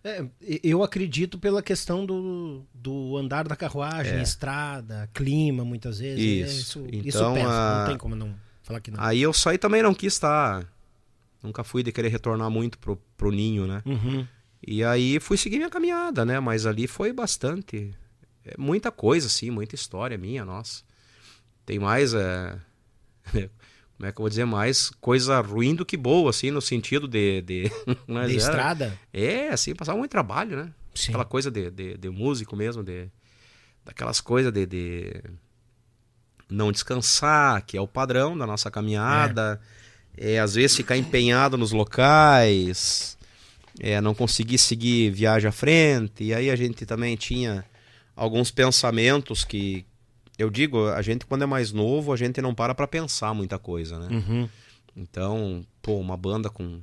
É, eu acredito pela questão do, do andar da carruagem, estrada, clima, muitas vezes. É. É, Isso. Isso, Então, isso pesa. a- Não tem como não falar que não. Aí eu saí também não quis estar. Nunca fui de querer retornar muito pro, pro ninho, né? Uhum. E aí fui seguir minha caminhada, né? Mas ali foi bastante. é muita coisa, assim, muita história minha, nossa. Tem mais. É... (laughs) Como é que eu vou dizer? Mais coisa ruim do que boa, assim, no sentido de. de... (laughs) De era- estrada? É, assim, passava muito trabalho, né? Sim. Aquela coisa de, de, de músico mesmo, de. Daquelas coisas de, de não descansar, que é o padrão da nossa caminhada. É. às vezes ficar empenhado nos locais, é, não conseguir seguir viagem à frente. E aí a gente também tinha alguns pensamentos que. Eu digo, a gente quando é mais novo, a gente não para pra pensar muita coisa, né? Uhum. Então, pô, uma banda com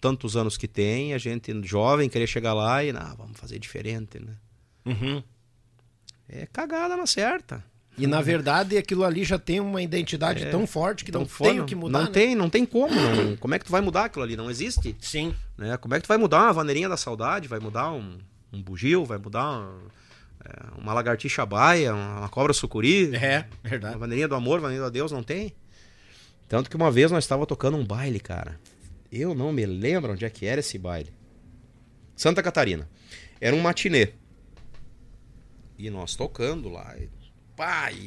tantos anos que tem, a gente jovem querer chegar lá e, ah, vamos fazer diferente, né? Uhum. É cagada na certa. E na verdade aquilo ali já tem uma identidade tão forte que não tem o que mudar. Não né? tem, não tem como. não- como é que tu vai mudar aquilo ali? Não existe. Sim. Né? Como é que tu vai mudar uma vaneirinha da saudade? Vai mudar um, um bugio? Vai mudar um- é, uma lagartixa baia? Uma cobra sucuri? É, Uma verdade. vaneirinha do amor, vaneirinha do adeus? Não tem. Tanto que uma vez nós estávamos tocando um baile, cara. Eu não me lembro onde é que era esse baile. Santa Catarina. Era um matinê. E nós tocando lá. E,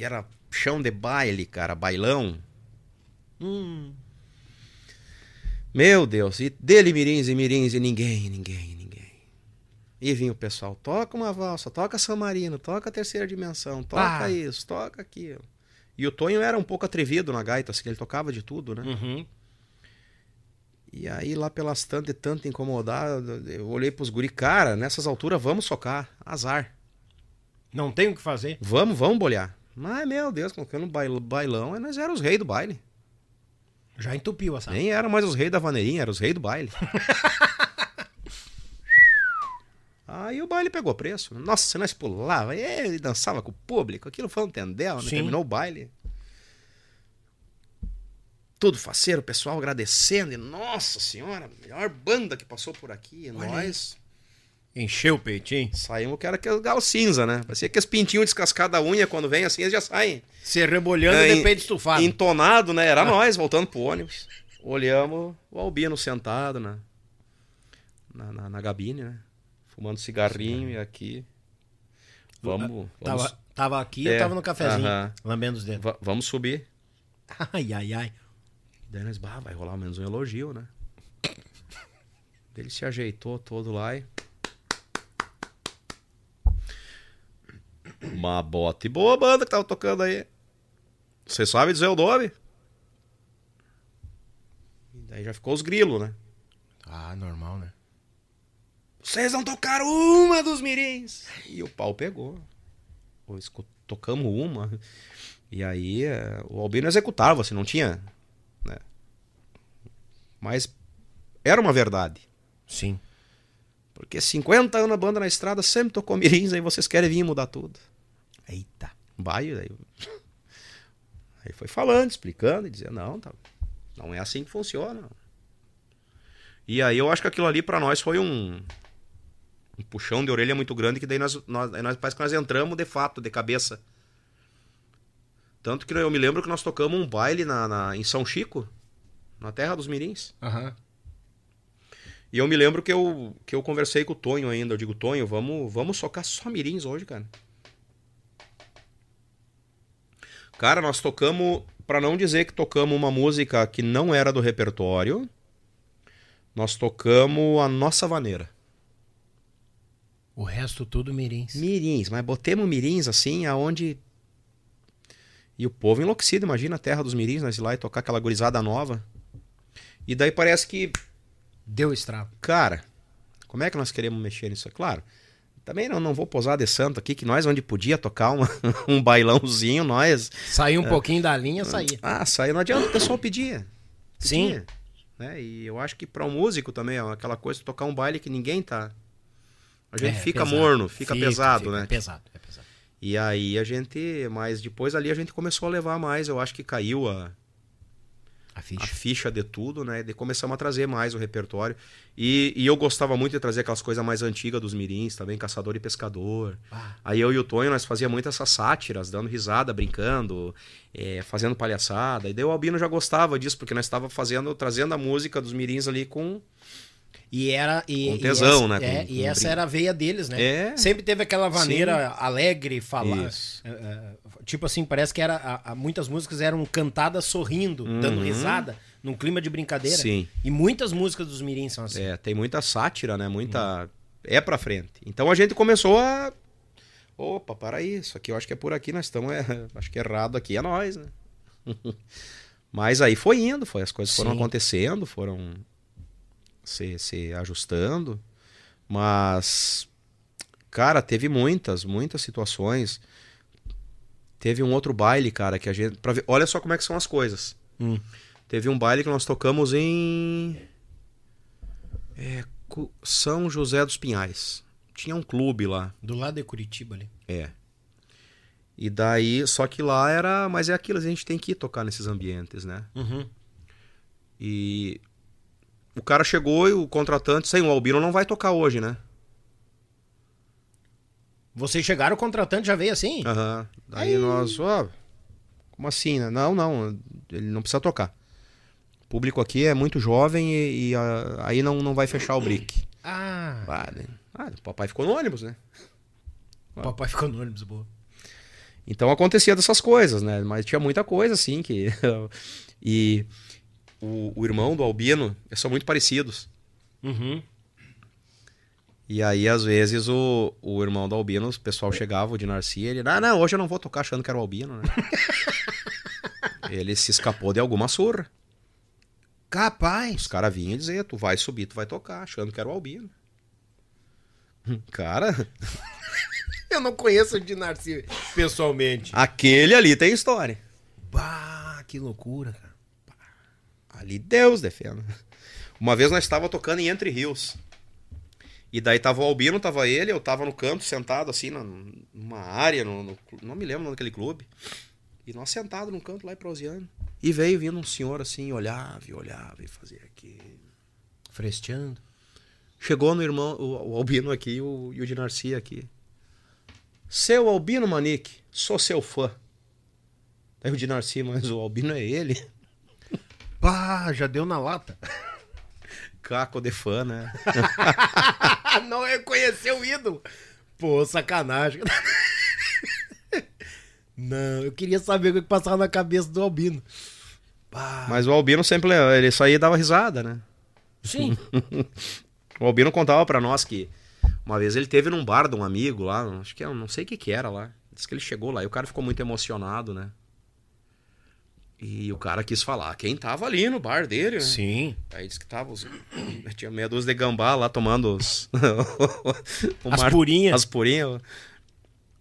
era chão de baile, cara, bailão. Hum. Meu Deus, e dele mirins e mirins e ninguém, ninguém, ninguém. E vinha o pessoal, toca uma valsa, toca San Marino, toca a terceira dimensão, toca Ah. isso, toca aquilo. E o Tonho era um pouco atrevido na gaita, assim, ele tocava de tudo, né? Uhum. E aí, lá pelas tantas e tanto incomodar, eu olhei pros guri, cara, nessas alturas vamos socar, azar. Não tem o que fazer. Vamos, vamos bolhar. Mas, meu Deus, colocando bail- bailão, e nós éramos os reis do baile. Já entupiu a sala. Nem eram mais os reis da vaneirinha, eram os reis do baile. (laughs) Aí o baile pegou preço. Nossa, nós pulava, e ele dançava com o público. Aquilo foi um tendel, né? Terminou o baile. Tudo faceiro, o pessoal agradecendo. E, nossa senhora, melhor banda que passou por aqui. E nós Encheu o peitinho. saímos que era aquele galo cinza, né? Parecia que os pintinhos descascados da unha, quando vem assim, eles já saem. Se rebolhando É, e de peito estufado. Entonado, né? Era nós voltando pro ônibus. Olhamos o Albino sentado na, na, na, na gabine, né? Fumando cigarrinho e aqui. Vamos. vamos, Tava, tava aqui, É, eu tava no cafezinho, aham. lambendo os dedos. va- vamos subir. Ai, ai, ai. Daí nós, bah, vai rolar menos um elogio, né? Ele se ajeitou todo lá e. Uma bota e boa banda que tava tocando aí. Você sabe dizer o nome? E daí já ficou os grilos, né? Ah, normal, né? Vocês não tocaram uma dos mirins. E o pau pegou. Escu- Tocamos uma. E aí é, o Albino executava, assim, não tinha. né? Mas era uma verdade. Sim. Porque 50 anos a banda na estrada sempre tocou mirins, aí vocês querem vir mudar tudo. Eita. Vai, aí, (laughs) aí foi falando, explicando, e dizia, não, tá, não é assim que funciona. E aí eu acho que aquilo ali pra nós foi um, um puxão de orelha muito grande, que daí nós, nós, aí nós parece que nós entramos de fato, de cabeça. Tanto que eu me lembro que nós tocamos um baile na, na- em São Chico, na terra dos mirins. Aham. E eu me lembro que eu, que eu conversei com o Tonho ainda. Eu digo, Tonho, vamos, vamos socar só mirins hoje, cara. Cara, nós tocamos, pra não dizer que tocamos uma música que não era do repertório, nós tocamos a nossa vaneira. O resto tudo mirins. Mirins, mas botemos mirins assim, aonde. E o povo enlouquecido, imagina a terra dos mirins, nós ir lá e tocar aquela gurizada nova. E daí parece que Deu estrago. Cara, como é que nós queremos mexer nisso? Claro, também não, não vou posar de santo aqui, que nós onde podia tocar uma- (laughs) um bailãozinho, nós... Saiu um pouquinho da linha, saía. Ah, saiu, não adianta, o pessoal pedia. Sim. Pedia, Né? E eu acho que para um músico também, é aquela coisa de tocar um baile que ninguém tá... A gente É, fica pesado. morno, fica, pesado, fica né? Pesado, é pesado. E aí a gente... Mas depois ali a gente começou a levar mais, eu acho que caiu a... A a ficha. ficha de tudo, né? De começamos a trazer mais o repertório. E, e eu gostava muito de trazer aquelas coisas mais antigas dos mirins também, Caçador e Pescador. Ah. Aí eu e o Tonho, nós fazia muito essas sátiras, dando risada, brincando, é, fazendo palhaçada. E daí o Albino já gostava disso, porque nós estava fazendo, trazendo a música dos mirins ali com... E era. E, Com e tesão, essa, né? É, Com- e com essa brin- era a veia deles, né? É. Sempre teve aquela maneira alegre, falar. Isso. é, tipo assim, parece que era. a- a- muitas músicas eram cantadas sorrindo, dando risada, num clima de brincadeira. Uhum. Sim. E muitas músicas dos Mirins são assim. É, tem muita sátira, né? Muita... É pra frente. Então a gente começou a... Opa, para isso aqui eu acho que é por aqui, nós estamos... É... (laughs) Acho que errado aqui é nós, né? (laughs) Mas aí foi indo, foi, as coisas foram Sim. acontecendo, foram se, se ajustando. Mas, cara, teve muitas, muitas situações. Teve um outro baile, cara, que a gente... Pra ver, olha só como é que são as coisas. Hum. Teve um baile que nós tocamos em... É, São José dos Pinhais. Tinha um clube lá. Do lado de Curitiba ali. É. E daí, só que lá era. Mas é aquilo, a gente tem que ir tocar nesses ambientes, né? Uhum. E. O cara chegou e o contratante, sem o Albino não vai tocar hoje, né? Vocês chegaram, o contratante já veio assim? Aham. Daí nós, ó, como assim, né? Não, não, ele não precisa tocar. O público aqui é muito jovem e, e, ah, aí não, não vai fechar o brick. Ah, Ah, né? Ah, o papai ficou no ônibus, né? o papai ficou no ônibus, boa. Então acontecia dessas coisas, né? Mas tinha muita coisa, assim, que. (laughs) e o, o irmão do Albino, eles são muito parecidos. Uhum. E aí, às vezes, o, o irmão do Albino, o pessoal chegava, o de Narcia, ele, ah, não, hoje eu não vou tocar achando que era o Albino, né? (laughs) ele se escapou de alguma surra. Os Capaz. caras vinham diziam, tu vai subir, tu vai tocar, achando que era o Albino. Cara, (laughs) Eu não conheço o de Narciso pessoalmente. aquele ali tem história. Bah, que loucura, cara. Ali Deus defenda. Uma vez nós estava tocando em Entre Rios. E daí tava o Albino, tava ele, eu tava no canto, sentado assim, numa área, no, no- não me lembro naquele clube. E nós sentados num canto lá e proseando. E veio vindo um senhor assim, olhava e olhava e fazia aqui. Fresteando. Chegou no irmão, o, o Albino aqui o, e o de Narcia aqui. Seu Albino Manique, sou seu fã. Aí o de Narcia, mas o Albino é ele. Pá, já deu na lata. (laughs) Caco de fã, né? (laughs) não reconheceu o ídolo. Pô, sacanagem. (laughs) Não, eu queria saber o que passava na cabeça do Albino. Pá. Mas o Albino sempre, ele saía e dava risada, né? Sim. (laughs) O Albino contava pra nós que uma vez ele teve num bar de um amigo lá, acho que eu não sei o que que era lá. Diz que ele chegou lá e o cara ficou muito emocionado, né? E o cara quis falar quem tava ali no bar dele, né? Sim. Aí disse que tava os... tinha meia dúzia de gambá lá tomando os... (laughs) As purinhas. As purinhas,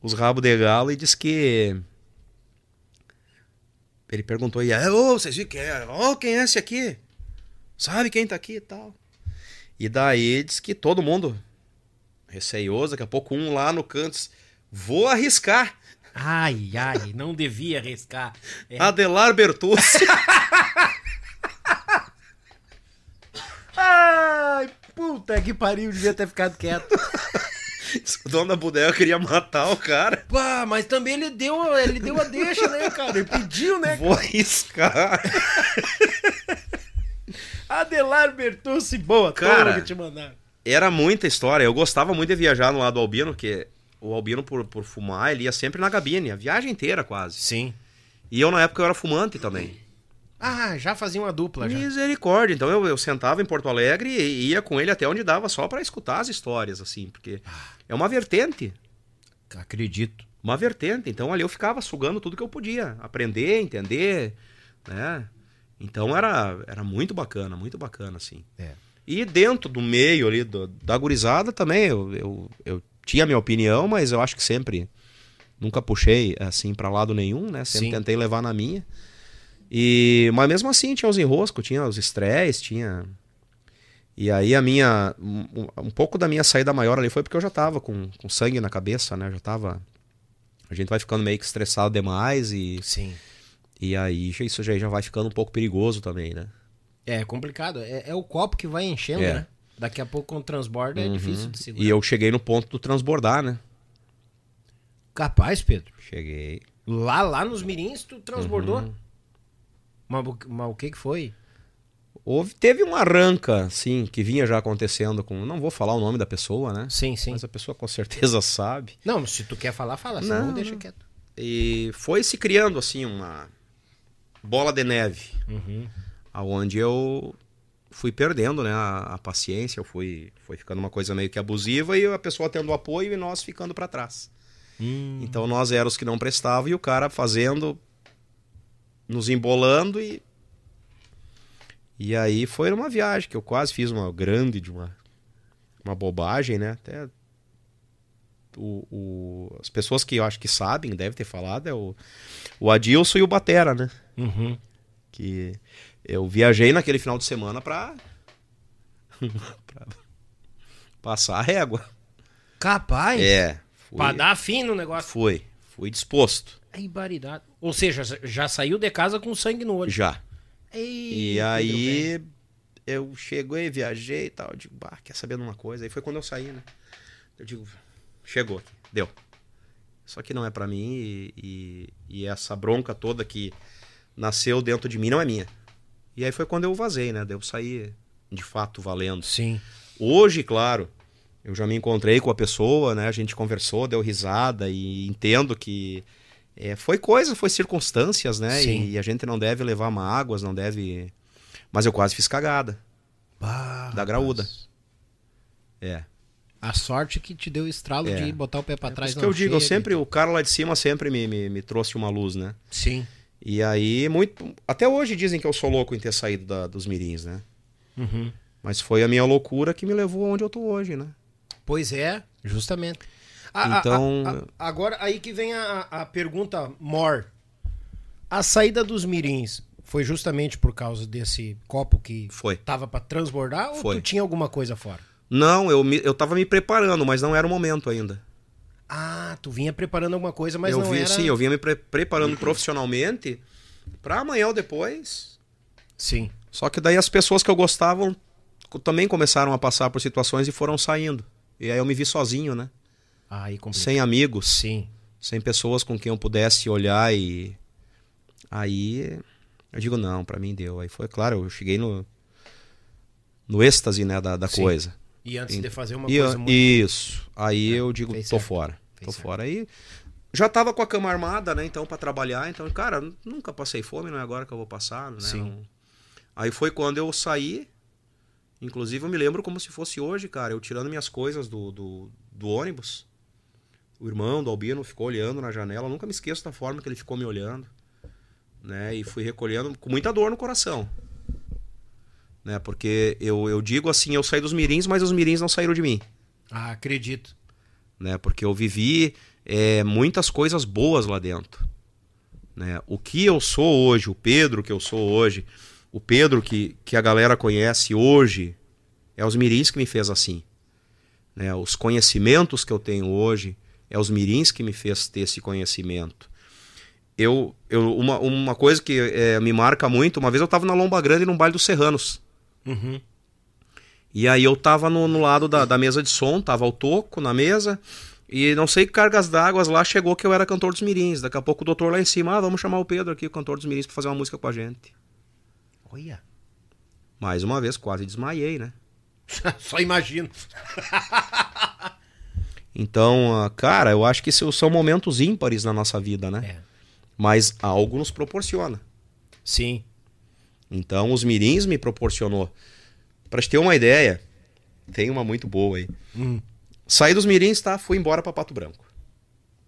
os rabos de galo e disse que ele perguntou e aí, ô, vocês viram quem é? Ô, quem é esse aqui? Sabe quem tá aqui e tal? E daí disse que todo mundo receioso, daqui a pouco um lá no canto disse, vou arriscar. Ai, ai, não devia arriscar. É. Adelar Bertucci. Ai, puta que pariu, devia ter ficado quieto. (laughs) o dono da bodega queria matar o cara. Pá, mas também ele deu, ele deu a deixa, né, cara? Ele pediu, né? Vou arriscar. (laughs) Adelar Bertucci, boa, Cara. que te mandaram. Era muita história. Eu gostava muito de viajar no lado do Albino, que o Albino, por, por fumar, ele ia sempre na cabine, a viagem inteira quase. Sim. E eu, na época, eu era fumante também. Ah, já fazia uma dupla já. Misericórdia. Então eu, eu sentava em Porto Alegre e ia com ele até onde dava só pra escutar as histórias, assim, porque é uma vertente. Acredito. Uma vertente. Então ali eu ficava sugando tudo que eu podia. Aprender, entender, né? Então era, era muito bacana, muito bacana, assim. É. E dentro do meio ali do- da gurizada também, eu, eu, eu tinha a minha opinião, mas eu acho que sempre nunca puxei assim pra lado nenhum, né? Sempre Sim. tentei levar na minha. E mas mesmo assim tinha os enroscos, tinha os estresses, tinha e aí a minha um, um pouco da minha saída maior ali foi porque eu já tava com, com sangue na cabeça, né? Eu já tava a gente vai ficando meio que estressado demais e Sim. e aí já- isso já, já vai ficando um pouco perigoso também, né? É complicado. É, é o copo que vai enchendo, É. né? Daqui a pouco, quando transborda, é difícil de segurar. E eu cheguei no ponto do transbordar, né? Capaz, Pedro. Cheguei. Lá, lá nos mirins, tu transbordou. Uhum. Mas, o- mas o que que foi? Houve, teve uma arranca, sim, que vinha já acontecendo com. Não vou falar o nome da pessoa, né? Sim, sim. Mas a pessoa com certeza (laughs) sabe. Não, mas se tu quer falar, fala. Senão Não, deixa não. quieto. E foi se criando, assim, uma bola de neve. Uhum. Aonde eu fui perdendo, né, a, a paciência, eu fui, foi ficando uma coisa meio que abusiva e a pessoa tendo apoio e nós ficando pra trás. Hum. Então nós éramos os que não prestavam e o cara fazendo, nos embolando e. E aí foi uma viagem que eu quase fiz uma grande de uma, uma bobagem, né? Até o, o- as pessoas que eu acho que sabem, devem ter falado, é o, o Adilson e o Batera, né? Uhum. Que eu viajei naquele final de semana pra, (laughs) pra passar a régua. Capaz? É. Fui, Pra dar fim no negócio. Fui. Fui disposto. Ai, baridade. Ou seja, já saiu de casa com sangue no olho. Já. Ei, E aí eu cheguei, viajei e tal. Eu digo, bah, quer saber de uma coisa? Aí foi quando eu saí, né? Eu digo, chegou aqui, deu. Só que não é pra mim e, e, e essa bronca toda que nasceu dentro de mim não é minha. E aí foi quando eu vazei, né? Daí eu saí de fato valendo. Sim. Hoje, claro, eu já me encontrei com a pessoa, né? A gente conversou, deu risada e entendo que é, foi coisa, foi circunstâncias, né? Sim. E, a gente não deve levar mágoas, não deve. Mas eu quase fiz cagada Bah, da graúda. É. A sorte que te deu o estralo É. de botar o pé pra Por trás isso não que eu digo, eu sempre, o cara lá de cima sempre me, me, me trouxe uma luz, né? Sim. E aí, muito. Até hoje dizem que eu sou louco em ter saído da- dos mirins, né? Uhum. Mas foi a minha loucura que me levou onde eu tô hoje, né? Pois é, justamente. A- Então- a- a- agora, aí que vem a, pergunta mor. A saída dos mirins Foi justamente por causa desse copo que Foi. tava pra transbordar ou Foi. tu tinha alguma coisa fora? Não, eu, me, eu tava me preparando, mas não era o momento ainda. Ah, tu vinha preparando alguma coisa, mas eu não vi, era... Sim, eu vinha me pre- preparando profissionalmente pra amanhã ou depois. Sim. Só que daí as pessoas que eu gostavam co- também começaram a passar por situações e foram saindo. E aí eu me vi sozinho, né? Aí complica. Sem amigos, Sim. sem pessoas com quem eu pudesse olhar e. Aí eu digo, não, pra mim deu. Aí foi, claro, eu cheguei no. No êxtase, né, da, da Sim. coisa. E antes de fazer uma E- coisa muito... Isso. Aí eu digo, tô certo. fora. Fez tô certo. fora. Aí já tava com a cama armada, né? Então, pra trabalhar. Então, cara, nunca passei fome, não é agora que eu vou passar, né? Sim. Não- Aí foi quando eu saí. Inclusive, eu me lembro como se fosse hoje, cara. Eu tirando minhas coisas do, do, do ônibus. O irmão do Albino ficou olhando na janela. Eu nunca me esqueço da forma que ele ficou me olhando. Né? E fui recolhendo com muita dor no coração. Né? Porque eu, eu digo assim, eu saí dos mirins, mas os mirins não saíram de mim Ah, acredito. né? Porque eu vivi é, muitas coisas boas lá dentro, né? O que eu sou hoje, o Pedro que eu sou hoje, o Pedro que, que a galera conhece hoje, é os mirins que me fez assim, né? Os conhecimentos que eu tenho hoje, é os mirins que me fez ter esse conhecimento. Eu, eu uma, uma coisa que é, me marca muito, uma vez eu estava na Lomba Grande num baile dos Serranos, Uhum. e aí eu tava no, no lado da, da mesa de som, tava o toco na mesa, e não sei que cargas d'água lá chegou que eu era cantor dos mirins. Daqui a pouco o doutor lá em cima, ah, vamos chamar o Pedro aqui, o cantor dos mirins, pra fazer uma música com a gente. Olha. Mais uma vez, quase desmaiei, né? (laughs) Só imagino. (laughs) Então, ah, cara, eu acho que isso são momentos ímpares na nossa vida, né? É. Mas algo nos proporciona. Sim. Então, os mirins me proporcionou. Pra te ter uma ideia, tem uma muito boa aí. Hum. Saí dos mirins, tá? Fui embora pra Pato Branco.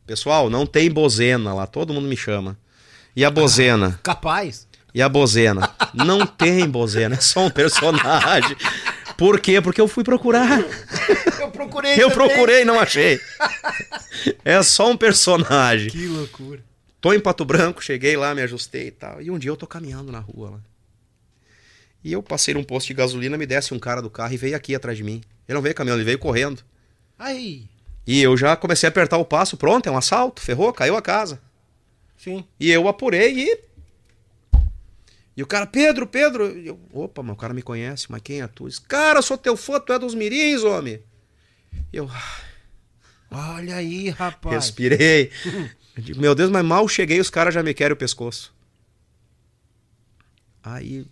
Pessoal, não tem bozena lá, todo mundo me chama. E a bozena? (laughs) Capaz. E a bozena? Não tem bozena, é só um personagem. Por quê? Porque eu fui procurar. Eu procurei Eu também. procurei e não achei. É só um personagem. Que loucura. Tô em Pato Branco, cheguei lá, me ajustei e tal. E um dia eu tô caminhando na rua lá. E eu passei num posto de gasolina, me desce um cara do carro e veio aqui atrás de mim. Ele não veio caminhando, ele veio correndo. Aí. E eu já comecei a apertar o passo, pronto, é um assalto, ferrou, caiu a casa. Sim. E eu apurei e. E o cara, Pedro, Pedro. Eu, Opa, mas o cara me conhece, mas quem é tu? Diz, cara, eu sou teu fã, tu é dos mirins, homem. E eu Olha aí, rapaz. respirei. (laughs) Digo, Meu Deus, mas mal cheguei, os caras já me querem o pescoço. Aí,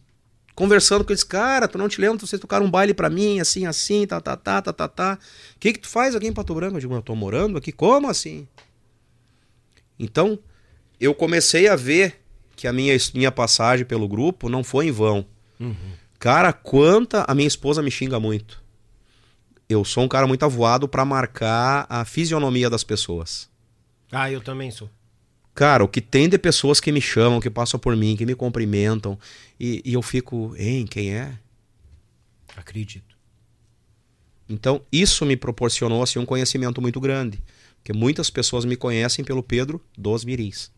conversando com eles, cara, tu não te lembra, vocês tocaram um baile pra mim, assim, assim, tá, tá, tá, tá, tá, tá. O que que tu faz aqui em Pato Branco? Eu digo, eu tô morando aqui, como assim? Então, eu comecei a ver que a minha, minha passagem pelo grupo não foi em vão. Cara, quanta a minha esposa me xinga muito. Eu sou um cara muito avoado pra marcar a fisionomia das pessoas. Ah, eu também sou. Cara, o que tem de pessoas que me chamam, que passam por mim, que me cumprimentam, e, e eu fico, hein, quem é? Acredito. Então, isso me proporcionou assim, um conhecimento muito grande. Porque muitas pessoas me conhecem pelo Pedro dos Mirins.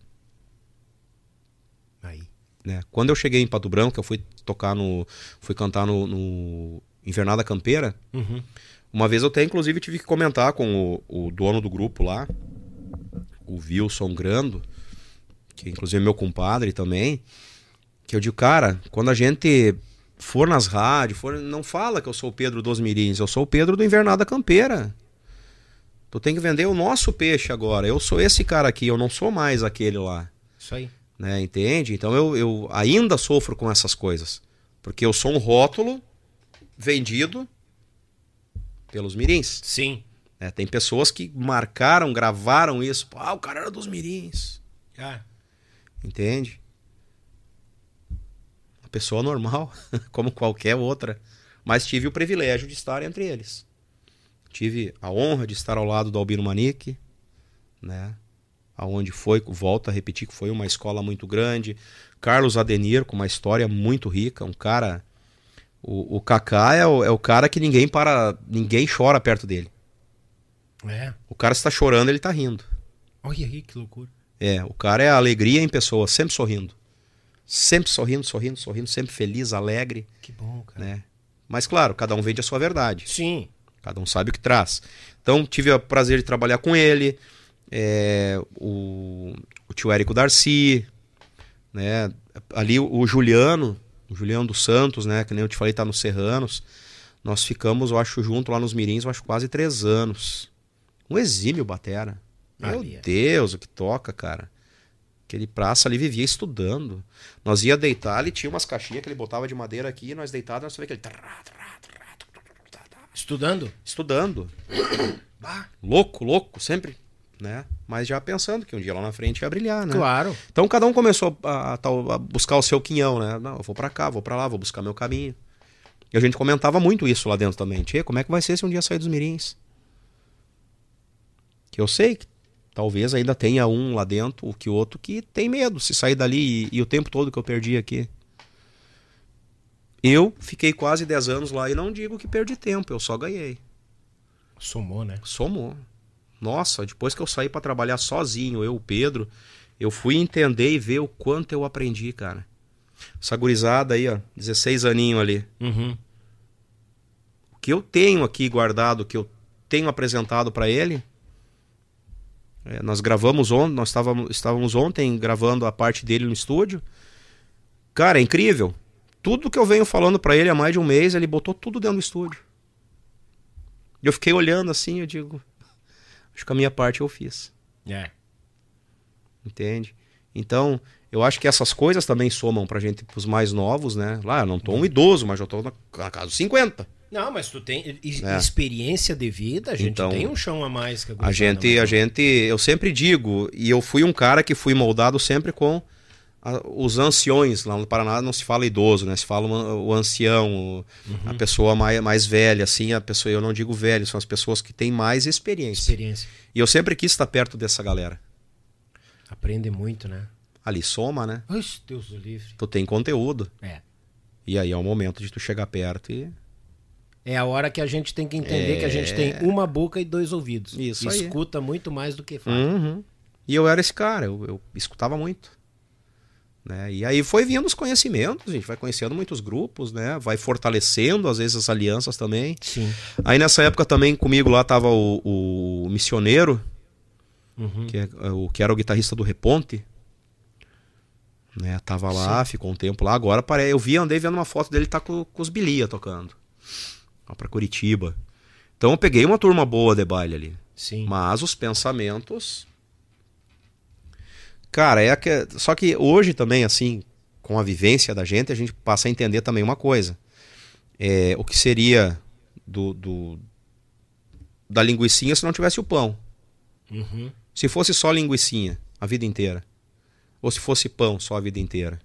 Aí. né? Quando eu cheguei em Pato Branco, eu fui tocar no. fui cantar no, no Invernada Campeira. Uhum. Uma vez eu até, inclusive, tive que comentar com o, o dono do grupo lá, o Wilson Grando, que inclusive é meu compadre também, que eu digo, cara, quando a gente for nas rádios, for, não fala que eu sou o Pedro dos Mirins, eu sou o Pedro do Invernada Campeira. Tu tem que vender o nosso peixe agora. Eu sou esse cara aqui, eu não sou mais aquele lá Isso aí. né? Entende? Então eu, eu ainda sofro com essas coisas. Porque eu sou um rótulo vendido pelos mirins. Sim. Né? Tem pessoas que marcaram, gravaram isso. Ah, o cara era dos mirins. Ah, Entende? Uma pessoa normal, (laughs) como qualquer outra. Mas tive o privilégio de estar entre eles. Tive a honra de estar ao lado do Albino Manique, né? Aonde foi, volto a repetir que foi uma escola muito grande. Carlos Adenir, com uma história muito rica, um cara. O, o Kaká é o, é o cara que ninguém para. ninguém chora perto dele. É. O cara está chorando, ele está rindo. Olha aí, que loucura. É, o cara é a alegria em pessoa, sempre sorrindo. Sempre sorrindo, sorrindo, sorrindo, sempre feliz, alegre, Que bom, cara. né? Mas claro, cada um vende a sua verdade. Sim. Cada um sabe o que traz. Então, tive o prazer de trabalhar com ele, é, o, o tio Érico Darcy, né? Ali o, o Juliano, o Juliano dos Santos, né? Que nem eu te falei, tá nos Serranos. Nós ficamos, eu acho, junto lá nos Mirins, eu acho, quase três anos. Um exímio batera. Meu é. Deus, o que toca, cara. Aquele praça ali vivia estudando. Nós ia deitar, ele tinha umas caixinhas que ele botava de madeira aqui, e nós deitados, nós trá, trá, trá, Estudando? estudando. (coughs) louco, louco, sempre, né? Mas já pensando que um dia lá na frente ia brilhar, né? Claro. Então cada um começou a, a buscar o seu quinhão, né? Não, eu vou pra cá, vou pra lá, vou buscar meu caminho. E a gente comentava muito isso lá dentro também. Tchê, como é que vai ser se um dia sair dos mirins? Que eu sei que talvez ainda tenha um lá dentro, o que outro, que tem medo se sair dali e, e o tempo todo que eu perdi aqui. Eu fiquei quase 10 anos lá e não digo que perdi tempo, eu só ganhei. Somou, né? Somou. Nossa, depois que eu saí pra trabalhar sozinho, eu, o Pedro, eu fui entender e ver o quanto eu aprendi, cara. Essa gurizada aí, ó, 16 aninho ali. Uhum. O que eu tenho aqui guardado, o que eu tenho apresentado pra ele. É, nós gravamos ontem, nós estávamos, estávamos ontem gravando a parte dele no estúdio. Cara, é incrível. Tudo que eu venho falando pra ele há mais de um mês, ele botou tudo dentro do estúdio. E eu fiquei olhando assim, eu digo, acho que a minha parte eu fiz. É. Entende? Então, eu acho que essas coisas também somam pra gente, pros mais novos, né? Lá, eu não tô um idoso, mas já tô na, na casa dos 50. Não, mas tu tem É. experiência de vida, a gente Então, tem um chão a mais que A gurizada, gente, a gente, eu sempre digo, e eu fui um cara que fui moldado sempre com a- os anciões. Lá no Paraná não se fala idoso, né? Se fala o, o ancião, o- a Uhum. pessoa mais, mais velha, assim, a pessoa, eu não digo velho, são as pessoas que têm mais experiência. experiência. E eu sempre quis estar perto dessa galera. Aprende muito, né? Ali soma, né? Ai, Deus do livre. Tu tem conteúdo. É. E aí é o momento de tu chegar perto e É a hora que a gente tem que entender que a gente tem uma boca e dois ouvidos. É. Isso aí. Escuta muito mais do que fala. Uhum. E eu era esse cara, eu, eu escutava muito. Né? E aí foi vindo os conhecimentos, a gente vai conhecendo muitos grupos, né? Vai fortalecendo, às vezes, as alianças também. Sim. Aí nessa época também comigo lá tava o, o missioneiro, Uhum. que, é, o, que era o guitarrista do Reponte. Né? Tava lá, ficou um tempo lá. Agora eu vi, andei vendo uma foto dele, tá com, com os Bilia tocando. Pra Curitiba. Então eu peguei uma turma boa de baile ali. Sim. Mas os pensamentos. Cara, é que. Só que hoje também, assim, com a vivência da gente, a gente passa a entender também uma coisa. É, o que seria do, do- da linguiçinha se não tivesse o pão. Uhum. Se fosse só linguiçinha a vida inteira. Ou se fosse pão só a vida inteira.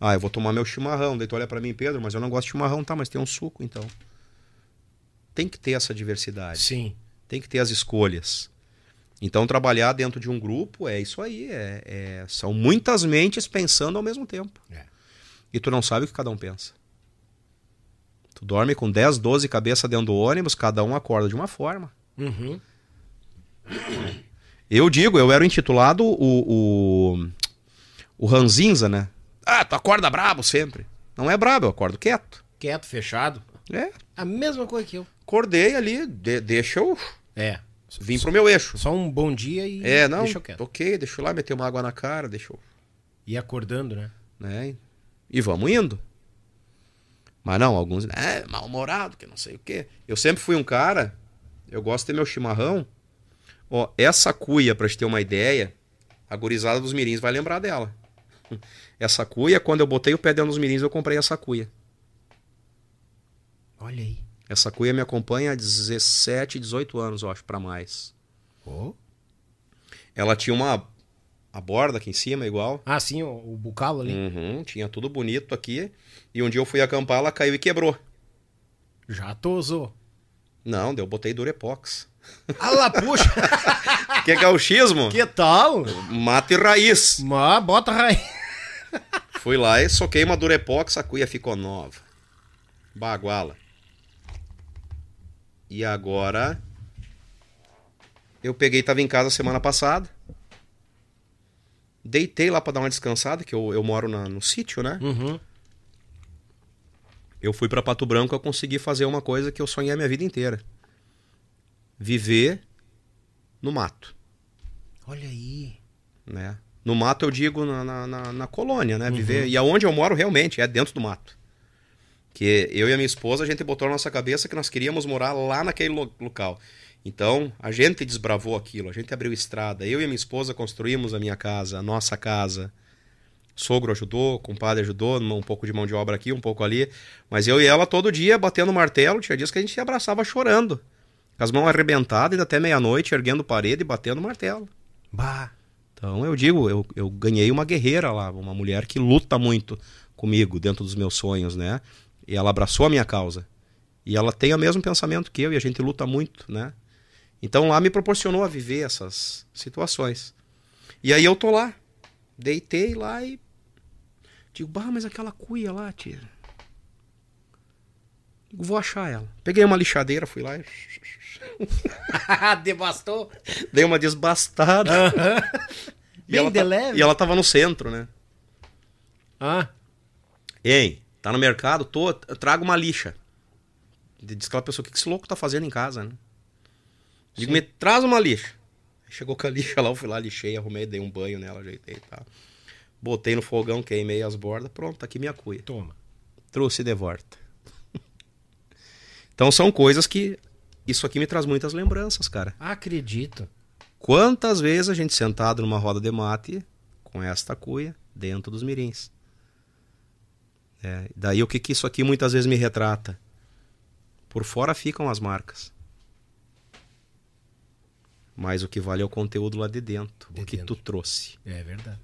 Ah, eu vou tomar meu chimarrão. Daí tu olha pra mim, Pedro, mas eu não gosto de chimarrão, tá? Mas tem um suco, então. Tem que ter essa diversidade Sim. tem que ter as escolhas. Então, trabalhar dentro de um grupo é isso aí. é- é- são muitas mentes pensando ao mesmo tempo. É. E tu não sabe o que cada um pensa. Tu dorme com 10, 12 cabeças dentro do ônibus, cada um acorda de uma forma. Uhum. Eu digo, eu era intitulado o, o, o Ranzinza, né? Ah, tu acorda brabo sempre. Não é brabo, eu acordo quieto. Quieto, fechado. É, A mesma coisa que eu. acordei ali, de- deixa eu É. vir pro meu eixo. Só um bom dia e É, não, deixa eu quieto. ok, deixa eu lá meter uma água na cara, deixa eu E acordando, né? né? E vamos indo. Mas não, alguns, é, mal-humorado, que não sei o quê. Eu sempre fui um cara, eu gosto de ter meu chimarrão. Ó, essa cuia, pra te ter uma ideia, a gurizada dos mirins vai lembrar dela. (laughs) Essa cuia, quando eu botei o pé dentro dos mirins, eu comprei essa cuia. Olha aí. Essa cuia me acompanha há 17, 18 anos, eu acho, pra mais. Oh. Ela tinha uma a borda aqui em cima, igual. Ah, sim, o, o bucalo ali. Uhum, tinha tudo bonito aqui. E um dia eu fui acampar, ela caiu e quebrou. Já tosou. Não, eu botei Durepox. Ah lá, puxa! (laughs) Que é gauchismo? que tal? Mata e raiz. Mas bota raiz. Fui lá e soquei uma Durepox, a cuia ficou nova. Baguala. E agora... Eu peguei, tava em casa semana passada. Deitei lá pra dar uma descansada, que eu, eu moro na- no sítio, né? Uhum. Eu fui pra Pato Branco, eu consegui fazer uma coisa que eu sonhei a minha vida inteira. Viver no mato, Olha aí. né? No mato eu digo na, na, na- na colônia, né? Viver. E aonde eu moro realmente é dentro do mato. Que eu e a minha esposa, a gente botou na nossa cabeça que nós queríamos morar lá naquele lo- local. Então, a gente desbravou aquilo, a gente abriu estrada. Eu e a minha esposa construímos a minha casa, a nossa casa. Sogro ajudou, compadre ajudou, um pouco de mão de obra aqui, um pouco ali. Mas eu e ela todo dia batendo martelo, tinha dias que a gente se abraçava chorando. Com as mãos arrebentadas e até meia-noite, erguendo parede e batendo martelo. Bah. Então eu digo, eu, eu ganhei uma guerreira lá, uma mulher que luta muito comigo dentro dos meus sonhos, né? E ela abraçou a minha causa. E ela tem o mesmo pensamento que eu e a gente luta muito, né? Então lá me proporcionou a viver essas situações. E aí eu tô lá, deitei lá e digo, bah, mas aquela cuia lá, tia. Vou achar ela. Peguei uma lixadeira, fui lá e (laughs) Devastou. dei uma desbastada. E Bem ela de tá- leve. E ela tava no centro, né? Ah. Hein, tá no mercado, tô, traga uma lixa. Diz aquela pessoa, o que que esse louco tá fazendo em casa, né? Digo, me traz uma lixa. Chegou com a (laughs) lixa lá, eu fui lá, lixei, arrumei, dei um banho nela, ajeitei e tal. Botei no fogão, queimei as bordas, pronto, tá aqui minha cuia. Toma. Trouxe de volta. (laughs) então são coisas que. Isso aqui me traz muitas lembranças, cara. Acredito. Quantas vezes a gente sentado numa roda de mate com esta cuia dentro dos mirins. É, daí o que, que isso aqui muitas vezes me retrata? Por fora ficam as marcas. Mas o que vale é o conteúdo lá de dentro, De o que dentro. tu trouxe, É verdade.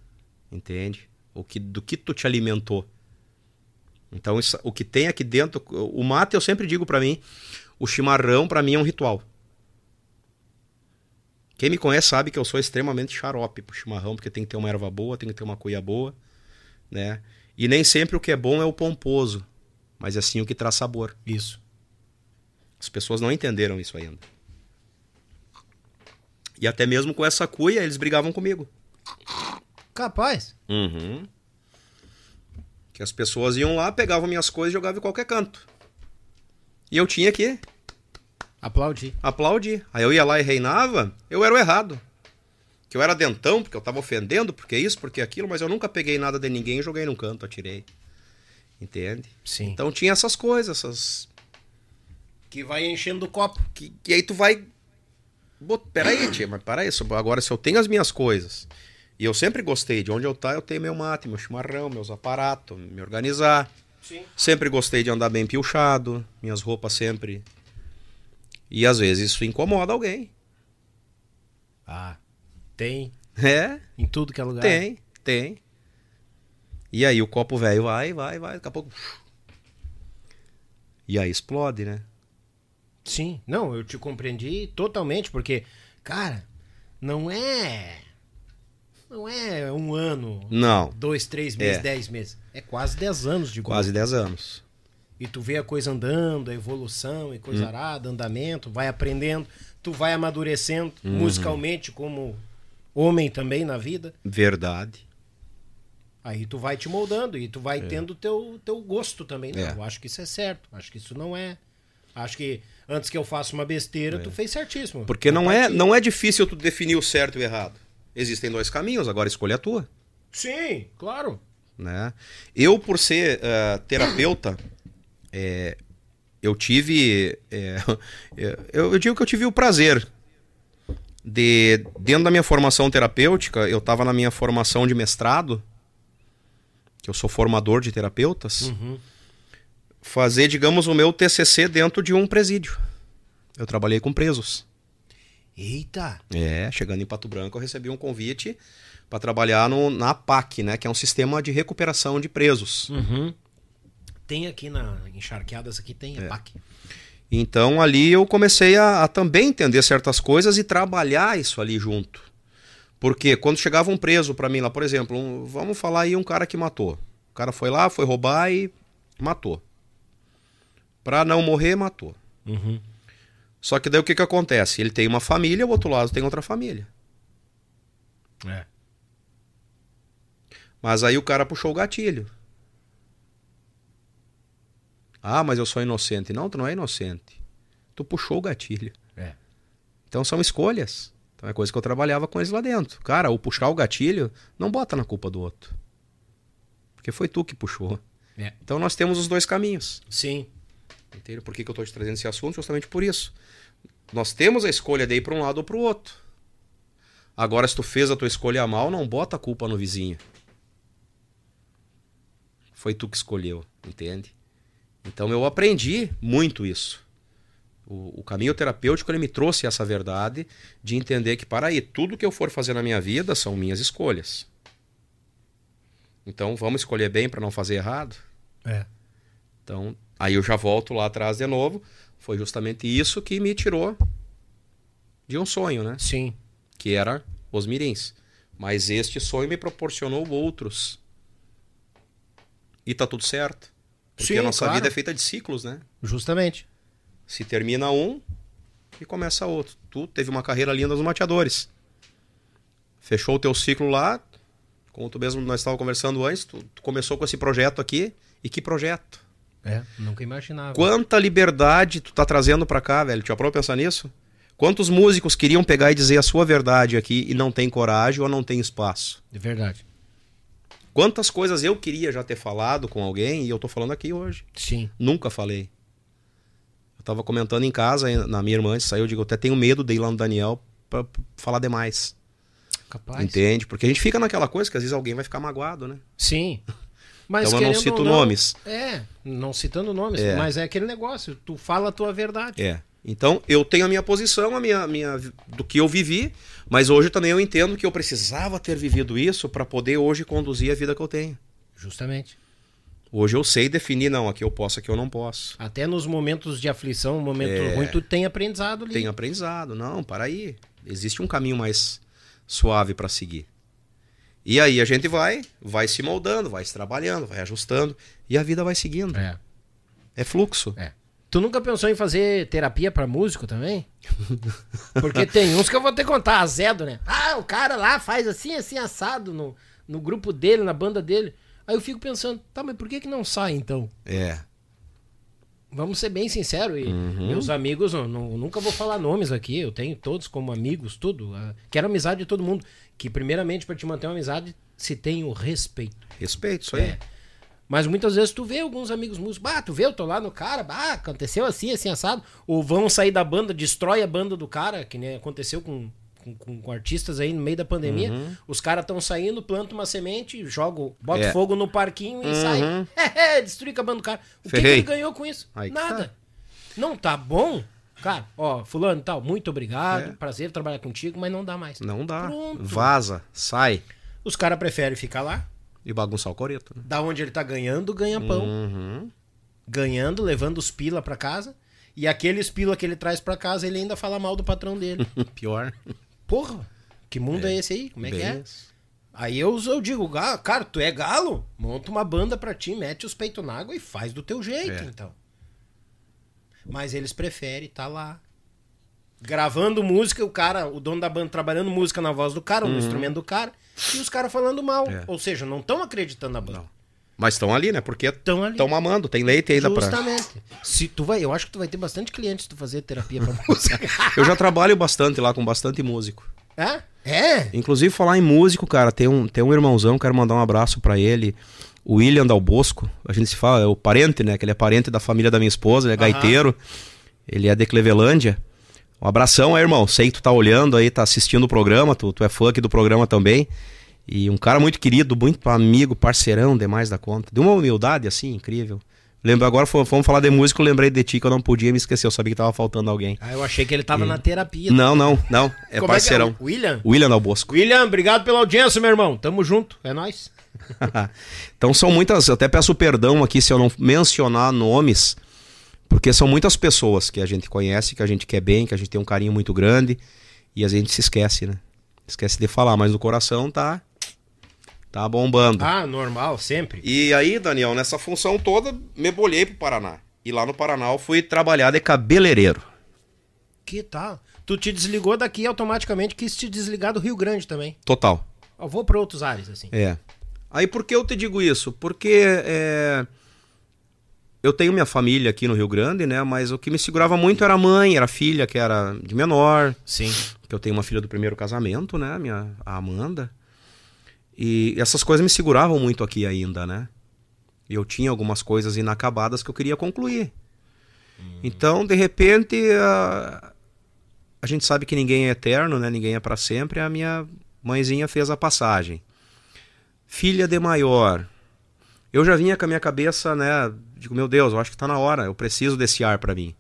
entende? O que, do que tu te alimentou. Então isso- o que tem aqui dentro, o mate eu sempre digo pra mim, o chimarrão pra mim é um ritual. Quem me conhece sabe que eu sou extremamente xarope pro chimarrão, porque tem que ter uma erva boa, tem que ter uma cuia boa, né? E nem sempre o que é bom é o pomposo, mas é sim o que traz sabor. Isso. As pessoas não entenderam isso ainda. E até mesmo com essa cuia, eles brigavam comigo. Capaz. Uhum. Que as pessoas iam lá, pegavam minhas coisas e jogavam em qualquer canto. E eu tinha que Aplaudi. aplaudir. Aí eu ia lá e reinava, eu era o errado. Que eu era dentão, porque eu tava ofendendo, porque isso, porque aquilo, mas eu nunca peguei nada de ninguém e joguei num canto, atirei. Entende? Sim. Então tinha essas coisas, essas. Que vai enchendo o copo. Que, que aí tu vai. Peraí, tia, mas peraí, se eu- agora se eu tenho as minhas coisas. E eu sempre gostei, de onde eu tá, eu tenho meu mate, meu chimarrão, meus aparatos, me organizar. Sim. Sempre gostei de andar bem piochado, minhas roupas sempre. E às vezes isso incomoda alguém. Ah. Tem. É, Em tudo que é lugar. tem, tem. E aí o copo velho vai, vai, vai, daqui a pouco. E aí explode, né? Sim. Não, eu te compreendi totalmente, porque, cara, não é. Não é um ano, Não, dois, três meses, É. dez meses. É quase dez anos de quase 10 anos. E tu vê a coisa andando, a evolução e coisa arada, andamento, vai aprendendo, tu vai amadurecendo musicalmente como homem também na vida. Verdade. Aí tu vai te moldando e tu vai tendo teu teu gosto também. Não, É. eu acho que isso é certo. Acho que isso não é. Acho que antes que eu faça uma besteira, tu fez certíssimo. Porque A não é, não é difícil tu definir o certo e o errado. Existem dois caminhos, agora escolha a tua. Sim, claro. né? Eu, por ser eh, terapeuta, eh, eu tive. eh, (laughs) eu, eu digo que eu tive o prazer de, dentro da minha formação terapêutica, eu estava na minha formação de mestrado, que eu sou formador de terapeutas, Uhum. fazer, digamos, o meu TCC dentro de um presídio. Eu trabalhei com presos. Eita. É, chegando em Pato Branco, eu recebi um convite para trabalhar no, na PAC, né, que é um sistema de recuperação de presos. Uhum. Tem aqui na encharqueadas aqui tem É. PAC. Então ali eu comecei a, a também entender certas coisas e trabalhar isso ali junto. Porque quando chegava um preso para mim lá, por exemplo, um- vamos falar aí um cara que matou. O cara foi lá, foi roubar e matou. Pra não morrer, matou. Uhum. Só que daí o que que acontece? Ele tem uma família, o outro lado tem outra família. É. Mas aí o cara puxou o gatilho. Ah, mas eu sou inocente. Não, tu não é inocente. Tu puxou o gatilho. É. Então são escolhas. Então é coisa que eu trabalhava com eles lá dentro. Cara, o puxar o gatilho, não bota na culpa do outro. Porque foi tu que puxou. É. Então nós temos os dois caminhos. Sim. Entende? Por que, que eu estou te trazendo esse assunto? Justamente por isso. Nós temos a escolha de ir para um lado ou para o outro. Agora, se tu fez a tua escolha mal, não bota a culpa no vizinho. Foi tu que escolheu, entende? Então eu aprendi muito isso. O, o caminho terapêutico ele me trouxe essa verdade de entender que, para aí, tudo que eu for fazer na minha vida são minhas escolhas. Então vamos escolher bem para não fazer errado. É. Então, aí eu já volto lá atrás de novo. Foi justamente isso que me tirou de um sonho, né? Sim. Que era os mirins. Mas este sonho me proporcionou outros. E tá tudo certo. Porque Sim, a nossa claro. vida é feita de ciclos, né? Justamente. Se termina um e começa outro. Tu teve uma carreira linda nos mateadores. Fechou o teu ciclo lá. Como tu mesmo nós estávamos conversando antes, tu, tu começou com esse projeto aqui. E que projeto? É. Nunca imaginava. Quanta liberdade tu tá trazendo pra cá, velho? Já parou pra pensar nisso? Quantos músicos queriam pegar e dizer a sua verdade aqui e não tem coragem ou não tem espaço? De verdade. Quantas coisas eu queria já ter falado com alguém e eu tô falando aqui hoje. Sim. Nunca falei. Eu tava comentando em casa, na minha irmã, antes de sair, eu digo, eu até tenho medo de ir lá no Daniel pra, pra falar demais. Capaz. Entende? Porque a gente fica naquela coisa que às vezes alguém vai ficar magoado, né? Sim. (laughs) Mas Então eu não cito ou nomes. É, não citando nomes, É. mas é aquele negócio, tu fala a tua verdade. É. Então, eu tenho a minha posição, a minha, minha do que eu vivi, mas hoje também eu entendo que eu precisava ter vivido isso para poder hoje conduzir a vida que eu tenho. Justamente. Hoje eu sei definir, não, aqui eu posso, aqui eu não posso. Até nos momentos de aflição, momento É. ruim, tu tem aprendizado ali. Tenho aprendizado. Não, para aí. Existe um caminho mais suave para seguir. E aí a gente vai, vai se moldando, vai se trabalhando, vai ajustando e a vida vai seguindo. É. É fluxo. É. Tu nunca pensou em fazer terapia pra músico também? (laughs) Porque tem uns que eu vou ter que contar, azedo, né? Ah, o cara lá faz assim, assim, assado no, no grupo dele, na banda dele. Aí eu fico pensando, tá, mas por que que não sai então? É. Vamos ser bem sinceros, e Uhum. meus amigos, eu não- nunca vou falar nomes aqui, eu tenho todos como amigos, tudo. ah, Quero amizade de todo mundo. Que primeiramente, pra te manter uma amizade, se tem o respeito. Respeito, isso aí. É. Mas muitas vezes tu vê alguns amigos músicos, bah, tu vê, eu tô lá no cara, bah, aconteceu assim, assim, assado. Ou vão sair da banda, destrói a banda do cara, que nem aconteceu com, com, com- com artistas aí no meio da pandemia. Os caras estão saindo, plantam uma semente, jogam, bota Uhum. É. fogo no parquinho e. Uhum. (laughs) É, destruir com a banda do cara. O que, que ele ganhou com isso? Aí que Nada. tá. Não tá bom? Cara, ó, fulano e tal, muito obrigado, É. prazer trabalhar contigo, mas não dá mais. Não dá. Pronto. Vaza, sai Os caras preferem ficar lá, e bagunçar o coreto. Né? da onde ele tá ganhando, ganha pão. Uhum. ganhando, levando os pila pra casa. E aqueles pila que ele traz pra casa, ele ainda fala mal do patrão dele. (laughs) Pior. Porra, que mundo é, esse aí? Como é que é? Aí eu, eu digo, "Ga- cara, tu é galo? Monta uma banda pra ti, mete os peitos na água e faz do teu jeito, É. então. Mas eles preferem estar lá. Gravando música, o cara, o dono da banda trabalhando música na voz do cara, no instrumento do cara, e os caras falando mal. Uhum. É. Ou seja, não estão acreditando na banda. Mas estão ali, né? Porque Estão mamando, tem leite ainda pra. Justamente. Se tu vai, eu acho que tu vai ter bastante clientes se tu fazer terapia pra (laughs) música. Eu já trabalho bastante lá com bastante músico. é? É? Inclusive, falar em músico, cara, tem um, tem um irmãozão, quero mandar um abraço pra ele. O William Dal Bosco. A gente se fala, é o parente, né? Que ele é parente da família da minha esposa, ele é gaiteiro. Ele é de Clevelândia. Um abração aí, irmão. Sei que tu tá olhando aí, tá assistindo o programa, tu, tu é fã aqui do programa também. E um cara muito querido, muito amigo, parceirão demais da conta. De uma humildade assim, incrível. Lembro agora, fo- fomos falar de música, eu lembrei de ti que eu não podia me esquecer, eu sabia que tava faltando alguém. Ah, eu achei que ele tava na terapia. Não, não, não. É Como parceirão. É que é? O William? William Dal Bosco. William, obrigado pela audiência, meu irmão. Tamo junto. É nóis. (laughs) então são muitas, eu até peço perdão aqui se eu não mencionar nomes, porque são muitas pessoas que a gente conhece, que a gente quer bem, que a gente tem um carinho muito grande e a gente se esquece, né? Esquece de falar, mas no coração tá tá bombando. Ah, normal, sempre. E aí, Daniel, nessa função toda, me bolhei pro Paraná. E lá no Paraná eu fui trabalhar de cabeleireiro. Que tal? Tu te desligou daqui automaticamente, quis te desligar do Rio Grande também. Total. Eu vou pra outros ares, assim. É. Aí por que eu te digo isso? Porque é, eu tenho minha família aqui no Rio Grande, né? Mas o que me segurava muito era a mãe, era a filha, que era de menor. Sim. Que eu tenho uma filha do primeiro casamento, né? Minha, a Amanda. E essas coisas me seguravam muito aqui ainda, né? Eu tinha algumas coisas inacabadas que eu queria concluir. Então, de repente, a, a gente sabe que ninguém é eterno, né? Ninguém é para sempre. A minha mãezinha fez a passagem. Filha de maior. Eu já vinha com a minha cabeça, né? Digo, meu Deus, eu acho que tá na hora. Eu preciso desse ar para mim.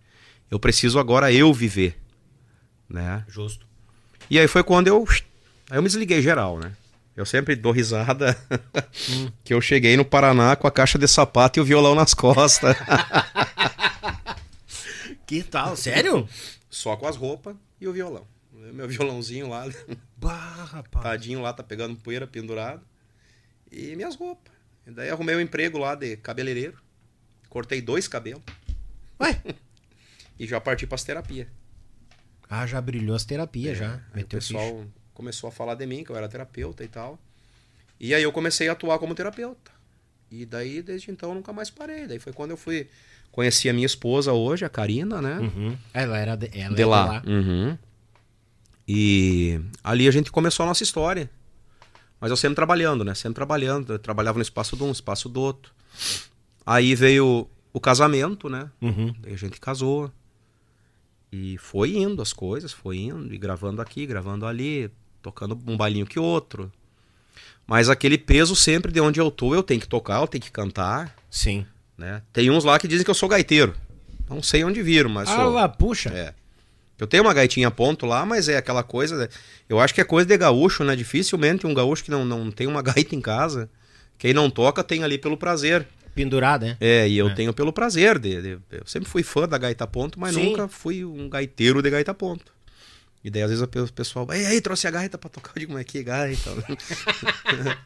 Eu preciso agora eu viver, né? Justo. E aí foi quando eu. Aí eu me desliguei geral, né? Eu sempre dou risada (laughs) que eu cheguei no Paraná com a caixa de sapato e o violão nas costas. (laughs) Que tal? Sério? Só com as roupas e o violão. Meu violãozinho lá, Bah, rapaz. tadinho lá, tá pegando poeira pendurado. E minhas roupas. E daí arrumei um emprego lá de cabeleireiro. Cortei dois cabelos Ué? (laughs) e já parti pras terapias. Ah, já brilhou as terapias, já. Aí o Meteu pessoal começou a falar de mim, que eu era terapeuta e tal. E aí eu comecei a atuar como terapeuta. E daí, desde então, eu nunca mais parei. Daí foi quando eu fui. Conheci a minha esposa hoje, a Karina, né? Uhum. Ela era de, ela de é lá. Uhum. E ali a gente começou a nossa história. Mas eu sempre trabalhando, né? Sempre trabalhando. Eu trabalhava no espaço de um, espaço do outro. Aí veio o casamento, né? Uhum. Daí a gente casou. E foi indo as coisas, foi indo, e gravando aqui, gravando ali, tocando um bailinho que outro. Mas aquele peso sempre de onde eu tô, eu tenho que tocar, eu tenho que cantar, Sim. né? Tem uns lá que dizem que eu sou gaiteiro. Não sei onde viram, mas Ah sou. lá, puxa. É. Eu tenho uma gaitinha ponto lá, mas é aquela coisa. Eu acho que é coisa de gaúcho, né? Dificilmente um gaúcho que não, não tem uma (laughs) gaita em casa. Quem não toca tem ali pelo prazer. Pendurada, né? É, e eu tenho pelo prazer de, de- Eu sempre fui fã da gaita ponto, mas Sim. nunca fui um gaiteiro de gaita ponto. E daí às vezes o pe- o pessoal, ei, aí, trouxe a gaita pra tocar. Eu digo, mas que gaita? (laughs)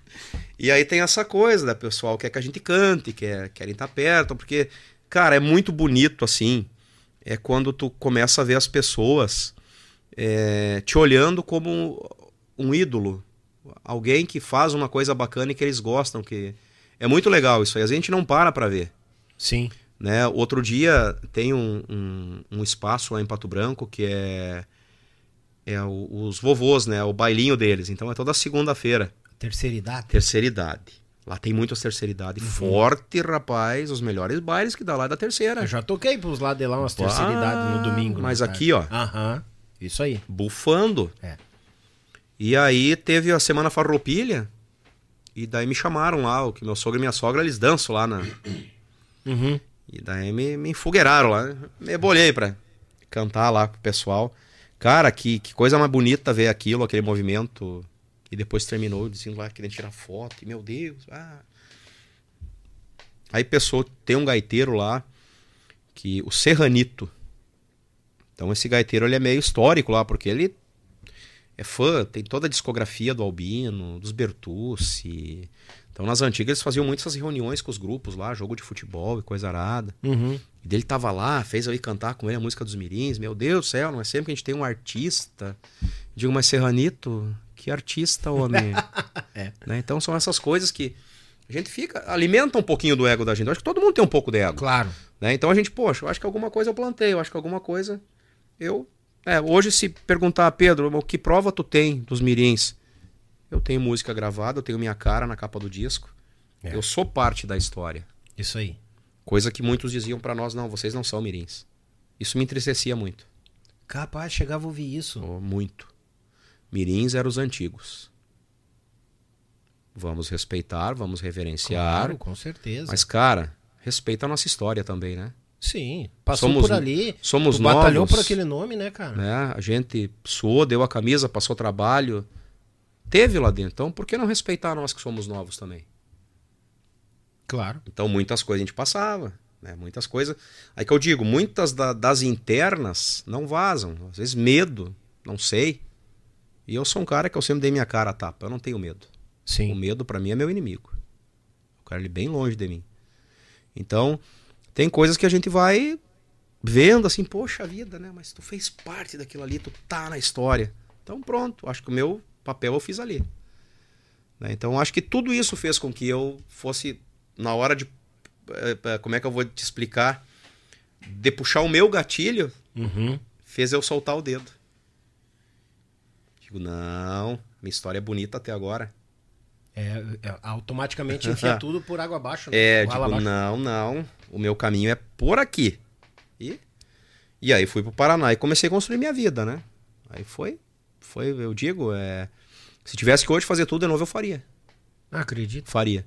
e aí tem essa coisa, da pessoal quer que a gente cante, quer, querem estar perto, porque, cara, é muito bonito assim. É quando tu começa a ver as pessoas é, te olhando como um ídolo. Alguém que faz uma coisa bacana e que eles gostam. que É muito legal isso aí. A gente não para pra ver. Sim. Né? Outro dia tem um, um, um espaço lá em Pato Branco que é, é o- os vovôs, né? O bailinho deles. Então é toda segunda-feira. Terceira idade. Terceira idade. Lá tem muitas terceira idade. Forte, rapaz. Os melhores bailes que dá lá é da terceira. Eu já toquei pros lados de lá umas terceira idade no domingo. Mas né, aqui, ó. Aham. Isso aí. Bufando. É. E aí teve a Semana Farroupilha. E daí me chamaram lá, o que meu sogro e minha sogra, eles dançam lá na. Uhum. E daí me, me enfogueiraram lá. Me bolhei pra cantar lá com o pessoal. Cara, que, que coisa mais bonita ver aquilo, aquele movimento. E depois terminou dizendo lá querendo tirar foto. E meu Deus, ah. Aí pessoa, tem um gaiteiro lá, que o Serranito. Então esse gaiteiro ele é meio histórico lá, porque ele é fã, tem toda a discografia do Albino, dos Bertucci. Então nas antigas eles faziam muitas reuniões com os grupos lá, jogo de futebol e coisa arada. Uhum. E dele tava lá, fez eu ir cantar com ele a música dos Mirins. Meu Deus do céu, não é sempre que a gente tem um artista. Digo, mas Serranito, que artista, homem. (laughs) É. Né? Então são essas coisas que a gente fica, alimenta um pouquinho do ego da gente. Eu acho que todo mundo tem um pouco de ego. Claro. Né? Então a gente, poxa, eu acho que alguma coisa eu plantei, eu acho que alguma coisa eu. É, hoje, se perguntar, Pedro, o que prova tu tem dos mirins? Eu tenho música gravada, eu tenho minha cara na capa do disco. É. Eu sou parte da história. Isso aí. Coisa que muitos diziam pra nós, não, vocês não são mirins. Isso me entristecia muito. Capaz, chegava a ouvir isso. Oh, muito. Mirins eram os antigos. Vamos respeitar, vamos reverenciar. Claro, com certeza. Mas, cara, respeita a nossa história também, né? Sim. Passou por ali. somos tu batalhou novos. por aquele nome, né, cara? né? A gente suou, deu a camisa, passou trabalho. Teve lá dentro. Então, por que não respeitar nós que somos novos também? Claro. Então, muitas coisas a gente passava. Né? Muitas coisas. Aí que eu digo, muitas da- das internas não vazam. Às vezes, medo, não sei. E eu sou um cara que eu sempre dei minha cara a tapa. Eu não tenho medo. O Sim. medo, pra mim, é meu inimigo. Eu quero ele bem longe de mim. Então, tem coisas que a gente vai vendo assim, poxa vida, né? Mas tu fez parte daquilo ali, tu tá na história. Então, pronto. Acho que o meu papel eu fiz ali. Né? Então acho que tudo isso fez com que eu fosse, na hora de. eh, eh, Como é que eu vou te explicar? De puxar o meu gatilho, Uhum. fez eu soltar o dedo. Digo, não, minha história é bonita até agora. É, é, automaticamente enfia (laughs) tudo por água abaixo. né? É, digo, abaixo. não, não, o meu caminho é por aqui. E, e aí fui pro Paraná e comecei a construir minha vida, né? Aí foi, foi, eu digo, é, se tivesse que hoje fazer tudo de novo, eu faria. Acredito. Faria.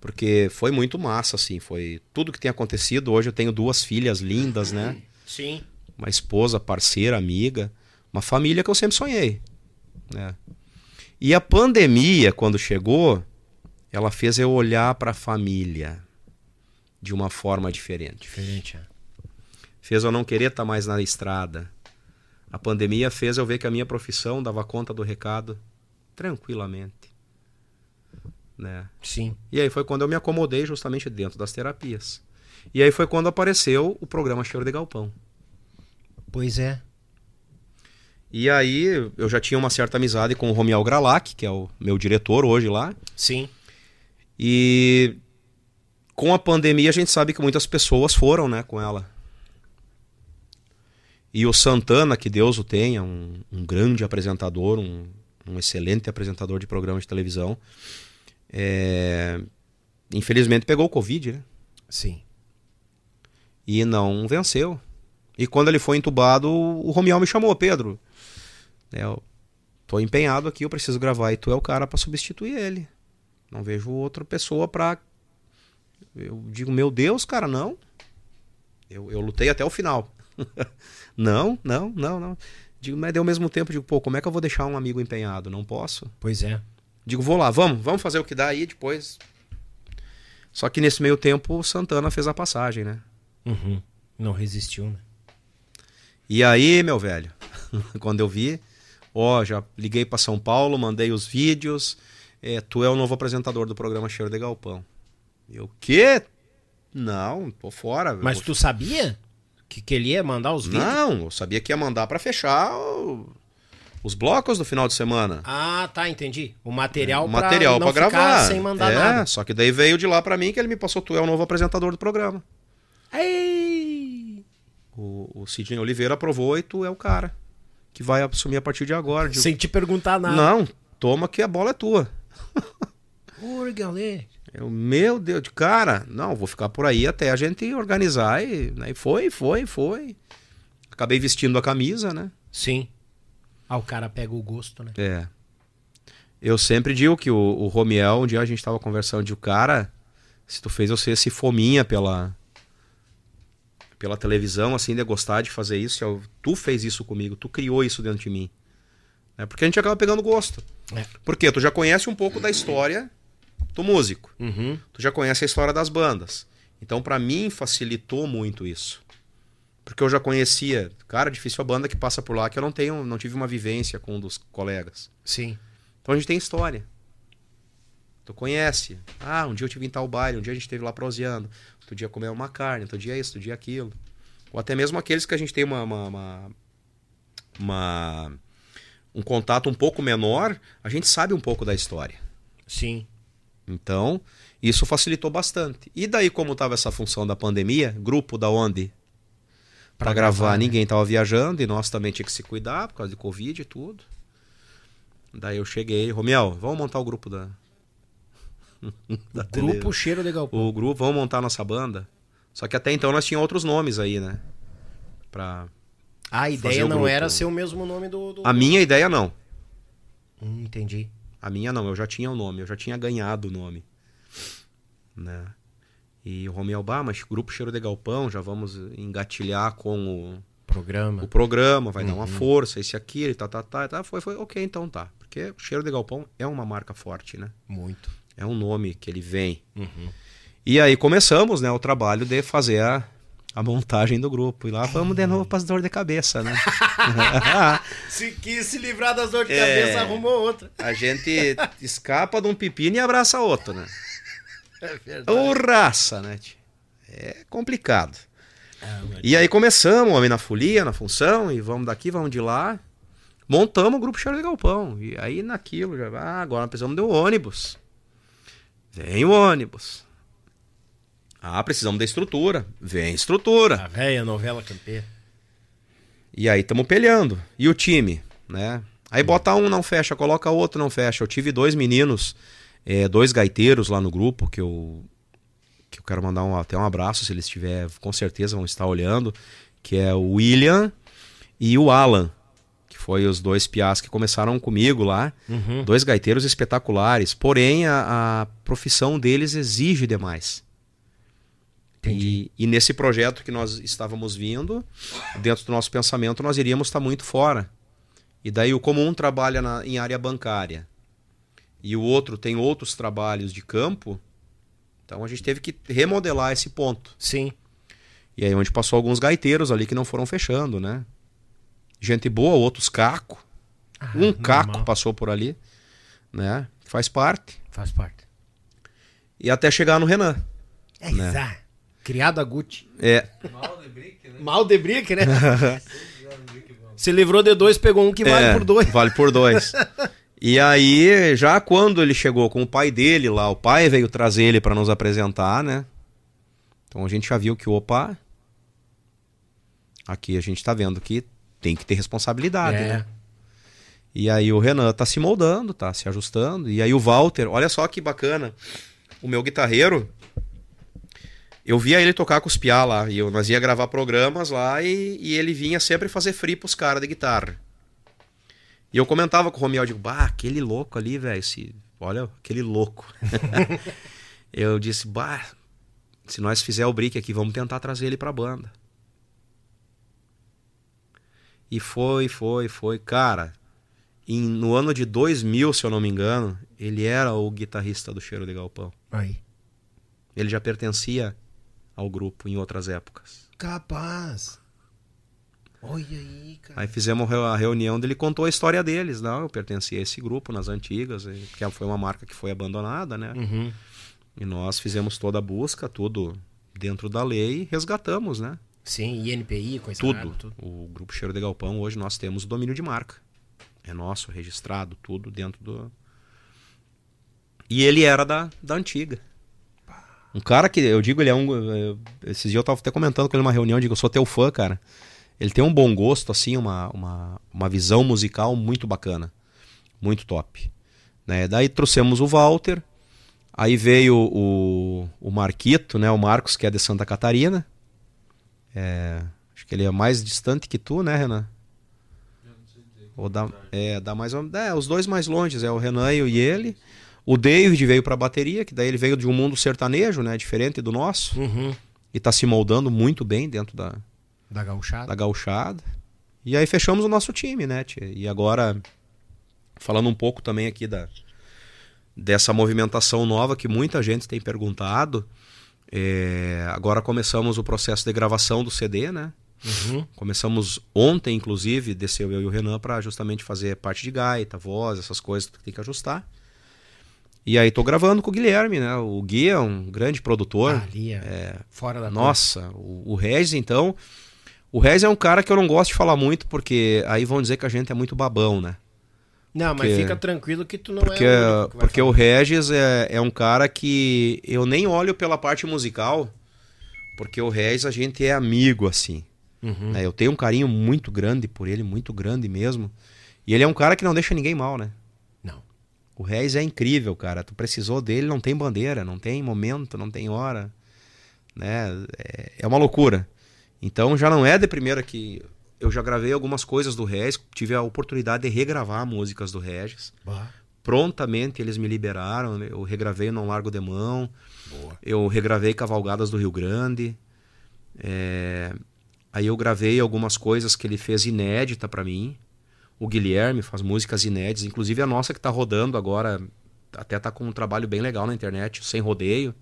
Porque foi muito massa, assim, foi tudo que tem acontecido. Hoje eu tenho duas filhas lindas, né? (laughs) Sim. Uma esposa, parceira, amiga, uma família que eu sempre sonhei, né? E a pandemia, quando chegou, ela fez eu olhar para a família de uma forma diferente. Diferente, é. Fez eu não querer estar mais na estrada. A pandemia fez eu ver que a minha profissão dava conta do recado tranquilamente. Né? Sim. E aí foi quando eu me acomodei justamente dentro das terapias. E aí foi quando apareceu o programa Cheiro de Galpão. Pois é. E aí eu já tinha uma certa amizade com o Romiel Gralac, que é o meu diretor hoje lá. Sim. E com a pandemia a gente sabe que muitas pessoas foram, né, com ela. E o Santana, que Deus o tenha, um, um grande apresentador, um, um excelente apresentador de programa de televisão, é, infelizmente pegou o Covid, né? Sim. E não venceu. E quando ele foi entubado, o Romiel me chamou, Pedro. É, eu tô empenhado aqui, eu preciso gravar e tu é o cara para substituir ele. Não vejo outra pessoa pra. Eu digo, meu Deus, cara, não. Eu, eu lutei até o final. (laughs) não, não, não, não. Digo, mas ao mesmo tempo, digo, pô, como é que eu vou deixar um amigo empenhado? Não posso. Pois é. Digo, vou lá, vamos, vamos fazer o que dá aí depois. Só que nesse meio tempo o Santana fez a passagem, né? Uhum. Não resistiu, né? E aí, meu velho, (laughs) quando eu vi, ó, já liguei para São Paulo, mandei os vídeos. é, tu é o novo apresentador do programa Cheiro de Galpão. Eu, quê? Não, tô fora. Mas Eu- tu sabia que, que ele ia mandar os vídeos? Não, eu sabia que ia mandar para fechar o- os blocos do final de semana. Ah, tá, entendi. O material, o material pra para gravar. sem mandar é, nada. só que daí veio de lá para mim que ele me passou, tu é o novo apresentador do programa. Ei! O, o Sidney Oliveira aprovou e tu é o cara que vai assumir a partir de agora. Sem te perguntar nada. Não, toma que a bola é tua. Galera. Eu, meu Deus, de cara, não, vou ficar por aí até a gente organizar. E, né, e foi, foi, foi. Acabei vestindo a camisa, né? Sim. Ah, o cara pega o gosto, né? É. Eu sempre digo que o, o Romiel, um dia a gente tava conversando de o cara, se tu fez você esse fominha pela pela televisão, assim, de gostar de fazer isso, eu- tu fez isso comigo, tu criou isso dentro de mim. É porque a gente acaba pegando gosto. É. Porque tu já conhece um pouco da história do músico. Uhum. Tu já conhece a história das bandas. Então, pra mim, facilitou muito isso. Porque eu já conhecia, cara, difícil a banda que passa por lá que eu não tenho, não tive uma vivência com um dos colegas. Sim. Então a gente tem história. Tu conhece. Ah, um dia eu tive em tal baile, um dia a gente esteve lá proseando. Outro dia comeu uma carne, outro dia isso, outro dia aquilo. Ou até mesmo aqueles que a gente tem uma, uma, uma- uma- um contato um pouco menor, a gente sabe um pouco da história. Sim. Então, isso facilitou bastante. E daí, como estava essa função da pandemia, grupo da onde? Para Pra gravar, né? ninguém estava viajando e nós também tinha que se cuidar por causa de Covid e tudo. Daí eu cheguei, Romiel, vamos montar o grupo da. (laughs) da tele- Grupo Cheiro de Galpão. O grupo, vamos montar nossa banda. Só que até então nós tínhamos outros nomes aí, né? Pra... A ideia o não grupo. era ser o mesmo nome do. do... A minha ideia não. Hum, entendi. A minha não, eu já tinha o nome, eu já tinha ganhado o nome. Né? E o Romeu Bah, mas grupo Cheiro de Galpão, já vamos engatilhar com Programa. o, o programa, vai dar uma força, esse aqui, tá, tá, tá, tá. Foi, foi, ok, então tá. Porque o Cheiro de Galpão é uma marca forte, né? Muito. É um nome que ele vem. E aí começamos, né, o trabalho de fazer a, a montagem do grupo. E lá vamos de novo para as dor de cabeça, né? (laughs) Se quis se livrar das dores de É. cabeça, arrumou outra. a gente escapa de um pepino e abraça outro, né? É verdade. Ô raça, né? É complicado. E aí começamos, homem na folia, na função, e vamos daqui, vamos de lá. Montamos o grupo Cheiro de Galpão. E aí naquilo, já, ah, agora precisamos de um ônibus. Vem o ônibus. Ah, precisamos da estrutura. Vem estrutura. A velha novela campeira. E aí estamos peleando. E o time, né? Aí bota um, não fecha, coloca outro, não fecha. Eu tive dois meninos, é, dois gaiteiros lá no grupo, que eu, que eu quero mandar um, até um abraço, se eles estiver, com certeza vão estar olhando, que é o William e o Alan, que foi os dois piás que começaram comigo lá. Uhum. Dois gaiteiros espetaculares, porém a, a profissão deles exige demais. E, e, nesse projeto que nós estávamos vindo, dentro do nosso pensamento, nós iríamos estar muito fora. E daí, como um trabalha na, em área bancária e o outro tem outros trabalhos de campo, então a gente teve que remodelar esse ponto. Sim. E aí, onde passou alguns gaiteiros ali que não foram fechando, né? Gente boa, outros caco. Ah, um caco passou por ali, né? Faz parte. Faz parte. E até chegar no Renan. É, né? Criado a Gucci. É. Mal de brique, né? Mal de brique, né? (laughs) Se livrou de dois, pegou um que vale É, por dois. Vale por dois. (laughs) e aí, já quando ele chegou com o pai dele lá, o pai veio trazer ele para nos apresentar, né? Então a gente já viu que, opa, aqui a gente tá vendo que tem que ter responsabilidade, É. né? E aí o Renan tá se moldando, tá se ajustando. E aí o Walter, olha só que bacana. O meu guitarreiro, eu via ele tocar com os piá lá. E eu, nós ia gravar programas lá e, e ele vinha sempre fazer free pros caras de guitarra. E eu comentava com o Romiel, eu digo, bah, aquele louco ali, velho, esse... olha, aquele louco. (laughs) eu disse, bah, se nós fizer o break aqui, vamos tentar trazer ele pra banda. E foi, foi, foi. Cara, em- no ano de 2000, se eu não me engano, ele era o guitarrista do Cheiro de Galpão. Aí. Ele já pertencia ao grupo em outras épocas. Capaz. Olha aí, cara. Aí fizemos a reunião onde ele contou a história deles. Não, eu pertencia a esse grupo nas antigas, que foi uma marca que foi abandonada, né? Uhum. E nós fizemos toda a busca, tudo dentro da lei, e resgatamos, né? Sim, INPI, coisa Tudo. nada, tudo. O grupo Cheiro de Galpão, hoje nós temos o domínio de marca. É nosso, registrado, tudo dentro do. E ele era da, da antiga. Um cara que, eu digo, ele é um. Esses dias eu tava até comentando com ele numa reunião, eu digo, eu sou teu fã, cara. Ele tem um bom gosto, assim, uma, uma, uma visão musical muito bacana. Muito top. Né? Daí trouxemos o Walter. Aí veio o, o Marquito, né? O Marcos, que é de Santa Catarina. É, acho que ele é mais distante que tu, né, Renan? Ou dá, é, dá mais ou- é, os dois mais longes, é o Renan e e ele. O David veio pra bateria, que daí ele veio de um mundo sertanejo, né, diferente do nosso, Uhum. e tá se moldando muito bem dentro da, Da gauchada. da gauchada. E aí fechamos o nosso time, né, tia? E agora, falando um pouco também aqui da dessa movimentação nova que muita gente tem perguntado, é, agora começamos o processo de gravação do CD, né? Uhum. Começamos ontem, inclusive, desceu eu e o Renan para justamente fazer parte de gaita, voz, essas coisas que tem que ajustar. E aí tô gravando com o Guilherme, né? O Gui é um grande produtor. Ah, ali é, fora da Nossa, o, o Regis, então. O Regis é um cara que eu não gosto de falar muito, porque aí vão dizer que a gente é muito babão, né? Não, mas Porque- fica tranquilo que tu não Porque, é o porque o falar. Regis é, é um cara que eu nem olho pela parte musical, porque o Regis a gente é amigo, assim. Uhum. né? Eu tenho um carinho muito grande por ele, muito grande mesmo. E ele é um cara que não deixa ninguém mal, né? Não. O Regis é incrível, cara. Tu precisou dele, não tem bandeira, não tem momento, não tem hora. Né? É, é uma loucura. Então já não é de primeira que eu já gravei algumas coisas do Regis, tive a oportunidade de regravar músicas do Regis. Bah. Prontamente eles me liberaram, eu regravei Não Largo de Mão, Boa. eu regravei Cavalgadas do Rio Grande. é, Aí eu gravei algumas coisas que ele fez inédita pra mim. O Guilherme faz músicas inéditas, inclusive a nossa que tá rodando agora, até tá com um trabalho bem legal na internet, Sem Rodeio.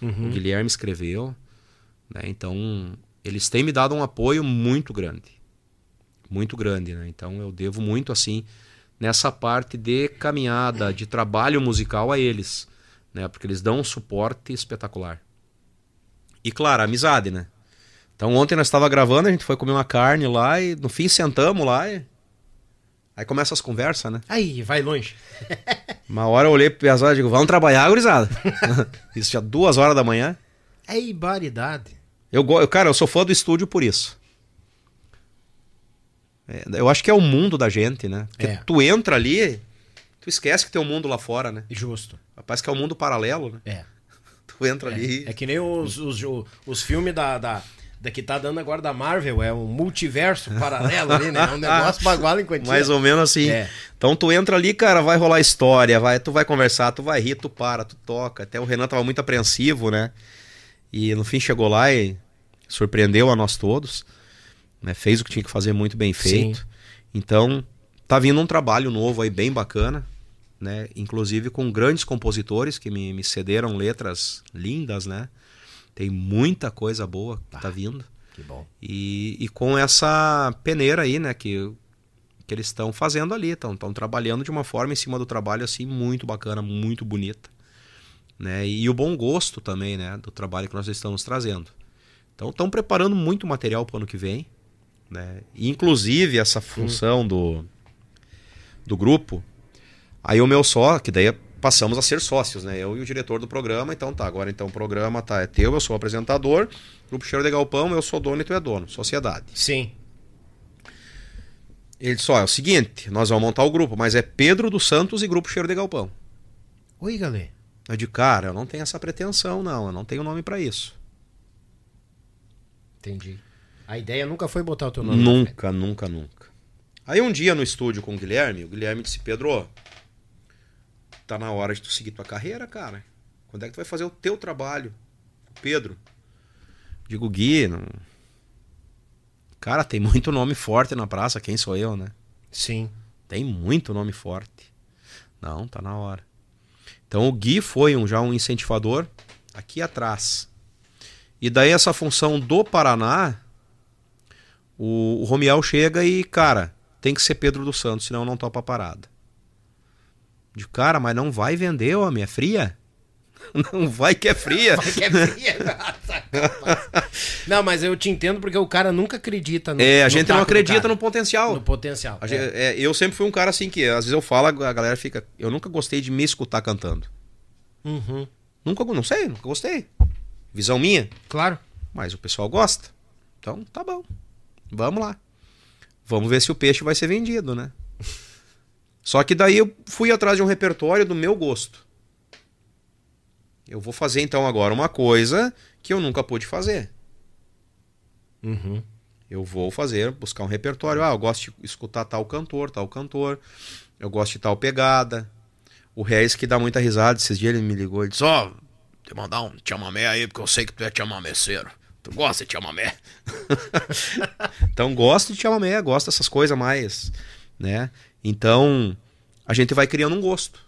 Uhum. O Guilherme escreveu. né? Então, eles têm me dado um apoio muito grande. Muito grande, né? Então eu devo muito assim nessa parte de caminhada, de trabalho musical a eles, né? Porque eles dão um suporte espetacular. E claro, amizade, né? Então ontem nós estava gravando, a gente foi comer uma carne lá e no fim sentamos lá e Aí começa as conversas, né? Aí, vai longe. (laughs) Uma hora eu olhei pro Piazada e digo, vamos trabalhar, gurizada. (laughs) isso já duas horas da manhã. É ibaridade. Eu, cara, eu sou fã do estúdio por isso. É, eu acho que é o mundo da gente, né? Porque É. tu entra ali, tu esquece que tem um mundo lá fora, né? Justo. Parece que é um mundo paralelo, né? É. (laughs) Tu entra ali. É que nem os, os, os filmes da, da, da que tá dando agora da Marvel, é um multiverso paralelo ali, né? É um (laughs) negócio bagual enquanto. Mais ou menos assim. É. Então tu entra ali, cara, vai rolar história, vai, tu vai conversar, tu vai rir, tu para, tu toca. Até o Renan tava muito apreensivo, né? E no fim chegou lá e surpreendeu a nós todos. Né? Fez o que tinha que fazer muito bem feito. Então, tá vindo um trabalho novo aí, bem bacana. Né? Inclusive com grandes compositores que me, me cederam letras lindas, né? Tem muita coisa boa que tá vindo. Que bom. E, e com essa peneira aí, né, que, que eles estão fazendo ali, estão trabalhando de uma forma em cima do trabalho assim muito bacana, muito bonita, né? E, o bom gosto também, né, do trabalho que nós estamos trazendo. Então estão preparando muito material para o ano que vem, né? E, inclusive essa função do do grupo, aí o meu só, que daí passamos a ser sócios, né? Eu e o diretor do programa, então tá, agora então o programa tá é teu, eu sou apresentador, Grupo Cheiro de Galpão, eu sou dono e tu é dono, sociedade. Sim. Ele disse, ó, é o seguinte, nós vamos montar o grupo, mas é Pedro dos Santos e Grupo Cheiro de Galpão. Oi, galera. Eu digo, cara, eu não tenho essa pretensão, não, eu não tenho nome para isso. Entendi. A ideia nunca foi botar o teu nome. Nunca, nunca, nunca. Aí um dia no estúdio com o Guilherme, o Guilherme disse, Pedro, tá na hora de tu seguir tua carreira, cara. Quando é que tu vai fazer o teu trabalho? Pedro. Digo, Gui, não... cara, tem muito nome forte na praça, quem sou eu, né? Sim. Tem muito nome forte. Não, tá na hora. Então o Gui foi um, já um incentivador aqui atrás. E daí essa função do Paraná, o, o Romiel chega e, cara, tem que ser Pedro dos Santos, senão não topa a parada. De cara, mas não vai vender, homem, é fria? Não vai que é fria. Que é fria. (laughs) não, mas eu te entendo porque o cara nunca acredita no É, a gente não acredita no potencial. No potencial. É. gente- é, eu sempre fui um cara assim que, às vezes eu falo, a galera fica. Eu nunca gostei de me escutar cantando. Uhum. Nunca, não sei, nunca gostei. Visão minha. Claro. Mas o pessoal gosta. Então, tá bom. Vamos lá. Vamos ver se o peixe vai ser vendido, né? (laughs) Só que daí eu fui atrás de um repertório do meu gosto. Eu vou fazer então agora uma coisa que eu nunca pude fazer. Uhum. Eu vou fazer, buscar um repertório. Ah, eu gosto de escutar tal cantor, tal cantor. Eu gosto de tal pegada. O Reis que dá muita risada. Esses dias ele me ligou e disse: Ó, te mandar um chamamé aí, porque eu sei que tu é chamameceiro. Tu gosta de chamamé? (laughs) então gosto de chamamé, gosto dessas coisas mais, né? Então a gente vai criando um gosto.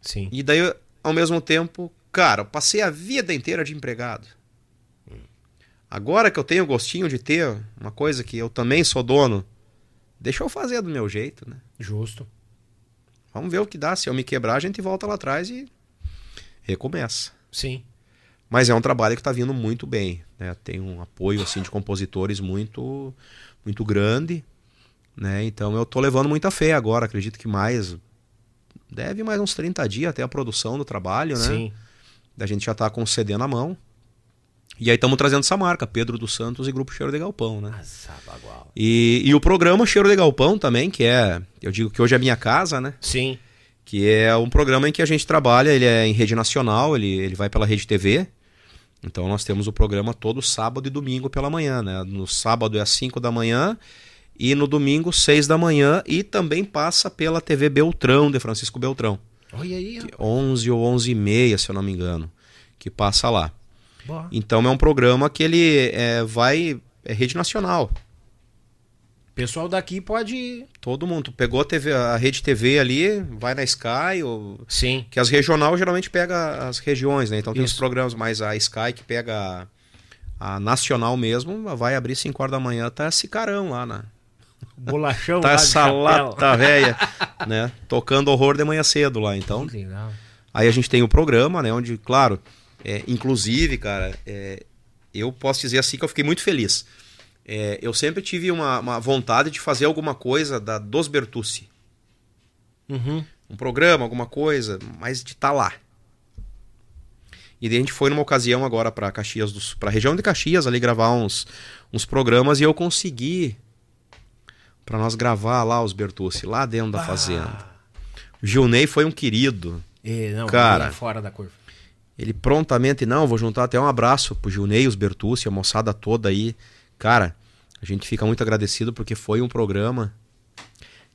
Sim. E daí, ao mesmo tempo, cara, eu passei a vida inteira de empregado. Agora que eu tenho gostinho de ter uma coisa que eu também sou dono, deixa eu fazer do meu jeito, né? Justo. Vamos ver o que dá. Se eu me quebrar, a gente volta lá atrás e recomeça. Sim. Mas é um trabalho que está vindo muito bem, né? Tem um apoio assim de compositores muito muito grande, né? Então eu tô levando muita fé agora, acredito que mais deve mais uns 30 dias até a produção do trabalho, né? Sim. A gente já tá com o CD na mão. E aí estamos trazendo essa marca, Pedro dos Santos e Grupo Cheiro de Galpão, né? Nossa, bagual. E, e o programa Cheiro de Galpão também, que é, eu digo que hoje é minha casa, né? Sim. Que é um programa em que a gente trabalha, ele é em rede nacional, ele, ele vai pela rede TV. Então nós temos o programa todo sábado e domingo pela manhã, né? No sábado é às 5 da manhã e no domingo 6 da manhã e também passa pela TV Beltrão, de Francisco Beltrão. Olha aí, ó. 11 ou 11 e meia, se eu não me engano, que passa lá. Boa. Então é um programa que ele é, vai. É rede nacional. Pessoal daqui pode. Todo mundo. Pegou a, TV, a rede TV ali, vai na Sky, ou. Sim. Que as regional geralmente pega as regiões, né? Então tem os Isso. programas, mas a Sky que pega a, a nacional mesmo, vai abrir 5 horas da manhã, tá esse carão lá, né? Bolachão. Tá lá essa lata velha, né? Tocando horror de manhã cedo lá. Então, legal. Aí a gente tem o programa, né? Onde, claro, é, inclusive, cara, é, eu posso dizer assim que eu fiquei muito feliz. é, eu sempre tive uma, uma vontade de fazer alguma coisa da, dos Bertucci. Uhum. Um programa, alguma coisa, mas de estar lá. E daí a gente foi numa ocasião agora para Caxias, pra região de Caxias, ali gravar uns, uns programas e eu consegui para nós gravar lá os Bertucci, lá dentro da fazenda. O Gilney foi um querido. E, não, Cara. ele é fora da curva. Ele prontamente, não, vou juntar até um abraço pro Gilney, os Bertucci, a moçada toda aí. Cara, a gente fica muito agradecido porque foi um programa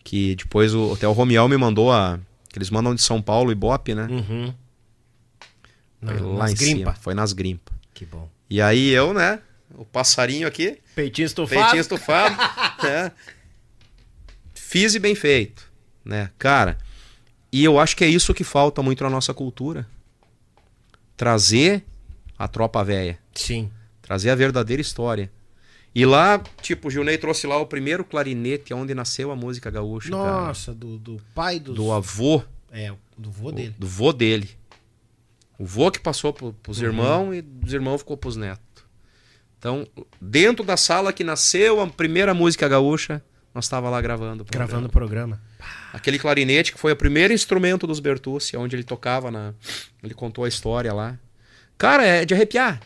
que depois o, até o Romiel me mandou a. Que eles mandam de São Paulo, Ibope, né? Uhum. Foi lá nas em grimpa. cima. Foi nas grimpas. Que bom. E aí eu, né? O passarinho aqui, Peitinho estufado. peitinho estufado, (laughs) né? Fiz e bem feito, né? Cara, e eu acho que é isso que falta muito na nossa cultura. Trazer a tropa velha. Sim. Trazer a verdadeira história. E lá, tipo, o Gilney trouxe lá o primeiro clarinete onde nasceu a música gaúcha. cara. Nossa, do, do pai dos... Do avô, É, do vô dele. do vô dele. O vô que passou pro, pros irmãos e dos irmãos ficou pros netos. Então, dentro da sala que nasceu a primeira música gaúcha, nós estava lá gravando. o programa. Gravando o programa. Aquele clarinete que foi o primeiro instrumento dos Bertucci, onde ele tocava na. Ele contou a história lá. Cara, é de arrepiar.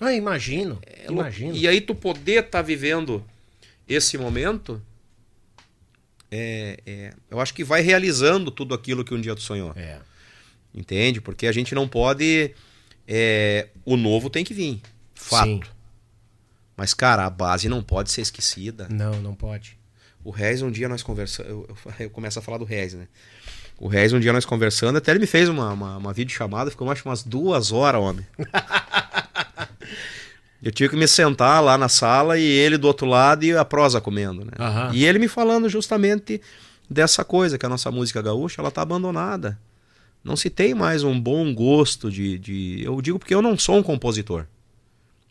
Ah, imagino. É imagino. E aí tu poder estar vivendo esse momento, é, é, eu acho que vai realizando tudo aquilo que um dia tu sonhou. É. Entende? Porque a gente não pode. é, o novo tem que vir. Fato. Sim. Mas, cara, a base não pode ser esquecida. Não, não pode. O Reis, um dia nós conversamos. Eu, eu, eu começo a falar do Reis, né? O Reis, um dia nós conversando, até ele me fez uma, uma, uma videochamada, ficou acho umas duas horas, homem. (laughs) eu tive que me sentar lá na sala e ele do outro lado e a prosa comendo, né? Aham. E ele me falando justamente dessa coisa, que a nossa música gaúcha, ela tá abandonada. Não se tem mais um bom gosto de, de. Eu digo porque eu não sou um compositor.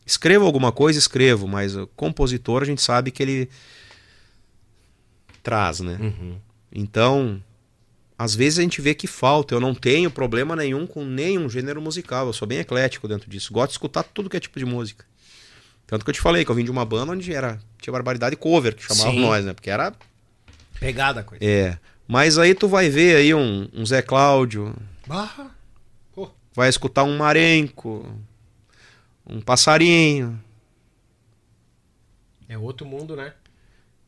Escrevo alguma coisa, escrevo, mas o compositor a gente sabe que ele traz, né? Uhum. Então, às vezes a gente vê que falta. Eu não tenho problema nenhum com nenhum gênero musical. Eu sou bem eclético dentro disso. Gosto de escutar tudo que é tipo de música. Tanto que eu te falei que eu vim de uma banda onde era tinha barbaridade cover que chamavam Sim. nós, né? Porque era Pegada a coisa. é. Mas aí tu vai ver aí um, um Zé Cláudio, Barra. vai escutar um marenco, um passarinho, É outro mundo, né?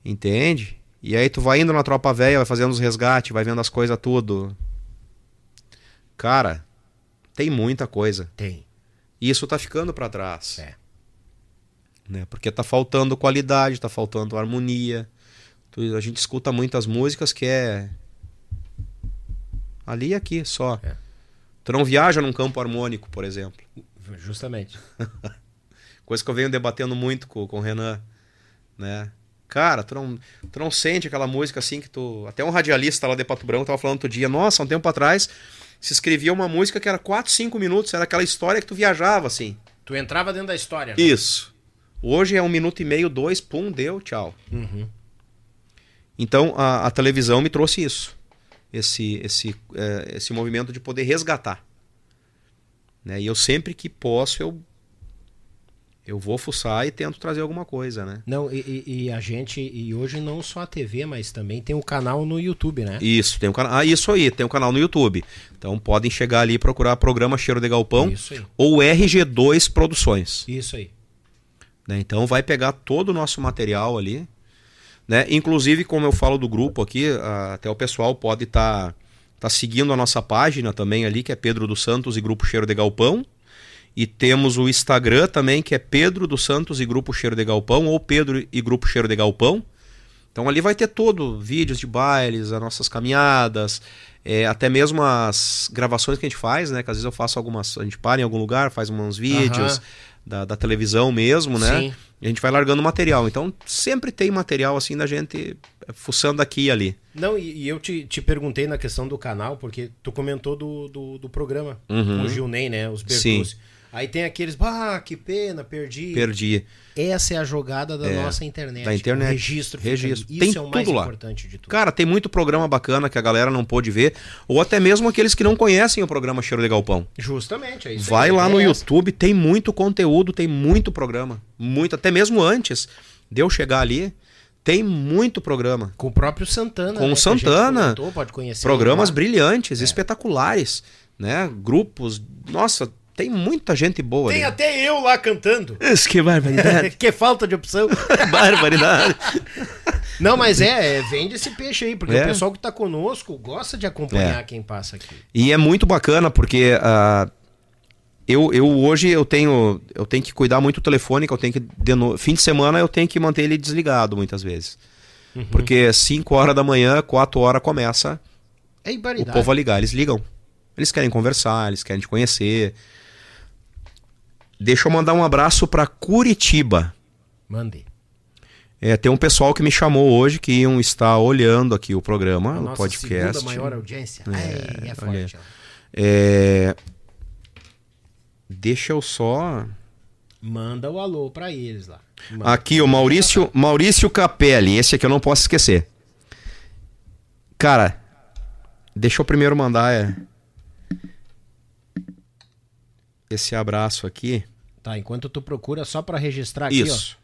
entende? E aí tu vai indo na tropa velha, vai fazendo os resgates, vai vendo as coisas tudo. Cara, tem muita coisa. Tem. E isso tá ficando pra trás. É. Né? Porque tá faltando qualidade, tá faltando harmonia. A gente escuta muitas músicas que é ali e aqui só. É. Tu não viaja num campo harmônico, por exemplo. Justamente. (laughs) Coisa que eu venho debatendo muito com, com o Renan, né? Cara, tu não, tu não sente aquela música assim que tu... Até um radialista lá de Pato Branco tava falando outro dia, nossa, um tempo atrás se escrevia uma música que era 4, 5 minutos, era aquela história que tu viajava, assim. Tu entrava dentro da história, né? Isso. Hoje é um minuto e meio, dois, pum, deu, tchau. Uhum. Então a, a televisão me trouxe isso. Esse, esse, eh, esse movimento de poder resgatar. Né? E eu sempre que posso, eu, eu vou fuçar e tento trazer alguma coisa, né? Não, e, e- a gente, e hoje não só a TV, mas também tem o canal no YouTube, né? Isso, tem um canal. Ah, isso aí, tem um canal no YouTube. Então podem chegar ali e procurar programa Cheiro de Galpão Isso aí. ou RG2 Produções. Isso aí. né? Então vai pegar todo o nosso material ali, né? Inclusive, como eu falo do grupo aqui, até o pessoal pode estar tá seguindo a nossa página também ali, que é Pedro dos Santos e Grupo Cheiro de Galpão. E temos o Instagram também, que é Pedro dos Santos e Grupo Cheiro de Galpão, ou Pedro e Grupo Cheiro de Galpão. Então ali vai ter todo, vídeos de bailes, as nossas caminhadas, é, até mesmo as gravações que a gente faz, né? Que às vezes eu faço algumas. A gente para em algum lugar, faz uns vídeos Aham. da, da televisão mesmo, né? Sim. E a gente vai largando material. Então sempre tem material assim da gente fuçando aqui e ali. Não, e, e eu te, te perguntei na questão do canal, porque tu comentou do, do, do programa Uhum. o Gilney, né? Os Bertucci. Aí tem aqueles, ah, que pena, perdi. Perdi. Essa é a jogada da É, nossa internet. da internet. O registro. Registro. ali. Tem Isso é o mais tudo lá. importante de tudo. Cara, tem muito programa bacana que a galera não pôde ver, ou até mesmo aqueles que não conhecem o programa Cheiro de Galpão. Justamente, é isso Vai aí. lá É no essa. YouTube, tem muito conteúdo, tem muito programa. Muito, até mesmo antes. Deu chegar ali, tem muito programa. Com o próprio Santana. Com né, o Santana. comentou, pode conhecer. Programas lá. brilhantes, espetaculares, né? Grupos, nossa, tem muita gente boa Tem ali. até eu lá cantando. (laughs) Isso, que barbaridade. (laughs) que falta de opção. (laughs) barbaridade. Não, mas é, é, vende esse peixe aí, porque É. o pessoal que tá conosco gosta de acompanhar É. quem passa aqui. E é muito bacana porque ah, eu, eu hoje eu tenho eu tenho que cuidar muito do telefone, que eu tenho que de no- fim de semana eu tenho que manter ele desligado muitas vezes. Porque 5 horas da manhã, 4 horas começa É o povo a ligar, eles ligam. Eles querem conversar, eles querem te conhecer. Deixa eu mandar um abraço para Curitiba. Mande. É, tem um pessoal que me chamou hoje que iam estar olhando aqui o programa, A o nossa podcast. segunda maior audiência. É, é olha. forte. É, Deixa eu só. Manda o alô pra eles lá. Manda. Aqui, o Maurício, Maurício Capelli. Esse aqui eu não posso esquecer. Cara, deixa eu primeiro mandar é, esse abraço aqui. Tá, enquanto tu procura, só pra registrar aqui, Isso.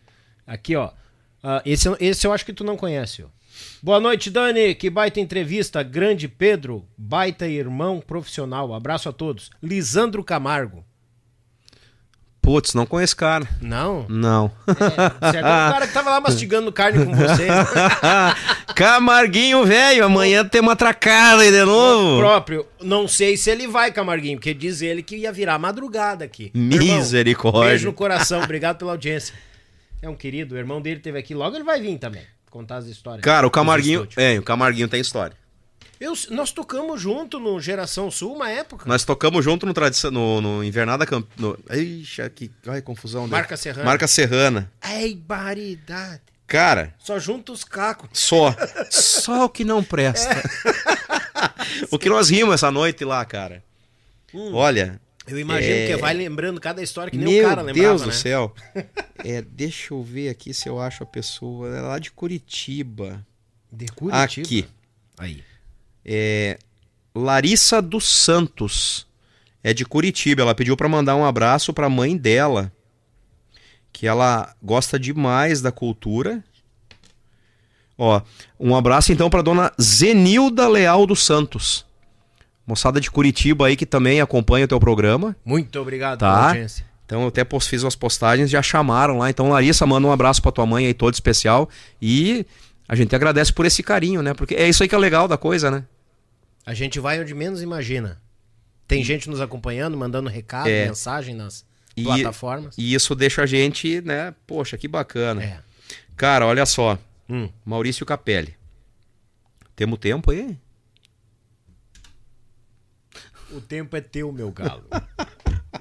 ó. Aqui, ó. Ah, esse, esse eu acho que tu não conhece, ó. Boa noite, Dani. Que baita entrevista. Grande Pedro, baita irmão profissional. Abraço a todos. Lisandro Camargo. Putz, não conheço cara. Não? Não. É, certo. O (laughs) cara que tava lá mastigando carne com vocês. (laughs) Camarguinho, velho, amanhã tem uma atracada aí de O novo. próprio. Não sei se ele vai, Camarguinho, porque diz ele que ia virar madrugada aqui. Irmão, Misericórdia. beijo no coração. Obrigado pela audiência. É um querido. O irmão dele teve aqui. Logo ele vai vir também. Contar as histórias. Cara, o Camarguinho. É, o Camarguinho tem história. Eu, nós tocamos junto no Geração Sul uma época. Nós tocamos junto no, tradição, no, no Invernada Camp... No... Ixi, que ai, confusão. dele. Marca Serrana. Marca Serrana. Ei, baridade. Cara, Só junta os cacos. só. (laughs) Só o que não presta. (laughs) o que nós rimos essa noite lá, cara. Olha. Eu imagino É. que vai lembrando cada história que nem Meu o cara lembrava, Deus né? do céu. (laughs) É, deixa eu ver aqui se eu acho a pessoa. É lá de Curitiba. De Curitiba. Aqui. Aí. É, Larissa dos Santos. É de Curitiba. Ela pediu pra mandar um abraço pra mãe dela. Que ela gosta demais da cultura. Ó, um abraço então pra dona Zenilda Leal dos Santos. Moçada de Curitiba aí que também acompanha o teu programa. Muito obrigado Tá. pela audiência. Então eu até fiz umas postagens, já chamaram lá. Então, Larissa, manda um abraço pra tua mãe aí, todo especial. E a gente agradece por esse carinho, né? Porque é isso aí que é legal da coisa, né? A gente vai onde menos imagina. Tem gente nos acompanhando, mandando recado, É. mensagem nas E- plataformas. E isso deixa a gente, né? Poxa, que bacana. É. Cara, olha só. Hum. Maurício Capelli. Temos tempo aí? O tempo é teu, meu galo.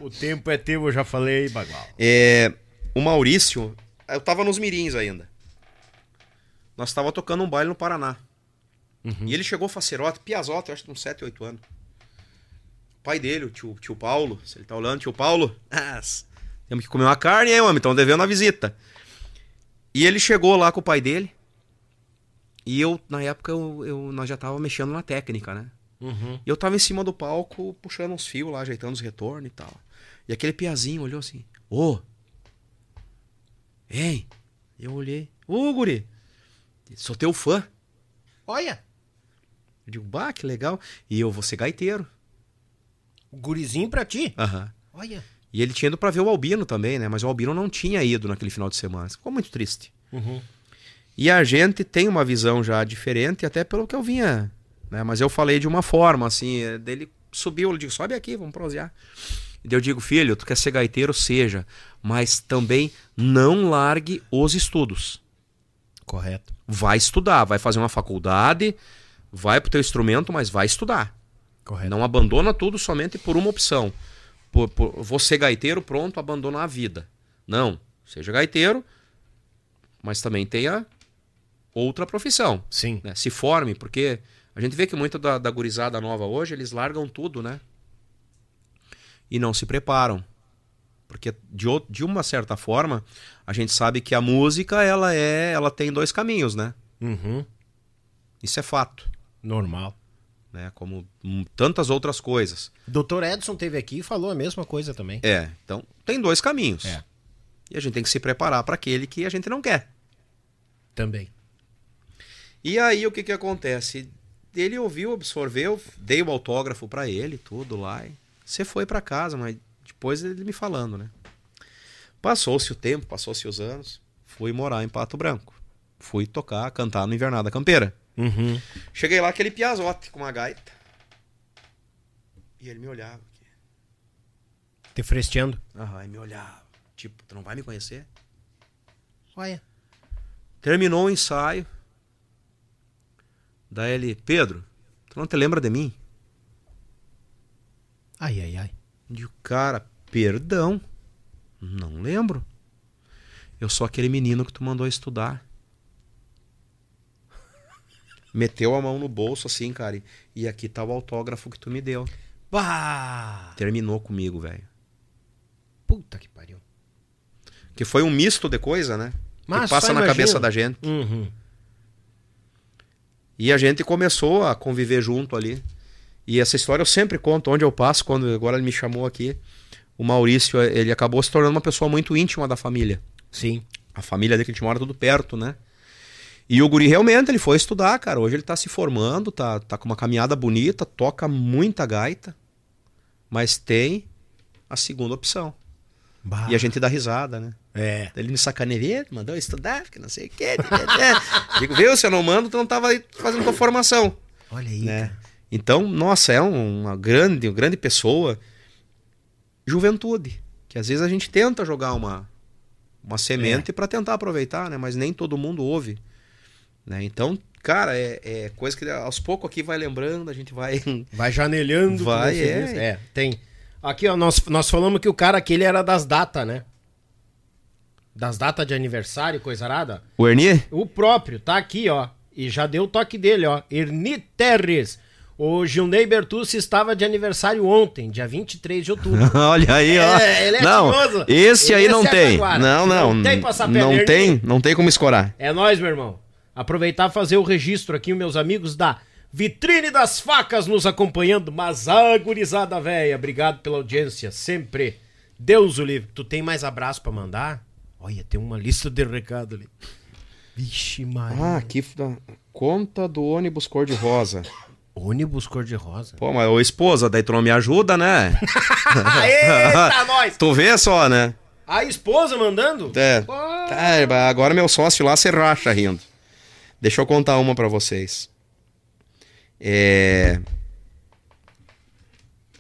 o tempo é teu, eu já falei, bagual. É, o Maurício, eu tava nos mirins ainda. Nós tava tocando um baile no Paraná. E ele chegou facerote, piazote, acho que uns 7, 8 anos. O pai dele, o tio, tio Paulo, se ele tá olhando, tio Paulo, as, temos que comer uma carne, hein, homem? Estão devendo a visita. E ele chegou lá com o pai dele. E eu, na época, eu, eu- nós já tava mexendo na técnica, né? Uhum. E eu tava em cima do palco, puxando uns fios lá, ajeitando os retornos e tal. E aquele piazinho olhou assim, ô! Ei! Eu olhei, ô, guri! Sou teu fã. Olha, Eu digo, bah, que legal. E eu vou ser gaiteiro. gurizinho pra ti. Aham. Olha. E ele tinha ido pra ver o Albino também, né? Mas o Albino não tinha ido naquele final de semana. Ficou muito triste. Uhum. E a gente tem uma visão já diferente, até pelo que eu vinha. Né? Mas eu falei de uma forma, assim, é, dele subiu, eu digo, sobe aqui, vamos prosear. E eu digo, filho, tu quer ser gaiteiro, seja, mas também não largue os estudos. Correto. Vai estudar, vai fazer uma faculdade, vai pro teu instrumento, mas vai estudar. Correto. Não abandona tudo somente por uma opção. Por, por, ser gaiteiro, pronto, abandonar a vida. Não. Seja gaiteiro, mas também tenha outra profissão. Sim. né? Se forme, porque a gente vê que muita da, da gurizada nova hoje, eles largam tudo, né? E não se preparam. Porque de, de uma certa forma, a gente sabe que a música, ela é, ela tem dois caminhos, né? Uhum. Isso é fato, Normal. né? Como hum, tantas outras coisas. Doutor Edson teve aqui e falou a mesma coisa também. É, então tem dois caminhos. É. E a gente tem que se preparar para aquele que a gente não quer. Também. E aí o que que acontece? Ele ouviu, absorveu, dei o autógrafo pra ele, tudo lá. e Você foi pra casa, mas depois ele me falando, né? Passou-se o tempo, passou-se os anos, fui morar em Pato Branco. Fui tocar, cantar no Invernada Campeira. Uhum. Cheguei lá, aquele piazote com uma gaita. E ele me olhava. aqui. Te fresteando. Aham, e me olhava. Tipo, tu não vai me conhecer? Olha. Terminou o ensaio. Daí ele, Pedro, tu não te lembra de mim? Ai, ai, ai. E o cara, perdão, não lembro. Eu sou aquele menino que tu mandou estudar. Meteu a mão no bolso assim, cara. e- E aqui tá o autógrafo que tu me deu. Bah! Terminou comigo, velho. Puta que pariu. Que foi um misto de coisa, né? Mas que passa na imagino. cabeça da gente. Uhum. E a gente começou a conviver junto ali. E essa história eu sempre conto onde eu passo, quando agora ele me chamou aqui. O Maurício, ele acabou se tornando uma pessoa muito íntima da família. Sim. A família dele que a gente mora tudo perto, né? E o guri realmente, ele foi estudar, cara. Hoje ele tá se formando, tá, tá com uma caminhada bonita, toca muita gaita, mas tem a segunda opção. Bah. E a gente dá risada, né? É. Ele me sacaneia, mandou estudar, que não sei o quê. (laughs) Digo, viu, se eu não mando, tu não tava aí fazendo tua formação. Olha aí. né? Então, nossa, é um- uma grande, uma grande pessoa. Juventude. Que às vezes a gente tenta jogar uma, uma semente pra tentar aproveitar, né? Mas nem todo mundo ouve. Né? Então, cara, é, é coisa que aos poucos aqui vai lembrando, a gente vai. (laughs) Vai janelhando. Vai, é. diz. É, tem. Aqui, ó, nós, nós falamos que o cara aquele era das datas, né? Das datas de aniversário, coisa arada. O Ernie? O próprio, tá aqui, ó. E já deu o toque dele, ó. Erni Terres. O Gilney Bertucci estava de aniversário ontem, dia 23 de outubro. (laughs) Olha aí, ó. É, ele é não, tinhoso. esse aí Esse não é tem. Não, não. Não tem passapé Não tem, não tem como escorar. É nóis, meu irmão. Aproveitar e fazer o registro aqui, meus amigos da Vitrine das Facas nos acompanhando. Mas a gurizada véia, obrigado pela audiência, sempre. Deus o livre. Tu tem mais abraço pra mandar? Olha, tem uma lista de recado ali. Vixe, Maria. Ah, aqui da conta do ônibus cor-de-rosa. Ônibus cor-de-rosa. Pô, mas ô esposa, daí tu não me ajuda, né? (laughs) Eita, (laughs) nós! tu vê só, né? A esposa mandando? É. Ah. Tá, agora meu sócio lá se racha rindo. Deixa eu contar uma pra vocês. É...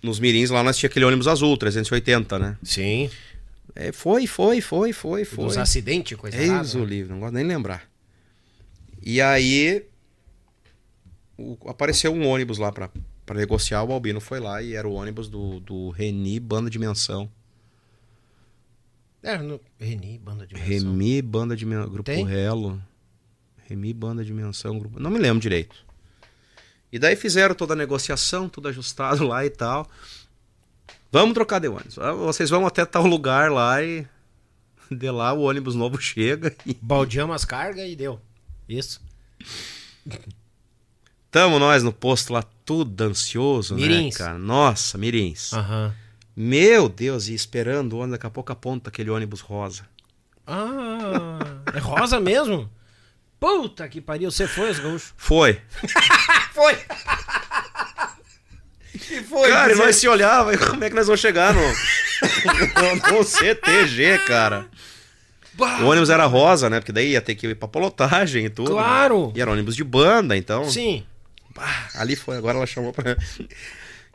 Nos Mirins lá nós tinha aquele ônibus azul, 380, né? Sim. É, foi, foi, foi, foi, foi. Dos acidentes, coisa Eis errada, o né? livro, não gosto nem de lembrar. E aí o- apareceu um ônibus lá pra, pra negociar, o Albino foi lá e era o ônibus do, do Reni Banda Dimensão. É, no... Reni, banda de Remi Banda Dimensão, Grupo Tem? Relo. Remi Banda Dimensão, Grupo... Não me lembro direito. E daí fizeram toda a negociação, tudo ajustado (laughs) lá e tal. Vamos trocar de ônibus. Ah, Vocês vão até tal lugar lá e... (laughs) De lá o ônibus novo (laughs) chega e Baldeamos as cargas e deu. Isso. Tamo nós no posto lá, tudo ansioso, Mirins. né, cara? Nossa, Mirins. Aham. Meu Deus, e esperando o ônibus, daqui a pouco aponta aquele ônibus rosa. Ah, é rosa mesmo? Puta que pariu, você foi, os gaúchos. Foi. (laughs) Foi! que foi? cara, e nós se olhava, e como é que nós vamos chegar no, no, no CTG, cara? Bah! O ônibus era rosa, né? Porque daí ia ter que ir pra polotagem e tudo. né? Claro. E era ônibus de banda, então. Sim. Bah, ali foi, agora ela chamou pra.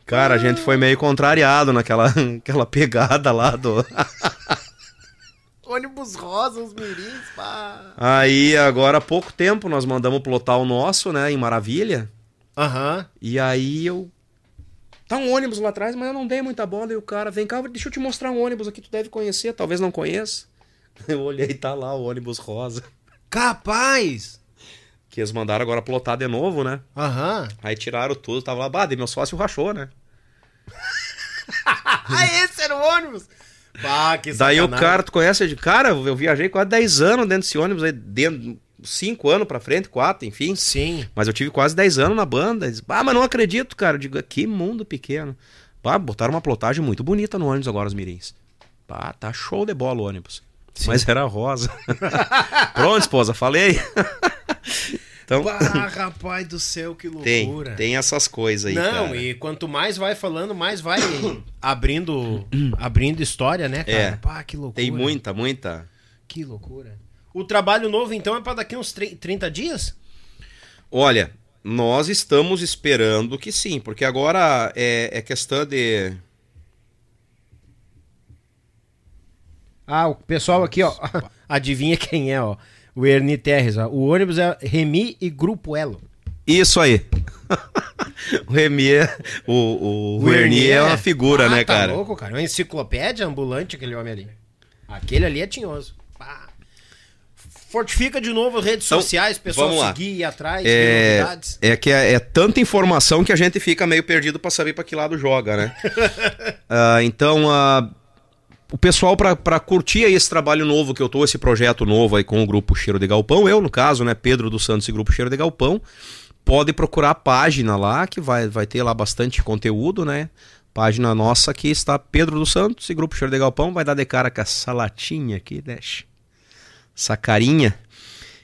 Cara, a gente foi meio contrariado naquela (laughs) aquela pegada lá do. (laughs) Ônibus rosa, os mirins, pá. Aí, agora há pouco tempo, nós mandamos plotar o nosso, né, em Maravilha. Aham. E aí eu. Tá um ônibus lá atrás, mas eu não dei muita bola. E o cara, vem cá, deixa eu te mostrar um ônibus aqui, tu deve conhecer, talvez não conheça. (laughs) Eu olhei e tá lá o ônibus rosa. Capaz! Que eles mandaram agora plotar de novo, né? Aham. Aí tiraram tudo, tava lá, bah, meu sócio rachou, né? (laughs) Ah, esse era o ônibus! Pá, que Daí o cara, tu conhece de cara, eu viajei quase 10 anos dentro desse ônibus aí, dentro, 5 anos pra frente, 4, enfim. Sim. Mas eu tive quase 10 anos na banda. Eles, ah, mas não acredito, cara. Eu digo, que mundo pequeno. Pá, botaram uma plotagem muito bonita no ônibus agora, os mirins. Pá, tá show de bola o ônibus. mas era rosa. (laughs) Pronto, esposa, falei. (laughs) então, Ah, (laughs) rapaz do céu, que tem, loucura. tem essas coisas aí, Não, cara. e quanto mais vai falando, mais vai (coughs) abrindo, (coughs) abrindo história, né, cara? É. Pá, que loucura. Tem muita, muita. Que loucura. O trabalho novo, então, é pra daqui uns tre- 30 dias? Olha, nós estamos esperando que sim, porque agora é, é questão de. Ah, o pessoal aqui, ó, (laughs) adivinha quem é, ó. O Ernie Terres, ó. O ônibus é Remi e Grupo Elo. Isso aí. (laughs) o Remy é. O, o, o Ernie é uma figura, Ah, né, tá cara? louco, cara. Uma enciclopédia ambulante, aquele homem ali. Aquele ali é tinhoso. Pá. Fortifica de novo as redes Então, sociais, pessoal seguir, ir atrás, É, novidades. é que é, é tanta informação que a gente fica meio perdido pra saber pra que lado joga, né? (laughs) Ah, então, ah, o pessoal pra pra curtir aí esse trabalho novo que eu tô, esse projeto novo aí com o grupo Cheiro de Galpão, eu no caso, né, Pedro dos Santos e grupo Cheiro de Galpão, pode procurar a página lá que vai, vai ter lá bastante conteúdo, né? Página nossa aqui está Pedro dos Santos e grupo Cheiro de Galpão, vai dar de cara com essa latinha aqui, deixa. Essa carinha.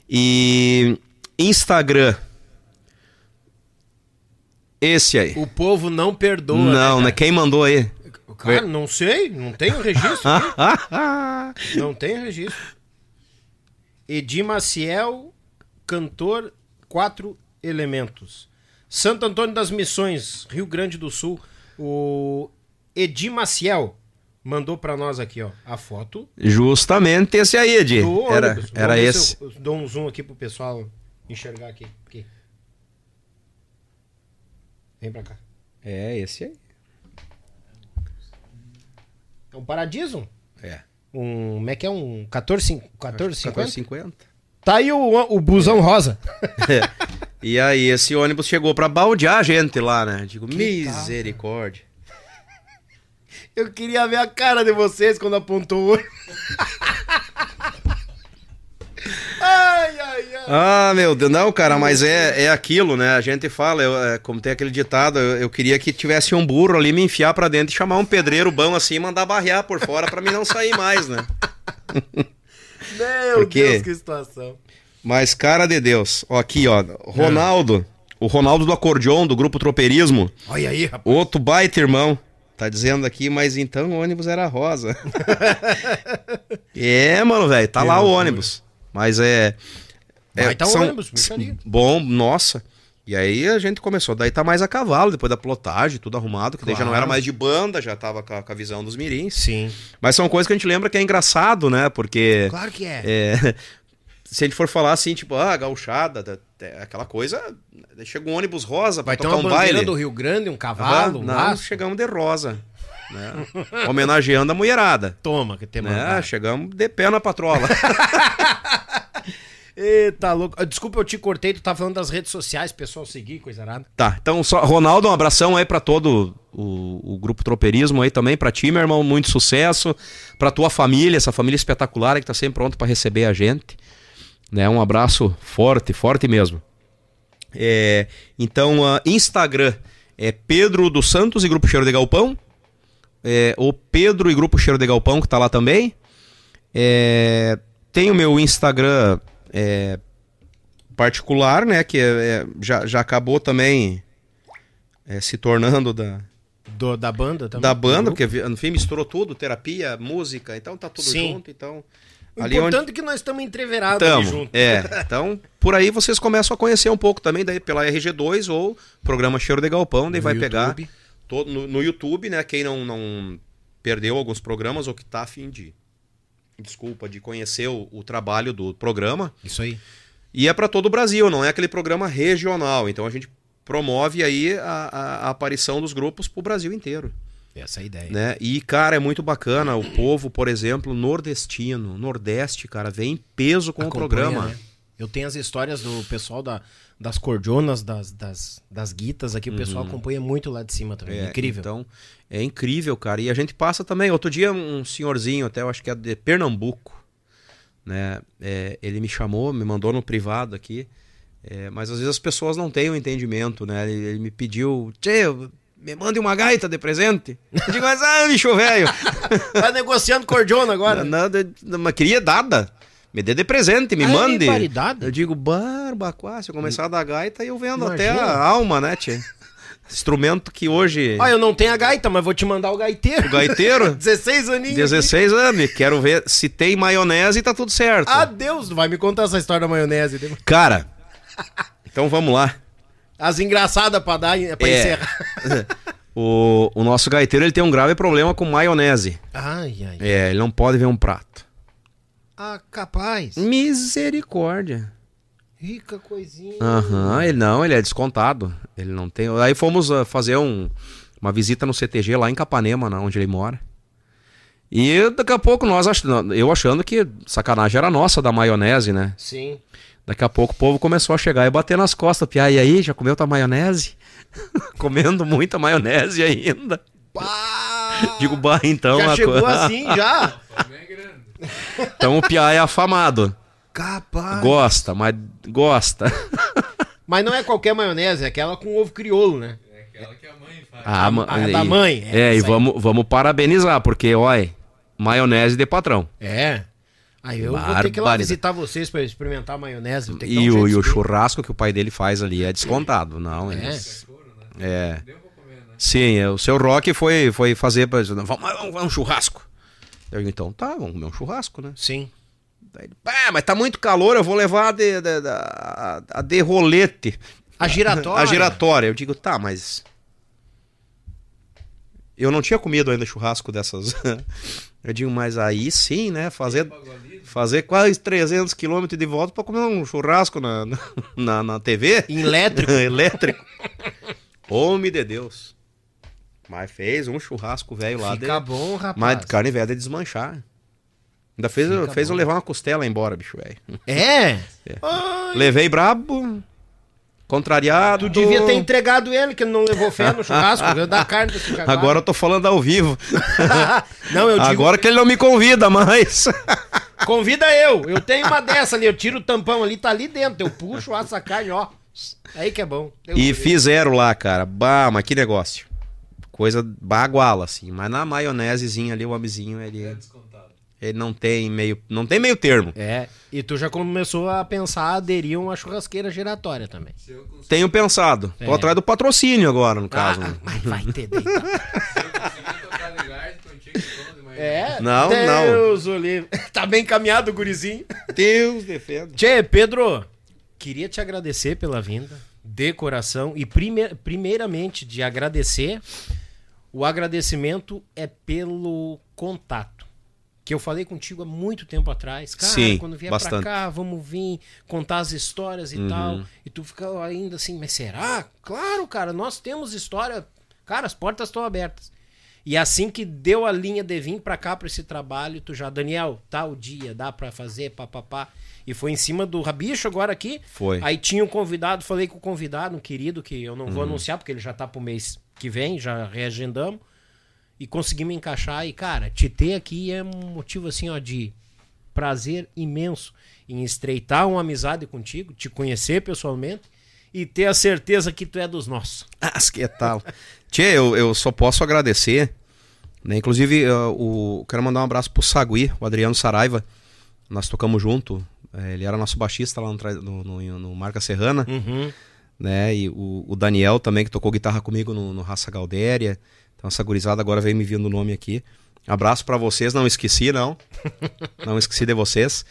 E Instagram. Esse aí. O povo não perdoa. não, né? né? Quem mandou aí? Cara, não sei, não tem o registro. (laughs) não tem registro. Edi Maciel, cantor, quatro elementos. Santo Antônio das Missões, Rio Grande do Sul. O Edi Maciel mandou pra nós aqui, ó, a foto Justamente esse aí, Edi. Era, era esse. se eu dou um zoom aqui pro pessoal enxergar aqui. aqui. Vem pra cá. É, esse aí. É um Paradiso? É. Um, como é que é? Um 14, 1450? 1450. Tá aí o, o busão rosa. (laughs) E aí, esse ônibus chegou pra baldear a gente lá, né? Digo, misericórdia. Eu queria ver a cara de vocês quando apontou o olho. (laughs) Ah, meu Deus, não, cara, mas é, é aquilo, né? A gente fala, eu, é, como tem aquele ditado, eu, eu queria que tivesse um burro ali, me enfiar pra dentro e chamar um pedreiro bom assim e mandar barrear por fora pra mim não sair mais, né? (laughs) Meu Por quê? Deus, que situação. Mas, cara de Deus, ó, aqui, ó, Ronaldo, o Ronaldo do acordeon, do grupo Tropeirismo, Olha aí, rapaz. outro baita irmão, tá dizendo aqui, mas então o ônibus era rosa. (laughs) é, mano, velho, tá Que lá o loucura. ônibus. Mas é. É Baita são- ônibus. Bom, nossa. E aí a gente começou, daí tá mais a cavalo, depois da plotagem, tudo arrumado, que daí já não Claro. era mais de banda, já tava com a, com a visão dos mirins. Sim. Mas são coisas que a gente lembra que é engraçado, né? Porque Claro que é. é, (laughs) se a gente for falar assim, tipo, ah, gauchada, da- é aquela coisa, chega um ônibus rosa pra Vai ter tocar uma um baile. do Rio Grande, um cavalo, um não, chegamos de rosa, né? Homenageando a mulherada. Toma, que tem Né? Chegamos de pé na patrola. (laughs) Eita, louco. Ah, Desculpa, eu te cortei, tu tava falando das redes sociais, pessoal seguir, coisa arada. Tá, então só Ronaldo, um abração aí pra todo o, o grupo Tropeirismo aí também, pra ti, meu irmão, muito sucesso, pra tua família, essa família espetacular que tá sempre pronto pra receber a gente, né? Um abraço forte, forte mesmo. É, então, ah, Instagram é Pedro dos Santos e Grupo Cheiro de Galpão, é, o Pedro e Grupo Cheiro de Galpão que tá lá também. É, tem o meu Instagram é, particular, né? Que é- é- já, já acabou também é, se tornando da, Do- da banda também. da banda, grupo. porque no fim misturou tudo, terapia, música, então tá tudo Sim. junto, então... O Ali importante onde é que nós estamos entreverados ali estamos, junto. é, então por aí vocês começam a conhecer um pouco também daí pela RG2 ou programa Cheiro de Galpão, daí No vai pegar YouTube. todo, no, no YouTube, né, quem não, não perdeu alguns programas ou que tá afim de, desculpa, de conhecer o, o trabalho do programa, Isso aí. e é para todo o Brasil, não é aquele programa regional. Então a gente promove aí a, a- a aparição dos grupos pro Brasil inteiro. Essa é a ideia. Né? E, cara, é muito bacana. O povo, por exemplo, nordestino, nordeste, cara, vem em peso com Acompanha, o programa. né? Eu tenho as histórias do pessoal da, das cordionas, das, das, das guitas aqui. O pessoal acompanha muito lá de cima também. É, Incrível. Então, é incrível, cara. E a gente passa também. Outro dia, um senhorzinho, até eu acho que é de Pernambuco, né? É, ele me chamou, me mandou no privado aqui. É, mas às vezes as pessoas não têm o entendimento, né? Ele, ele me pediu, Tchê, me mande uma gaita de presente. Eu digo, mas ah, bicho velho. (laughs) Tá negociando cordiona agora. Nada, mas queria dada. Me dê de presente, me Ah, é mande. Eu digo, barbacoa, se eu começar a dar gaita, eu vendo até Imagina. a alma, né, tia? Instrumento que hoje. Ah, eu não tenho a gaita, mas vou te mandar o gaiteiro. O gaiteiro, (laughs) 16 aninhos. 16 anos, quero ver se tem maionese e tá tudo certo. Adeus, vai me contar essa história da maionese. Cara, então vamos lá. As engraçadas pra dar, pra É. encerrar. (laughs) O, o nosso gaiteiro ele tem um grave problema com maionese. Ai, ai. É, ele não pode ver um prato. Ah, capaz. Misericórdia. Rica coisinha. Aham, ele não, ele é descontado. Ele não tem. Aí fomos ah, fazer um, uma visita no CTG lá em Capanema, né, onde ele mora. E daqui a pouco nós ach... eu achando que sacanagem era nossa da maionese, né? Sim. Daqui a pouco o povo começou a chegar e bater nas costas. Pia, e aí, já comeu tua maionese? (laughs) Comendo muita maionese ainda. Pá! Digo, bah, então. já chegou co- assim, já? (laughs) Então o Pia é afamado. Capaz. Gosta, mas gosta. Mas não é qualquer maionese, é aquela com ovo crioulo, né? Ah, ma- a da e- mãe, é, É, e vamos, vamos parabenizar, porque, olha, maionese de patrão. É. Aí eu vou ter que ir lá visitar vocês pra experimentar a maionese. que E, um o, e o churrasco que o pai dele faz ali é descontado, não. É. É. é. Sim, é, o seu Rock foi, foi fazer pra. Vamos, vamos, vamos um churrasco. Eu digo, então tá, vamos comer um churrasco, né? Sim. Daí "Pá, mas tá muito calor, eu vou levar a de, de- de- a, a de rolete. A giratória. (laughs) A giratória. Eu digo, tá, mas. Eu não tinha comido ainda churrasco dessas. (laughs) Eu digo, mas aí sim, né? Fazer, fazer quase 300 quilômetros de volta pra comer um churrasco na, (laughs) na, na TV. Em elétrico. Elétrico. Homem de Deus. Mas fez um churrasco velho lá. Fica de... bom, rapaz. Mas carne velha de desmanchar. Ainda fez, Fica fez eu levar uma costela embora, bicho velho. É? Ai, Levei brabo, contrariado. tu devia ter entregado ele, que não levou fé no churrasco. eu da carne desse (laughs) jaguar. Agora eu tô falando ao vivo. (laughs) não, eu digo, Agora que ele não me convida mais. (laughs) convida eu. Eu tenho uma dessa ali, eu tiro o tampão ali, tá ali dentro. Eu puxo, assa a carne, ó. Aí que é bom. Deus e fizeram lá, cara. Bah, mas que negócio. Coisa baguala, assim. Mas na maionesezinha ali, o homenzinho, ele. Ele não tem meio. Não tem meio termo. É, e tu já começou a pensar aderir a uma churrasqueira giratória também. Tenho pensado. Tô É. atrás do patrocínio agora, no caso. Ah, mas vai deitado. É, Não, Deus o livre. (laughs) Tá bem encaminhado o gurizinho. Deus defenda. Tchê, Pedro, queria te agradecer pela vinda, de coração, e prime- primeiramente de agradecer, o agradecimento é pelo contato. Que eu falei contigo há muito tempo atrás. Cara, Sim, quando vier bastante. pra cá, vamos vir contar as histórias e tal. E tu fica ainda assim, mas será? Claro, cara, nós temos história. Cara, as portas estão abertas. E assim que deu a linha de vir pra cá pra esse trabalho, tu já, Daniel, tal dia, dá pra fazer, papapá. E foi em cima do Rabicho agora aqui. Foi. Aí tinha um convidado, falei com o convidado, um querido, que eu não vou anunciar, porque ele já tá pro mês que vem, já reagendamos. E conseguimos encaixar. E, cara, te ter aqui é um motivo, assim, ó, de prazer imenso em estreitar uma amizade contigo, te conhecer pessoalmente e ter a certeza que tu é dos nossos. Mas que tal? Tchê, eu, eu só posso agradecer. Né? Inclusive, uh, o, quero mandar um abraço pro Sagui, o Adriano Saraiva. Nós tocamos junto. Eh, Ele era nosso baixista lá no, no- no Marca Serrana. Uhum. Né? E o, o Daniel também, que tocou guitarra comigo no, no Raça Galdéria. Então, essa gurizada agora veio me vindo o nome aqui. Abraço pra vocês, não esqueci, não. (laughs) não esqueci de vocês.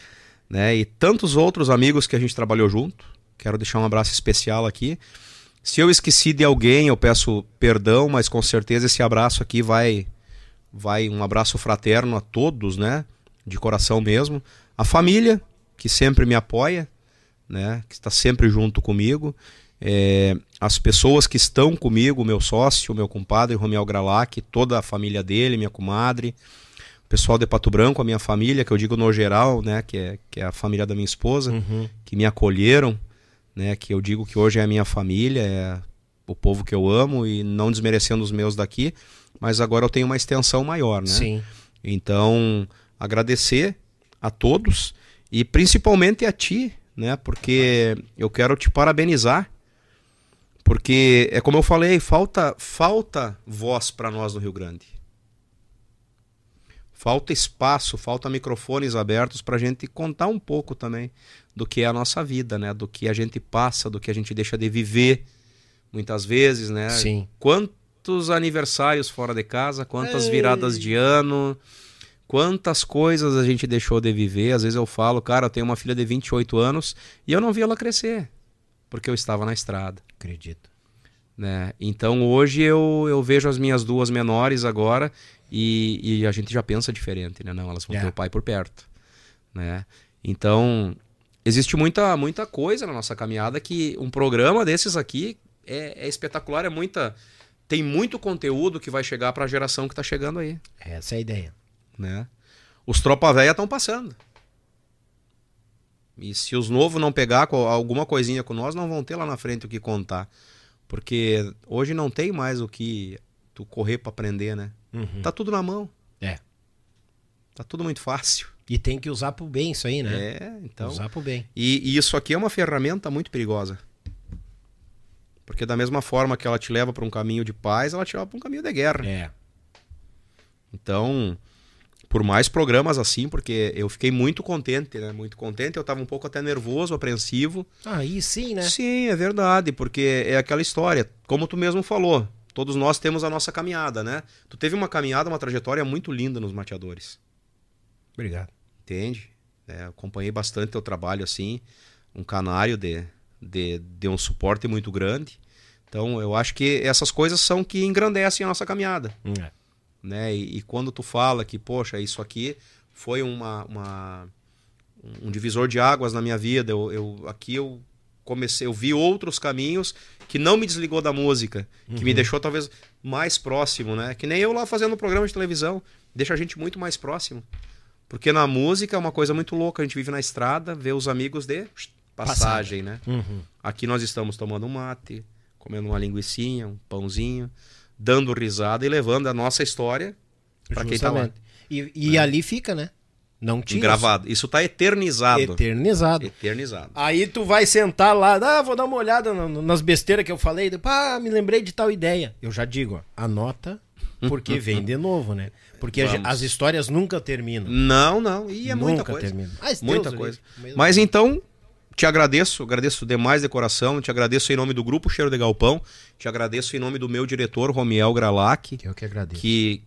Né? E tantos outros amigos que a gente trabalhou junto. Quero deixar um abraço especial aqui. Se eu esqueci de alguém, eu peço perdão, mas com certeza esse abraço aqui vai vai um abraço fraterno a todos, né? De coração mesmo. A família, que sempre me apoia, né? Que está sempre junto comigo. É, as pessoas que estão comigo, meu sócio, meu compadre Romiel Gralac, toda a família dele, minha comadre, o pessoal de Pato Branco, a minha família, que eu digo no geral, né? Que é, que é a família da minha esposa, que me acolheram, né? Que eu digo que hoje é a minha família, é o povo que eu amo e não desmerecendo os meus daqui, mas agora eu tenho uma extensão maior, né? Sim. Então, agradecer a todos e principalmente a ti, né? Porque eu quero te parabenizar Porque é como eu falei, falta falta voz para nós no Rio Grande. Falta espaço, falta microfones abertos para a gente contar um pouco também do que é a nossa vida, né? Do que a gente passa, do que a gente deixa de viver muitas vezes, né? Sim. Quantos aniversários fora de casa, quantas viradas de ano, quantas coisas a gente deixou de viver. Às vezes eu falo, cara, eu tenho uma filha de 28 anos e eu não vi ela crescer, porque eu estava na estrada. Acredito. Né? Então hoje eu, eu vejo as minhas duas menores agora e, e a gente já pensa diferente, né? Não, elas vão É. ter o pai por perto, né? Então existe muita muita coisa na nossa caminhada que um programa desses aqui é, é espetacular, é muita tem muito conteúdo que vai chegar para a geração que está chegando aí, Essa é a ideia. né? Os tropa velha estão passando. E se os novos não pegar alguma coisinha com nós, não vão ter lá na frente o que contar. Porque hoje não tem mais o que tu correr para aprender, né? Tá tudo na mão. É. Tá tudo muito fácil. (laughs) E tem que usar pro bem isso aí, né? É, então. Usar pro bem. E, e isso aqui é uma ferramenta muito perigosa. Porque da mesma forma que ela te leva para um caminho de paz, ela te leva para um caminho de guerra. É. Então, por mais programas assim, porque eu fiquei muito contente, né? Muito contente. Eu tava um pouco até nervoso, apreensivo. Aí sim, né? Sim, é verdade, porque é aquela história, como tu mesmo falou, todos nós temos a nossa caminhada, né? Tu teve uma caminhada, uma trajetória muito linda nos mateadores, Obrigado. entende? É, acompanhei bastante teu trabalho assim, um canário de, de, de um suporte muito grande. Então, eu acho que essas coisas são que engrandecem a nossa caminhada É. né? E, e quando tu fala que, poxa, isso aqui foi uma, uma- um divisor de águas na minha vida, eu, eu- aqui eu comecei, eu vi outros caminhos que não me desligou da música, que me deixou talvez mais próximo, né? Que nem eu lá fazendo um programa de televisão, deixa a gente muito mais próximo. Porque na música é uma coisa muito louca, a gente vive na estrada, vê os amigos de passagem, né? Uhum. Aqui nós estamos tomando um mate, comendo uma linguiçinha, um pãozinho, dando risada e levando a nossa história para quem tá lá. E, e ali fica, né? Não tira. Gravado. Isso tá eternizado. Eternizado. Eternizado. Aí tu vai sentar lá, ah, vou dar uma olhada nas besteiras que eu falei, ah, me lembrei de tal ideia. Eu já digo, ó, anota, porque (laughs) vem de novo, né? Porque Vamos. as histórias nunca terminam. Não, não. E é muita Nunca coisa. termina. Mas muita Deus coisa. Mas então, te agradeço, agradeço demais de coração, te agradeço em nome do Grupo Cheiro de Galpão, te agradeço em nome do meu diretor, Romiel Gralac, Eu que agradeço. que,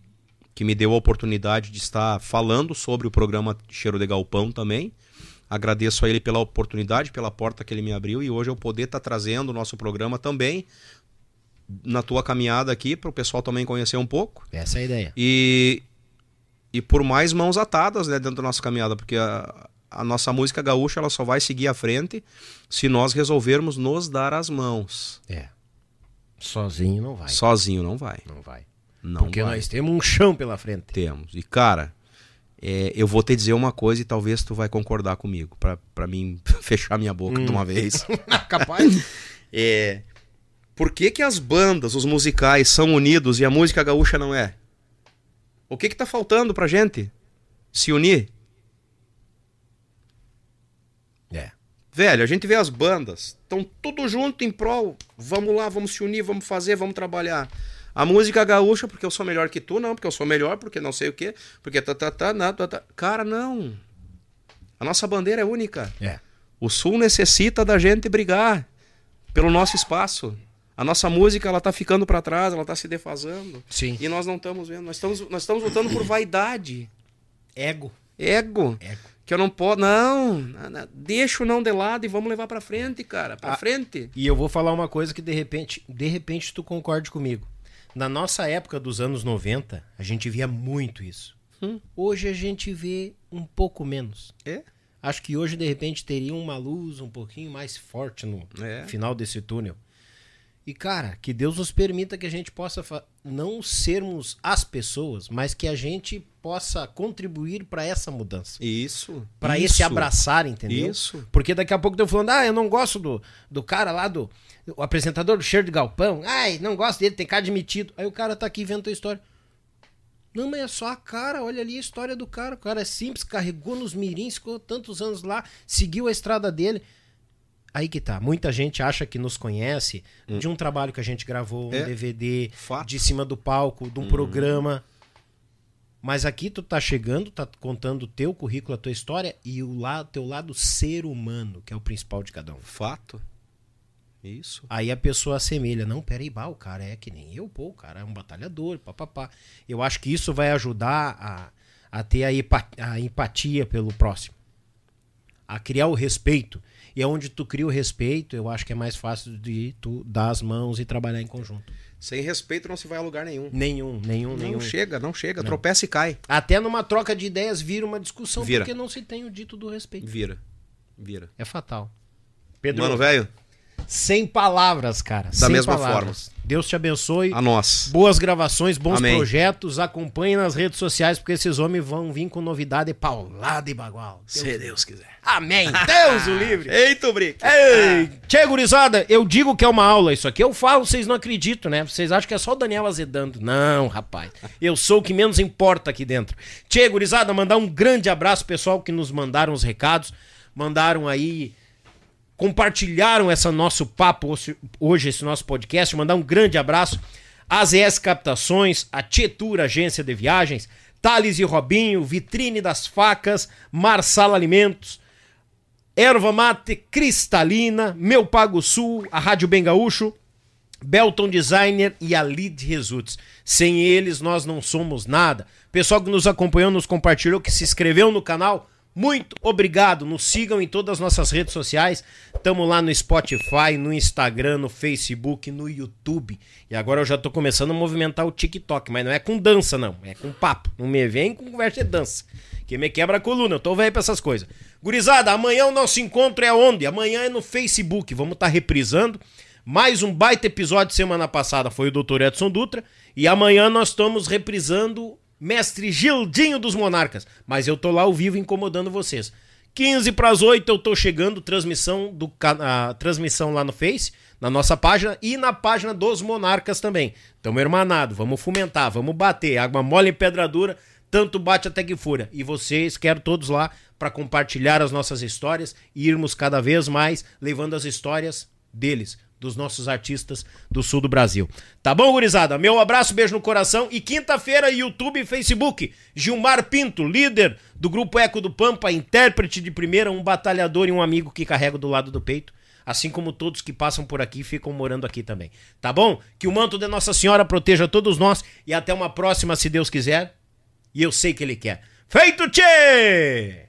que me deu a oportunidade de estar falando sobre o programa Cheiro de Galpão também. Agradeço a ele pela oportunidade, pela porta que ele me abriu e hoje eu poder estar trazendo o nosso programa também na tua caminhada aqui para o pessoal também conhecer um pouco Essa é a ideia. e e por mais mãos atadas né, dentro da nossa caminhada, porque a, a nossa música gaúcha ela só vai seguir à frente se nós resolvermos nos dar as mãos. É. Sozinho não vai. Sozinho não vai. Não vai. Não Porque vai. nós temos um chão pela frente. Temos. E, cara, é, eu vou te dizer uma coisa e talvez tu vai concordar comigo, pra pra mim (laughs) fechar minha boca de uma vez. (laughs) Capaz. É, por que, que as bandas, os musicais são unidos e a música gaúcha não é? O que que tá faltando pra gente se unir? É. Velho, a gente vê as bandas, estão tudo junto em prol. Vamos lá, vamos se unir, vamos fazer, vamos trabalhar. A música gaúcha, porque eu sou melhor que tu, não, porque eu sou melhor, porque não sei o quê, porque tá, tá, tá, tá, tá, tá. Cara, não. A nossa bandeira é única. É. O Sul necessita da gente brigar pelo nosso espaço. A nossa música, ela tá ficando para trás, ela tá se defasando. Sim. E nós não estamos vendo. Nós estamos, nós estamos lutando por vaidade. Ego. Ego. Ego. Que eu não posso. Não, não, não. deixa o não de lado e vamos levar pra frente, cara. Pra Ah. frente. E eu vou falar uma coisa que de repente, de repente tu concorde comigo. Na nossa época dos anos 90, a gente via muito isso. Hum. Hoje a gente vê um pouco menos. É? Acho que hoje de repente teria uma luz um pouquinho mais forte no É. final desse túnel. E cara, que Deus nos permita que a gente possa não sermos as pessoas, mas que a gente possa contribuir para essa mudança. Isso. Pra isso. esse abraçar, entendeu? Isso. Porque daqui a pouco tô falando, ah, eu não gosto do, do cara lá do. O apresentador do cheiro de galpão. Ai, não gosto dele, tem cara de metido. Aí o cara tá aqui vendo a história. Não, mas é só a cara, olha ali a história do cara. O cara é simples, carregou nos mirins, ficou tantos anos lá, seguiu a estrada dele. Aí que tá. Muita gente acha que nos conhece de um trabalho que a gente gravou, um É. DVD, Fato. de cima do palco, de um programa. Mas aqui tu tá chegando, tá contando o teu currículo, a tua história e o lado, teu lado ser humano, que é o principal de cada um. Fato. Isso. Aí a pessoa assemelha, não, peraí, bah, o cara é que nem eu, pô, o cara é um batalhador, papapá. Eu acho que isso vai ajudar a, a ter a, a empatia pelo próximo. A criar o respeito. E onde tu cria o respeito, eu acho que é mais fácil de tu dar as mãos e trabalhar em conjunto. Sem respeito não se vai a lugar nenhum. Nenhum, nenhum, Não nenhum. chega, não chega. Tropeça e cai. Até numa troca de ideias vira uma discussão Vira. porque não se tem o dito do respeito. Vira. Vira. É fatal. Pedro, Mano, velho, Sem palavras, cara. Da sem mesma palavras. Deus te abençoe. a nós. Boas gravações, bons Amém. projetos. Acompanhe nas redes sociais, porque esses homens vão vir com novidade paulada e bagual. Se Deus quiser. Amém. Deus o livre. (laughs) Eita, Brick. Ei, tchê, gurizada, eu digo que é uma aula isso aqui. Eu falo, vocês não acreditam, né? Vocês acham que é só o Daniel azedando. Não, rapaz. Eu sou o que menos importa aqui dentro. Tchê, gurizada, mandar um grande abraço pessoal que nos mandaram os recados. Mandaram aí compartilharam essa nosso papo hoje- esse nosso podcast. Mandar um grande abraço às ES Captações, a Tietur Agência de Viagens, Thales e Robinho, Vitrine das Facas, Marsala Alimentos, Erva Mate Cristalina, Meu Pago Sul, a Rádio Bem Gaúcho, Belton Designer e a Lead Results. Sem eles, nós não somos nada. Pessoal que nos acompanhou, nos compartilhou, que se inscreveu no canal, muito obrigado. Nos sigam em todas as nossas redes sociais. Estamos lá no Spotify, no Instagram, no Facebook, no YouTube. E agora eu já tô começando a movimentar o TikTok, mas não é com dança, não. É com papo. Não me vem com conversa de dança. Que me quebra a coluna, eu tô velho pra essas coisas. Gurizada, amanhã o nosso encontro é onde? Amanhã é no Facebook. Vamos estar reprisando. Mais um baita episódio semana passada foi o Dr. Edson Dutra. E amanhã nós estamos reprisando Mestre Gildinho dos Monarcas. Mas eu tô lá ao vivo incomodando vocês. 15 para as 8 eu tô chegando, transmissão, do, a transmissão lá no Face, na nossa página e na página dos Monarcas também. Tamo hermanado, vamos fomentar, vamos bater. Água mole em pedra dura, tanto bate até que fura. E vocês, quero todos lá para compartilhar as nossas histórias e irmos cada vez mais levando as histórias deles, dos nossos artistas do sul do Brasil. Tá bom, gurizada? Meu abraço, beijo no coração e quinta-feira, YouTube e Facebook. Gilmar Pinto, líder do Grupo Eco do Pampa, intérprete de primeira, um batalhador e um amigo que carrego do lado do peito. Assim como todos que passam por aqui ficam morando aqui também. Tá bom? Que o manto de Nossa Senhora proteja todos nós e até uma próxima, se Deus quiser. E eu sei que Ele quer. Feito, tchê!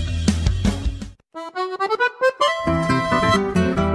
O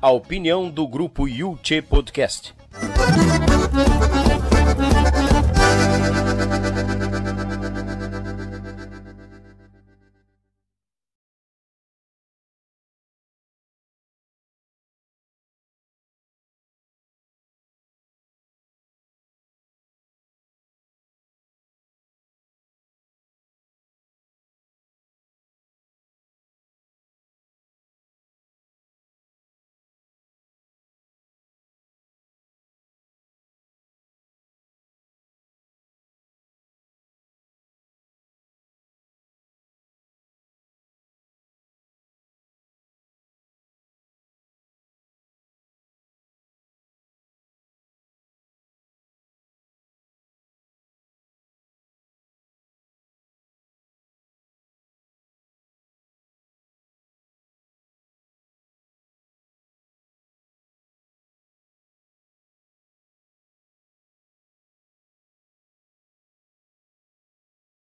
a opinião do grupo Yuchê Podcast.